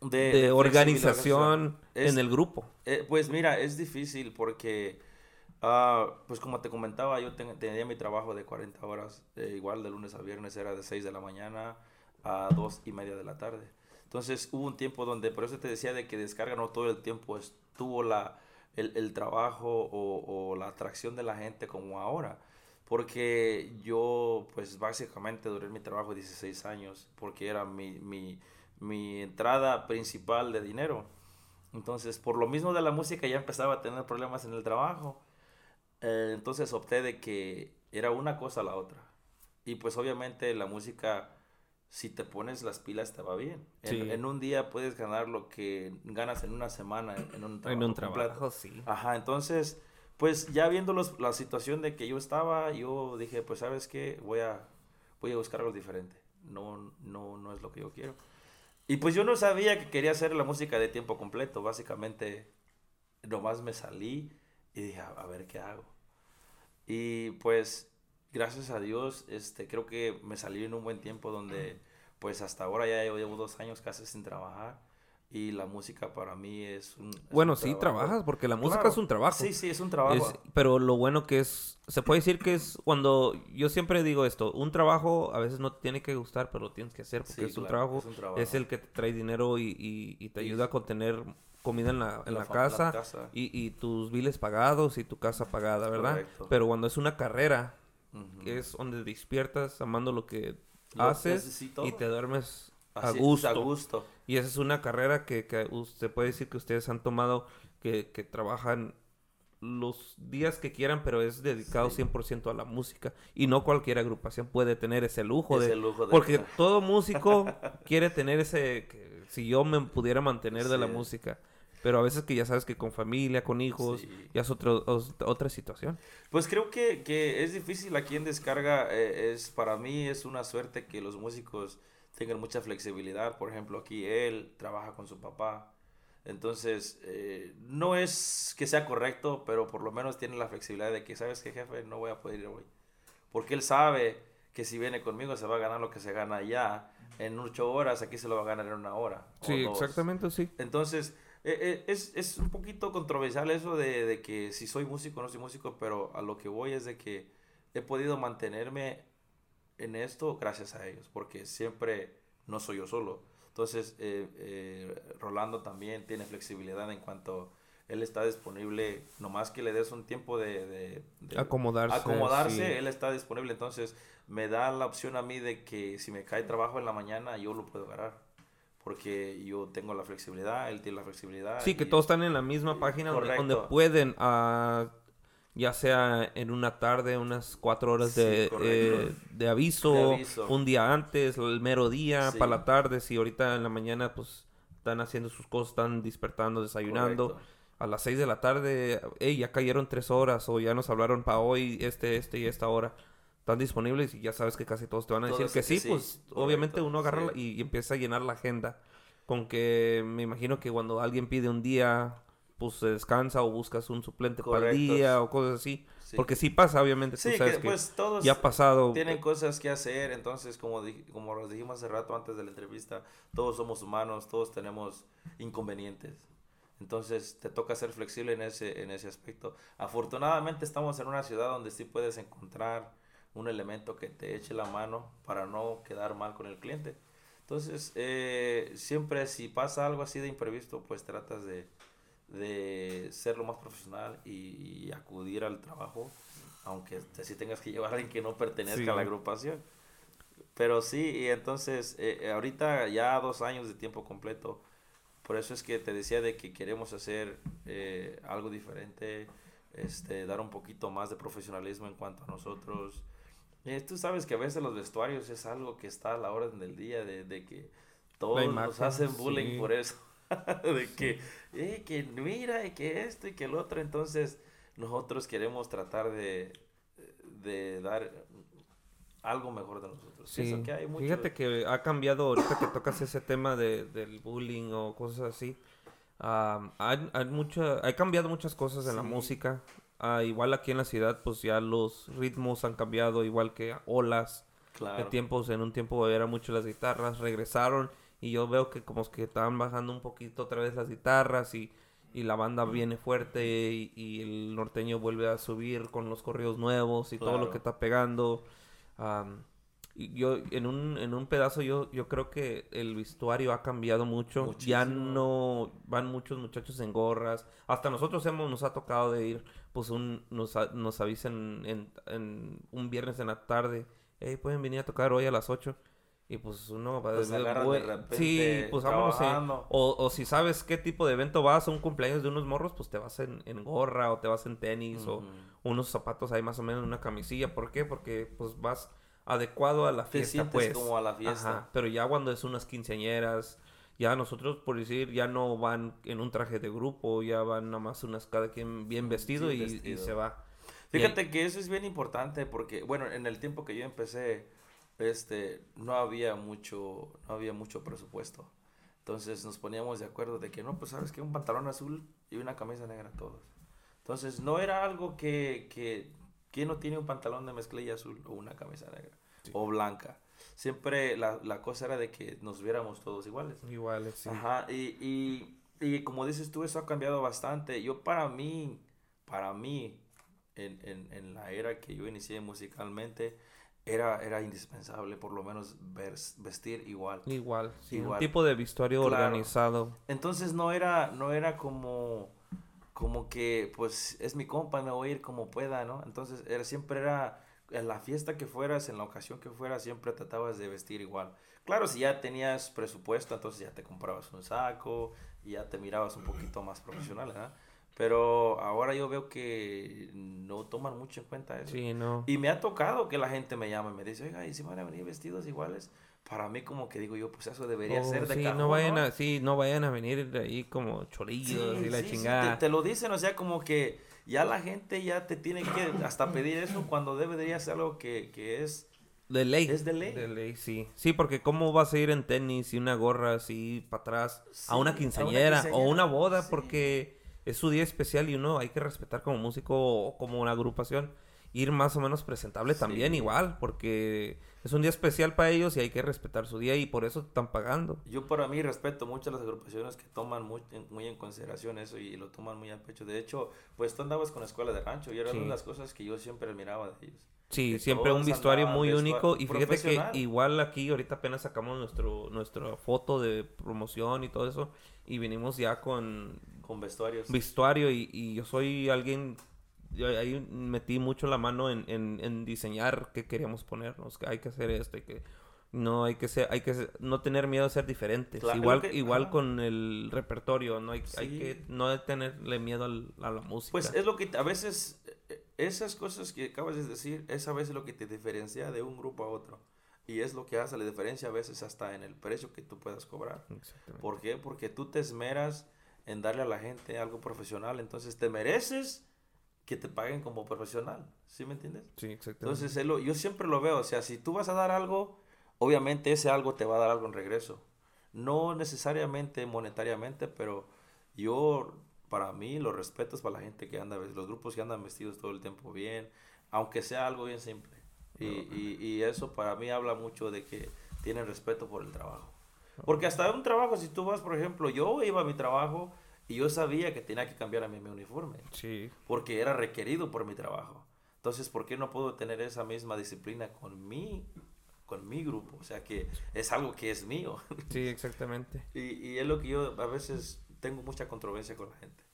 B: de,
A: organización
B: Es-
A: en el grupo.
B: Eh, pues mira, es difícil porque, ah, pues como te comentaba, yo ten- tenía mi trabajo de 40 horas, eh, igual de lunes a viernes era de 6 de la mañana a 2 y media de la tarde. Entonces hubo un tiempo donde, por eso te decía de que descarga no todo el tiempo estuvo la, el, el trabajo o, o la atracción de la gente como ahora. Porque yo, pues básicamente duré mi trabajo 16 años, porque era mi, mi, mi entrada principal de dinero. Entonces, por lo mismo de la música, ya empezaba a tener problemas en el trabajo. Eh, entonces opté de que era una cosa a la otra. Y pues obviamente la música, si te pones las pilas, te va bien. En,
A: Sí.
B: en un día puedes ganar lo que ganas en una semana en un trabajo.
A: En un trabajo, sí.
B: Ajá, entonces, pues ya viendo los- la situación de que yo estaba, yo dije, pues sabes qué, voy a, voy a buscar algo diferente. No, no, no es lo que yo quiero. Y pues yo no sabía que quería hacer la música de tiempo completo. Básicamente, nomás me salí y dije, a, a ver qué hago. Y pues, gracias a Dios, este, creo que me salí en un buen tiempo donde, pues hasta ahora ya llevo, llevo dos años casi sin trabajar. Y la música para mí es un... es
A: Bueno,
B: un
A: sí
B: trabajo.
A: trabajas porque la música
B: Claro.
A: es un trabajo.
B: Sí, sí, es un trabajo.
A: Es- pero lo bueno que es, se puede decir que es cuando, yo siempre digo esto, un trabajo a veces no te tiene que gustar, pero lo tienes que hacer porque
B: Sí,
A: es, un trabajo,
B: es un trabajo.
A: es el que te trae dinero y, y- y te ayuda a contener comida en la, en la, casa. Y, y tus biles pagados y tu casa pagada, ¿verdad?
B: Correcto.
A: Pero cuando es una carrera, Que es donde despiertas amando lo que
B: Lo-
A: haces y te duermes a
B: Así
A: gusto.
B: a gusto.
A: Y esa es una carrera que, que usted puede decir que ustedes han tomado, que, que trabajan los días que quieran, pero es dedicado
B: Sí.
A: 100% a la música. Y no cualquier agrupación puede tener ese lujo
B: Ese
A: de...
B: lujo de-
A: Porque [laughs] todo músico quiere tener ese... que si yo me pudiera mantener de la música. Pero a veces que ya sabes que con familia, con hijos,
B: Sí.
A: ya es otro, os- otra situación.
B: Pues creo que, que es difícil aquí en descarga. eh, es Para mí es una suerte que los músicos tengan mucha flexibilidad. Por ejemplo, aquí él trabaja con su papá. Entonces, eh, no es que sea correcto, pero por lo menos tiene la flexibilidad de que, ¿sabes qué, jefe? No voy a poder ir hoy. Porque él sabe que si viene conmigo se va a ganar lo que se gana allá. En ocho horas, aquí se lo va a ganar en una hora.
A: Sí, exactamente, sí.
B: Entonces, eh, eh, es, es un poquito controversial eso de, de que si soy músico o no soy músico, pero a lo que voy es de que he podido mantenerme en esto gracias a ellos, porque siempre no soy yo solo. Entonces, eh, eh, Rolando también tiene flexibilidad en cuanto él está disponible, nomás que le des un tiempo de, de- de
A: Acomodarse,
B: acomodarse,
A: sí.
B: él está disponible. Entonces, me da la opción a mí de que si me cae trabajo en la mañana, yo lo puedo agarrar. Porque yo tengo la flexibilidad, él tiene la flexibilidad.
A: Sí, que todos están en la misma página donde, pueden, ah, ya sea en una tarde, unas cuatro horas
B: Sí,
A: de, eh, de aviso,
B: De aviso.
A: un día antes, el mero día,
B: Sí.
A: para la tarde, si ahorita en la mañana pues están haciendo sus cosas, están despertando, desayunando.
B: Correcto.
A: A las seis de la tarde, hey, ya cayeron tres horas o ya nos hablaron para hoy, este, este y esta hora. Están disponibles y ya sabes que casi todos te van a decir que
B: que
A: sí,
B: sí,
A: pues
B: correcto,
A: obviamente uno agarra
B: sí.
A: y, y empieza a llenar la agenda. Con que me imagino que cuando alguien pide un día, pues se descansa o buscas un suplente para el día o cosas así.
B: Sí.
A: Porque sí pasa, obviamente, tú sabes
B: que
A: que,
B: pues todos
A: ya ha pasado.
B: tienen cosas que hacer, entonces como, como los dijimos hace rato antes de la entrevista, todos somos humanos, todos tenemos inconvenientes. Entonces te toca ser flexible en ese, en ese aspecto. Afortunadamente estamos en una ciudad donde sí puedes encontrar un elemento que te eche la mano para no quedar mal con el cliente. Entonces, eh, siempre si pasa algo así de imprevisto, pues tratas de, de ser lo más profesional y, y acudir al trabajo, aunque te, sí tengas que llevar a alguien que no pertenezca
A: Sí.
B: a la agrupación. Pero sí, y entonces, eh, eh, ahorita ya dos años de tiempo completo, por eso es que te decía de que queremos hacer eh, algo diferente, este, dar un poquito más de profesionalismo en cuanto a nosotros. Eh, tú sabes que a veces los vestuarios es algo que está a la orden del día, de, de que todos nos hacen bullying
A: sí.
B: por eso. [laughs] de que, eh, que mira, y que esto y que el otro. Entonces, nosotros queremos tratar de, de dar algo mejor de nosotros.
A: Sí.
B: Pienso que hay mucho-
A: Fíjate que ha cambiado ahorita que tocas ese tema de, del bullying o cosas así. Am, hay, hay mucha, ha cambiado muchas cosas en la música. Ah, igual aquí en la ciudad, pues ya los ritmos han cambiado, igual que olas.
B: Claro.
A: De tiempos, en un tiempo era mucho las guitarras, regresaron y yo veo que como que estaban bajando un poquito otra vez las guitarras y, y la banda viene fuerte y, y el norteño vuelve a subir con los corridos nuevos y todo lo que está pegando. Am, y yo en un, en un pedazo yo, yo creo que el vestuario ha cambiado mucho. Ya no van muchos muchachos en gorras. Hasta nosotros hemos, nos ha tocado de ir, pues un, nos, nos avisan en, en un viernes en la tarde, hey, pueden venir a tocar hoy a las 8. Y pues uno va
B: Pues de repente
A: Sí, pues vámonos. O, o si sabes qué tipo de evento vas, un cumpleaños de unos morros, pues te vas en, en gorra o te vas en tenis o unos zapatos ahí más o menos, una camisilla. ¿Por qué? Porque pues vas adecuado a la fiesta, pues.
B: como a la fiesta.
A: Ajá, pero ya cuando es unas quinceañeras, ya nosotros, por decir, ya no van en un traje de grupo, ya van nada más unas cada quien bien vestido, y, se va. Y-
B: Fíjate que eso es bien importante porque, bueno, en el tiempo que yo empecé, este, no había mucho, no había mucho presupuesto. Entonces nos poníamos de acuerdo de que no, pues sabes que un pantalón azul y una camisa negra todos. Entonces no era algo que, que, ¿quién no tiene un pantalón de mezclilla azul o una camisa negra o blanca? Siempre la, la cosa era de que nos viéramos todos iguales.
A: Iguales, sí.
B: Ajá, y, y, y como dices tú, eso ha cambiado bastante. Yo para mí, para mí, en, en, en la era que yo inicié musicalmente, era, era indispensable por lo menos vers- vestir igual.
A: Igual, sí. Un
B: Igual.
A: tipo de vestuario
B: Claro.
A: organizado.
B: Entonces no era, no era como, como que, pues, es mi compa, me voy a ir como pueda, ¿no? Entonces era, siempre era, en la fiesta que fueras, en la ocasión que fueras, siempre tratabas de vestir igual. Claro, si ya tenías presupuesto, entonces ya te comprabas un saco y ya te mirabas un poquito más profesional, ¿verdad? Pero ahora yo veo que no toman mucho en cuenta eso.
A: Sí, no.
B: Y me ha tocado que la gente me llama y me dice, oiga, ¿y si van a venir vestidos iguales? Para mí como que digo yo, pues eso debería
A: Oh,
B: ser de
A: sí,
B: cajón,
A: no vayan
B: ¿no?
A: a, sí, no vayan a venir de ahí como cholillos y la
B: sí, sí,
A: chingada.
B: te, te lo dicen, o sea, como que ya la gente ya te tiene que hasta pedir eso cuando debería ser algo que, que es...
A: De ley.
B: Es de ley.
A: De ley, sí. Sí, porque cómo vas a ir en tenis y una gorra así para atrás
B: Sí,
A: a
B: a
A: una
B: una
A: quinceañera o una boda
B: sí.
A: porque es su día especial y uno hay que respetar como músico o como una agrupación ir más o menos presentable también igual porque es un día especial para ellos y hay que respetar su día y por eso están pagando.
B: Yo para mí respeto mucho a las agrupaciones que toman muy, en- muy en consideración eso y lo toman muy a pecho. De hecho, pues tú andabas con la escuela de rancho y era una
A: Sí.
B: las cosas que yo siempre admiraba de ellos.
A: Sí,
B: Que
A: siempre un vestuario muy único y fíjate que igual aquí ahorita apenas sacamos nuestro nuestra foto de promoción y todo eso y venimos ya con
B: Con vestuarios.
A: vestuario y, y yo soy alguien yo ahí metí mucho la mano en, en, en diseñar qué queríamos ponernos que hay que hacer esto y que no hay que ser hay que ser- no tener miedo a ser diferentes
B: Claro,
A: igual
B: que-
A: igual
B: ajá.
A: con el repertorio no hay, hay
B: Sí.
A: que no tenerle miedo al- a la música
B: Pues es lo que a veces, eh, esas cosas que acabas de decir, es a veces lo que te diferencia de un grupo a otro. Y es lo que hace la diferencia a veces hasta en el precio que tú puedas cobrar. ¿Por qué? Porque tú te esmeras en darle a la gente algo profesional, entonces te mereces que te paguen como profesional. ¿Sí me entiendes?
A: sí exactamente
B: Entonces, es lo- yo siempre lo veo, o sea, si tú vas a dar algo, obviamente ese algo te va a dar algo en regreso. No necesariamente monetariamente, pero yo, para mí, los respetos para la gente que anda, los grupos que andan vestidos todo el tiempo bien, aunque sea algo bien simple. Y, y, y eso para mí habla mucho de que tienen respeto por el trabajo. Porque hasta un trabajo, si tú vas, por ejemplo, yo iba a mi trabajo y yo sabía que tenía que cambiar a mi, mi uniforme
A: sí
B: porque era requerido por mi trabajo. Entonces, ¿por qué no puedo tener esa misma disciplina con mi, con mi grupo? O sea, que es algo que es mío. [laughs]
A: sí exactamente
B: y, y es lo que yo a veces tengo mucha controversia con la gente.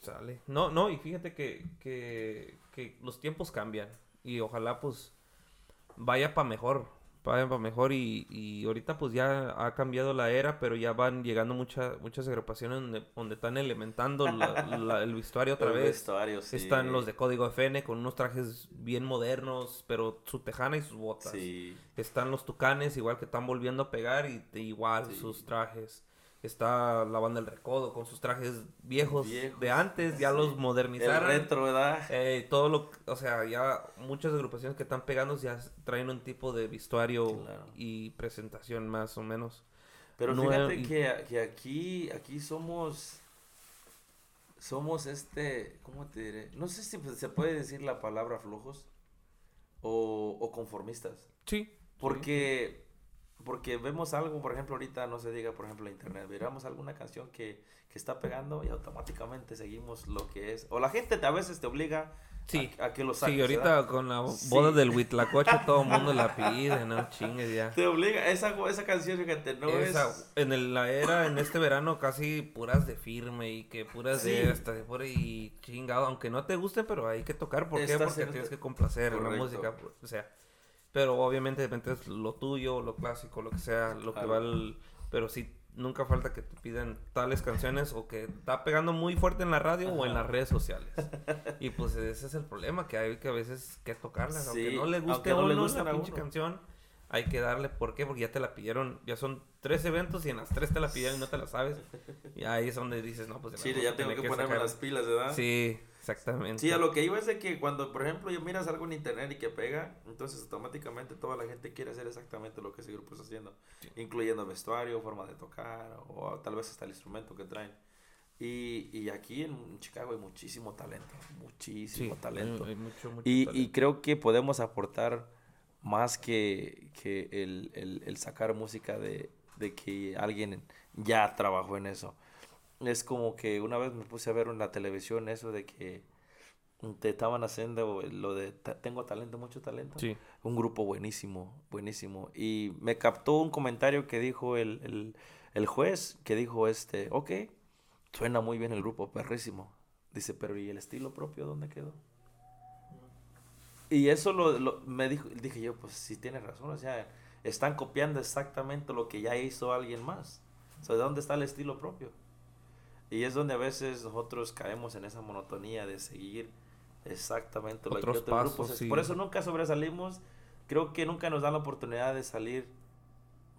A: Sale. No, no, y fíjate que, que, que los tiempos cambian. Y ojalá pues vaya para mejor. Vaya para mejor. Y, y ahorita pues ya ha cambiado la era, pero ya van llegando muchas muchas agrupaciones donde, donde están elementando la- la- el vestuario otra
B: El
A: vez.
B: vestuario, sí.
A: Están los de código FN con unos trajes bien modernos, pero su tejana y sus botas.
B: Sí.
A: Están los tucanes, igual que están volviendo a pegar y igual
B: Sí.
A: sus trajes. Está la banda del recodo con sus trajes viejos,
B: Viejos,
A: de antes, ya
B: sí.
A: los
B: El
A: modernizaron.
B: retro, ¿verdad?
A: Eh, todo lo, o sea, ya muchas agrupaciones que están pegando ya traen un tipo de vestuario
B: Claro.
A: y presentación más o menos.
B: Pero
A: no
B: fíjate que, que aquí, aquí somos, somos este, ¿cómo te diré? No sé si se puede decir la palabra flojos o, o conformistas.
A: Sí.
B: Porque porque vemos algo, por ejemplo, ahorita no se diga, por ejemplo, internet, miramos alguna canción que, que está pegando y automáticamente seguimos lo que es. O la gente te- a veces te obliga
A: Sí.
B: a, a que lo saques.
A: Sí, ahorita
B: ¿verdad?
A: con la
B: Sí.
A: boda del Huitlacoche [laughs] todo el mundo la pide, no chingues ya.
B: Te obliga, esa, esa canción, fíjate, no
A: Esa-
B: es...
A: en el- la era, en este verano, casi puras de firme y que puras
B: Sí.
A: de hasta de pura y chingado, aunque no te guste, pero hay que tocar. ¿Por qué? Porque tienes que complacer en la
B: Correcto.
A: música, o sea. Pero obviamente de repente es lo tuyo, lo clásico, lo que sea, lo que va al... Pero sí, nunca falta que te piden tales canciones o que está pegando muy fuerte en la radio o en las redes sociales. Y pues ese es el problema, que hay que a veces que tocarlas, aunque no le guste a
B: no le
A: uno la pinche
B: uno.
A: canción, hay que darle, ¿por qué? Porque ya te la pidieron, ya son tres eventos y en las tres te la pidieron y no te la sabes. Y ahí es donde dices, no, pues
B: Sí, ya tengo que ponerme
A: sacar-
B: las pilas, ¿verdad?
A: Sí, exactamente.
B: Sí, a lo que iba es de que cuando, por ejemplo, yo miras algo en internet y que pega, entonces automáticamente toda la gente quiere hacer exactamente lo que ese grupo está haciendo, incluyendo vestuario, forma de tocar o tal vez hasta el instrumento que traen. Y, y aquí en Chicago hay muchísimo talento,
A: Sí,
B: muchísimo
A: hay-
B: talento.
A: hay mucho, mucho
B: Y,
A: talento.
B: y creo que podemos aportar más que, que el, el- el sacar música de, de que alguien ya trabajó en eso. Es como que una vez me puse a ver en la televisión eso de que te estaban haciendo lo de tengo talento, mucho talento.
A: Sí.
B: Un grupo buenísimo, buenísimo. Y me captó un comentario que dijo el, el, el juez, que dijo este, ok, suena muy bien el grupo, perrísimo. Dice, pero ¿y el estilo propio dónde quedó? Y eso lo, lo- me dijo, dije yo, pues sí tienes razón, o sea, están copiando exactamente lo que ya hizo alguien más. O sea, ¿de dónde está el estilo propio? Y es donde a veces nosotros caemos en esa monotonía de seguir exactamente lo
A: Otros
B: que otro grupo
A: pasos,
B: hace.
A: sí.
B: Por eso nunca sobresalimos. Creo que nunca nos dan la oportunidad de salir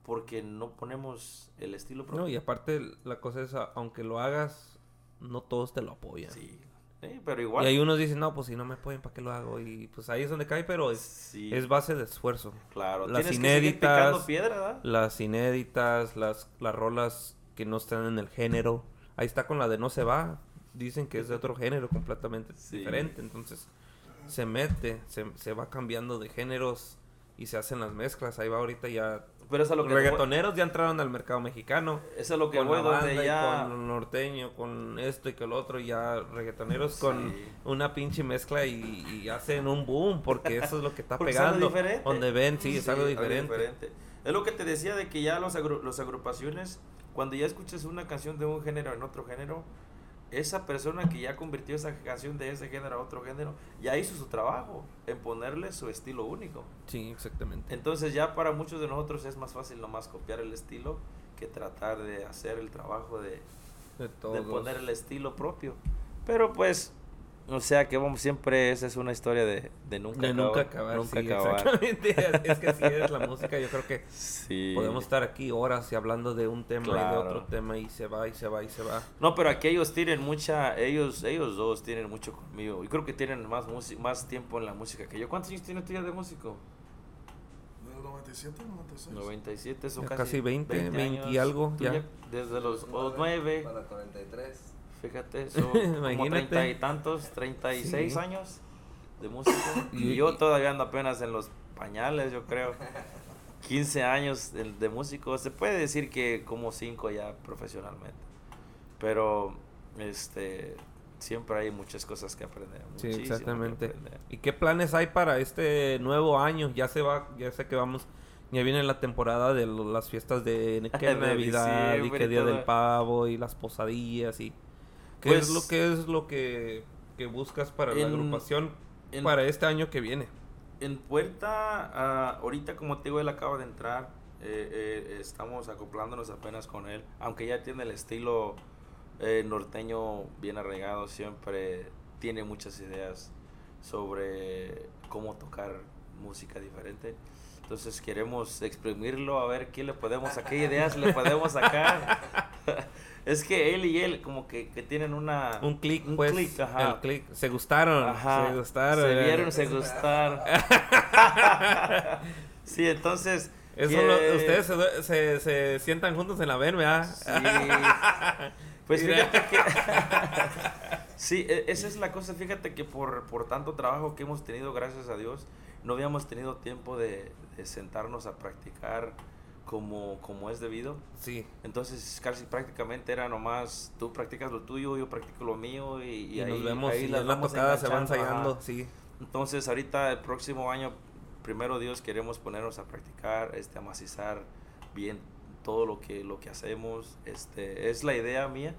B: porque no ponemos el estilo propio.
A: No, y aparte la cosa es, aunque lo hagas, no todos te lo apoyan.
B: Sí, sí, pero
A: Y hay unos dicen, no, pues si no me apoyan, ¿para qué lo hago? Y pues ahí es donde cae, pero es,
B: Sí,
A: es base de esfuerzo.
B: claro.
A: las
B: Tienes que
A: inéditas,
B: picando piedra, ¿verdad?
A: Las inéditas, las, las rolas que no están en el género. Ahí está con la de No se va. Dicen que es de otro género completamente
B: Sí.
A: diferente. Entonces se mete, se, se va cambiando de géneros y se hacen las mezclas. Ahí va ahorita ya.
B: Pero es lo que
A: Reggaetoneros ya entraron al mercado mexicano.
B: Eso es lo que
A: con
B: voy
A: la
B: donde
A: banda y
B: ya
A: con norteño, con esto y que lo otro, ya reggaetoneros con una pinche mezcla y, y hacen un boom, porque eso es lo que [laughs] está pegando.
B: diferente.
A: Donde ven, sí, es algo diferente.
B: diferente. Es lo que te decía de que ya los, agru- los agrupaciones, cuando ya escuchas una canción de un género en otro género, esa persona que ya convirtió esa canción de ese género a otro género, ya hizo su trabajo en ponerle su estilo único.
A: Sí, exactamente.
B: Entonces ya para muchos de nosotros es más fácil nomás copiar el estilo que tratar de hacer el trabajo de,
A: De
B: de poner el estilo propio. Pero pues, o sea que vamos, siempre esa es una historia de, de nunca
A: de
B: acabar.
A: nunca acabar.
B: Nunca
A: sí,
B: acabar.
A: Exactamente. [laughs] Es, es que así es la música. Yo creo que
B: Sí.
A: podemos estar aquí horas y hablando de un tema y de
B: Claro.
A: otro tema y se va y se va y se va.
B: No, pero aquí ellos tienen mucha, ellos, ellos dos tienen mucho conmigo. Y creo que tienen más música, más tiempo en la música que yo. ¿Cuántos años tiene tú ya de músico?
C: Del 97, 96.
B: 97, son
A: Ya
B: casi,
A: casi 20, 20 y
B: años.
A: algo,
B: Tú
A: ya.
B: Desde los
D: Nueve
B: 9,
D: Para 43.
B: Fíjate, [laughs] son como treinta y tantos, 36
A: Sí.
B: años de música. Y,
A: Y-
B: yo todavía ando apenas en los pañales, yo creo. 15 años de, de músico. Se puede decir que como 5 ya profesionalmente. Pero, este, siempre hay muchas cosas que aprender.
A: Sí, exactamente.
B: aprender.
A: ¿Y qué planes hay para este nuevo año? Ya se va, ya sé que vamos, ya viene la temporada de lo- las fiestas de, [laughs]
B: De
A: Navidad y
B: y
A: Día
B: todo.
A: del Pavo y las posadillas y ¿qué
B: Pues-
A: es lo que es lo que, que buscas para la agrupación
B: en-
A: para este año que viene?
B: En Puerta, ah, ahorita como te digo, él acaba de entrar. eh, eh, estamos acoplándonos apenas con él. Aunque ya tiene el estilo eh, norteño bien arraigado, siempre tiene muchas ideas sobre cómo tocar música diferente. Entonces queremos exprimirlo a ver qué le podemos, a qué ideas le podemos sacar. [laughs] es que él y él como que, que tienen una...
A: Un clic,
B: un
A: pues,
B: clic, ajá.
A: el clic, se gustaron,
B: Ajá,
A: se gustaron.
B: Se vieron, se [laughs] gustaron. [laughs] sí, entonces.
A: Eso
B: que-
A: lo- ustedes se, se, se sientan juntos en la ven, ¿verdad?
B: Sí. Pues [laughs] fíjate que. sí, e- esa es la cosa. Fíjate que por, por tanto trabajo que hemos tenido, gracias a Dios, no habíamos tenido tiempo de, de sentarnos a practicar como, como es debido.
A: Sí.
B: Entonces casi prácticamente era nomás tú practicas lo tuyo, yo practico lo mío y, y
A: Y,
B: ahí,
A: nos vemos
B: ahí
A: y
B: las
A: la tocada se va ensayando, sí.
B: Entonces ahorita el próximo año, primero Dios, queremos ponernos a practicar, este, a macizar bien todo lo que, lo que hacemos. Este, es la idea mía.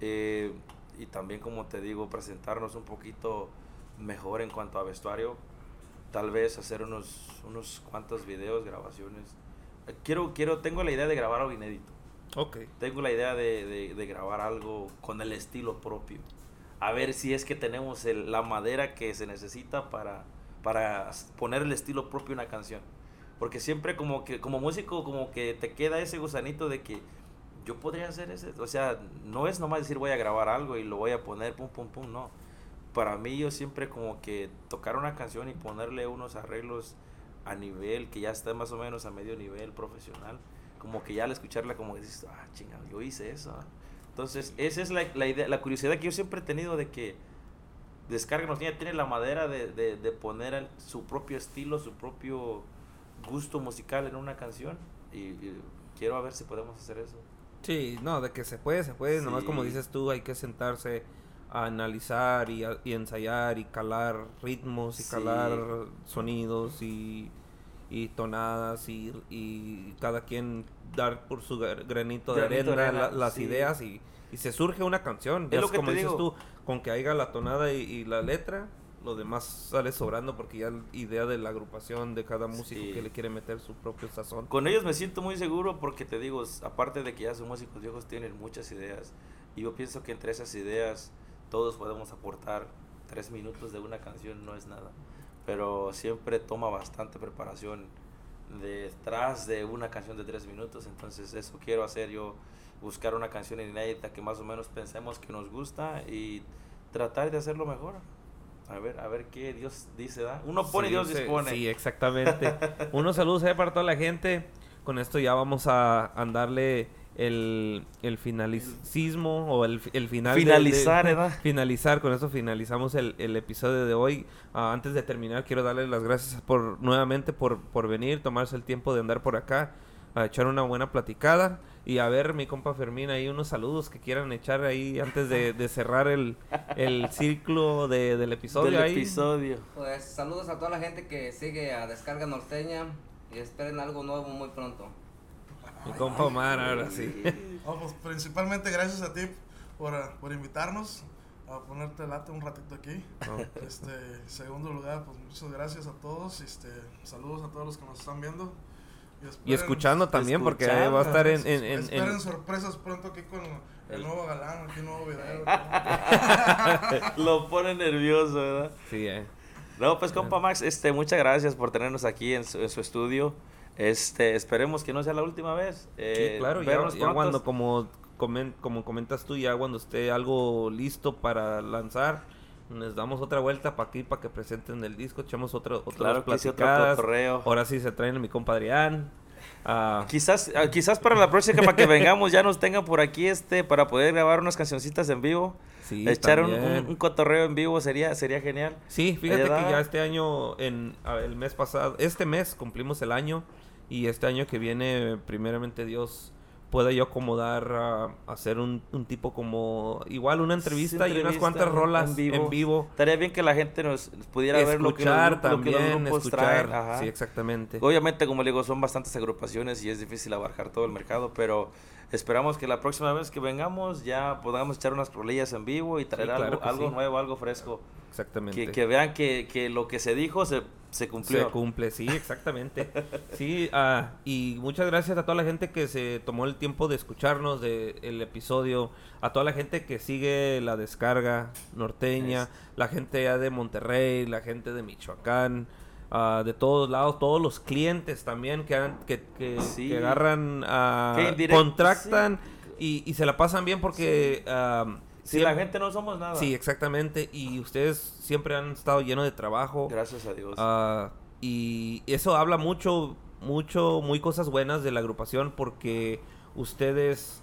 B: eh, y también, como te digo, presentarnos un poquito mejor en cuanto a vestuario. Tal vez hacer unos, unos cuantos videos, grabaciones. Quiero, quiero, tengo la idea de grabar algo inédito.
A: Ok.
B: Tengo la idea de, de- de grabar algo con el estilo propio. A ver si es que tenemos el- la madera que se necesita para, para poner el estilo propio en una canción. Porque siempre como que como músico como que te queda ese gusanito de que yo podría hacer ese. O sea, no es nomás decir voy a grabar algo y lo voy a poner pum pum pum, no. Para mí yo siempre como que tocar una canción y ponerle unos arreglos a nivel que ya está más o menos a medio nivel profesional como que ya al escucharla como que dices, ah, chingado, yo hice eso. ah". Entonces, esa es la, la idea, la curiosidad que yo siempre he tenido de que Descarga nos tiene, tiene la madera de, de, de poner el- su propio estilo, su propio gusto musical en una canción. Y, y quiero a ver si podemos hacer eso.
A: Sí, no, de que se puede, se puede. Nomás como
B: Sí.
A: dices tú, hay que sentarse a analizar y, a- y ensayar y calar ritmos y
B: Sí.
A: calar sonidos y, y tonadas y, y cada quien dar por su gra- granito de
B: Granito de
A: arena,
B: arena,
A: la- las
B: sí.
A: ideas y, y se surge una canción.
B: Es lo que
A: como dices
B: digo.
A: tú, con que haya la tonada y, y la letra, lo demás sale sobrando porque ya la idea de la agrupación de cada músico
B: Sí.
A: que le quiere meter su propio sazón.
B: Con ellos me siento muy seguro porque te digo, aparte de que ya son músicos viejos, tienen muchas ideas. Y yo pienso que entre esas ideas todos podemos aportar tres minutos de una canción, no es nada. Pero siempre toma bastante preparación detrás de una canción de tres minutos. Entonces eso quiero hacer yo, buscar una canción inédita que más o menos pensemos que nos gusta y tratar de hacerlo mejor. A ver, a ver qué Dios dice, ¿da? Uno pone y Dios dispone.
A: Sí, exactamente. [laughs] Unos saludos ahí para toda la gente. Con esto ya vamos a, a darle el, el finalicismo o el, el final.
B: Finalizar,
A: de,
B: ¿verdad?
A: Finalizar, con eso finalizamos el, el episodio de hoy. Ah, antes de terminar, quiero darle las gracias por nuevamente por, por venir, tomarse el tiempo de andar por acá, a echar una buena platicada. Y a ver, mi compa Fermín, ahí unos saludos que quieran echar ahí antes de, de cerrar el, el ciclo de- del episodio.
B: Del
A: ahí.
B: episodio.
D: Pues saludos a toda la gente que sigue a Descarga Norteña y esperen algo nuevo muy pronto.
A: Mi compa Omar, ahora sí. [laughs]
C: No, pues principalmente gracias a ti por, por invitarnos a ponerte late un ratito aquí.
A: No.
C: Este, segundo lugar, pues muchas gracias a todos. Este, saludos a todos los que nos están viendo.
A: Y
C: esperen-
A: escuchando también, porque
B: escuchando.
A: va a estar en... en, en-
C: esperen
A: en-
C: sorpresas pronto aquí con el
B: El-
C: nuevo galán, aquí nuevo video. [laughs]
B: Lo pone nervioso, ¿verdad?
A: Sí, eh.
B: No, pues compa Max, este, muchas gracias por tenernos aquí en su, en su estudio. Este, esperemos que no sea la última vez. Eh,
A: Sí, claro, ya, ya cuando, como, comen- como comentas tú, ya cuando esté algo listo para lanzar, les damos otra vuelta para aquí, para que presenten el disco, echamos otra, otras
B: Claro otro
A: platicadas.
B: cotorreo.
A: Ahora sí se traen a mi compa Adrián. Ah,
B: Quizás, ah, quizás para la próxima para que vengamos ya nos tengan por aquí este para poder grabar unas cancioncitas en vivo.
A: sí,
B: Echar un, un- un cotorreo en vivo sería sería genial.
A: Sí, fíjate que ya este año, en el mes pasado, este mes cumplimos el año y este año que viene, primeramente Dios, pueda yo acomodar a hacer un, un tipo como, igual una entrevista, y unas cuantas rolas
B: en
A: en
B: vivo. Estaría bien que la gente nos pudiera ver lo que los,
A: Escuchar
B: grup- lo que los
A: también,
B: grupos
A: escuchar.
B: traen.
A: Sí, exactamente.
B: Obviamente, como le digo, son bastantes agrupaciones y es difícil abarcar todo el mercado, pero esperamos que la próxima vez que vengamos ya podamos echar unas rolillas en vivo y traer
A: claro
B: algo, algo
A: sí.
B: nuevo, algo fresco.
A: Exactamente.
B: Que, que vean que, que lo que se dijo se, se cumplió.
A: Se cumple, sí, exactamente. [laughs] Sí, ah, y muchas gracias a toda la gente que se tomó el tiempo de escucharnos de el episodio, a toda la gente que sigue la descarga norteña,
B: Es-
A: la gente ya de Monterrey, la gente de Michoacán, ah, de todos lados, todos los clientes también que, han- que, que,
B: Sí.
A: que agarran, ah,
B: Que
A: contractan y, y se la pasan bien porque... ah,
B: Si la gente no somos nada.
A: Sí, exactamente. Y ustedes siempre han estado llenos de trabajo.
B: Gracias a Dios.
A: Y eso habla mucho, mucho, muy cosas buenas de la agrupación porque ustedes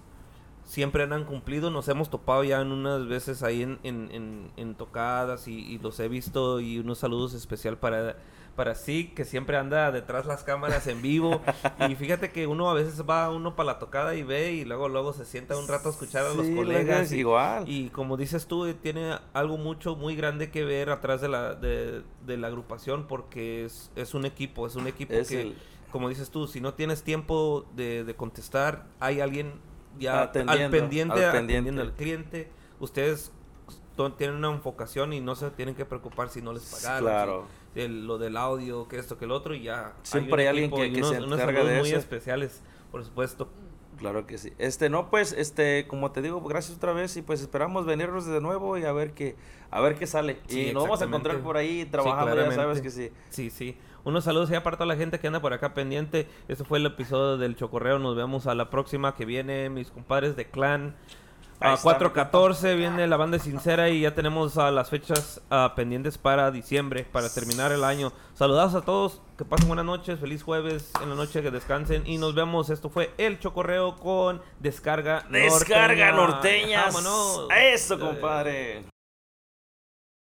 A: siempre han cumplido. Nos hemos topado ya en unas veces ahí en, en, en- en tocadas y, y los he visto y unos saludos especial para para sí que siempre anda detrás las cámaras en vivo y fíjate que uno a veces va uno para la tocada y ve y luego luego se sienta un rato a escuchar a los colegas y,
B: igual.
A: y como dices tú tiene algo mucho muy grande que ver atrás de la de, de la agrupación porque es, es un equipo es un equipo
B: Es
A: que
B: el-
A: como dices tú si no tienes tiempo de, de contestar hay alguien ya al
B: Atendiendo,
A: pendiente,
B: al
A: atendiendo
B: pendiente.
A: al cliente ustedes tienen una enfocación y no se tienen que preocupar si no les pagaron
B: Claro.
A: El- lo del audio, que esto, que el otro, y ya.
B: Siempre hay alguien que- que se
A: unos
B: encarga
A: saludos
B: de
A: muy
B: eso.
A: especiales, por supuesto.
B: Claro que sí. Este, no, pues, este, como te digo, gracias otra vez y pues esperamos venirnos de nuevo y a ver qué, a ver qué sale.
A: Sí,
B: y nos vamos a encontrar por ahí trabajando, ya sabes que sí.
A: Sí, sí. Unos saludos ya para toda la gente que anda por acá pendiente. Este fue el episodio del Chocorreo. Nos vemos a la próxima que viene, mis compadres de Clan. A
B: está,
A: 4.14 viene la banda sincera y ya tenemos a las fechas ah, pendientes para diciembre, para terminar el año. Saludados a todos, que pasen buenas noches, feliz jueves, en la noche que descansen y nos vemos. Esto fue El Chocorreo con Descarga
B: Descarga
A: Norteña.
B: norteñas.
A: Vámonos.
B: Eso,
A: Eh,
B: compadre.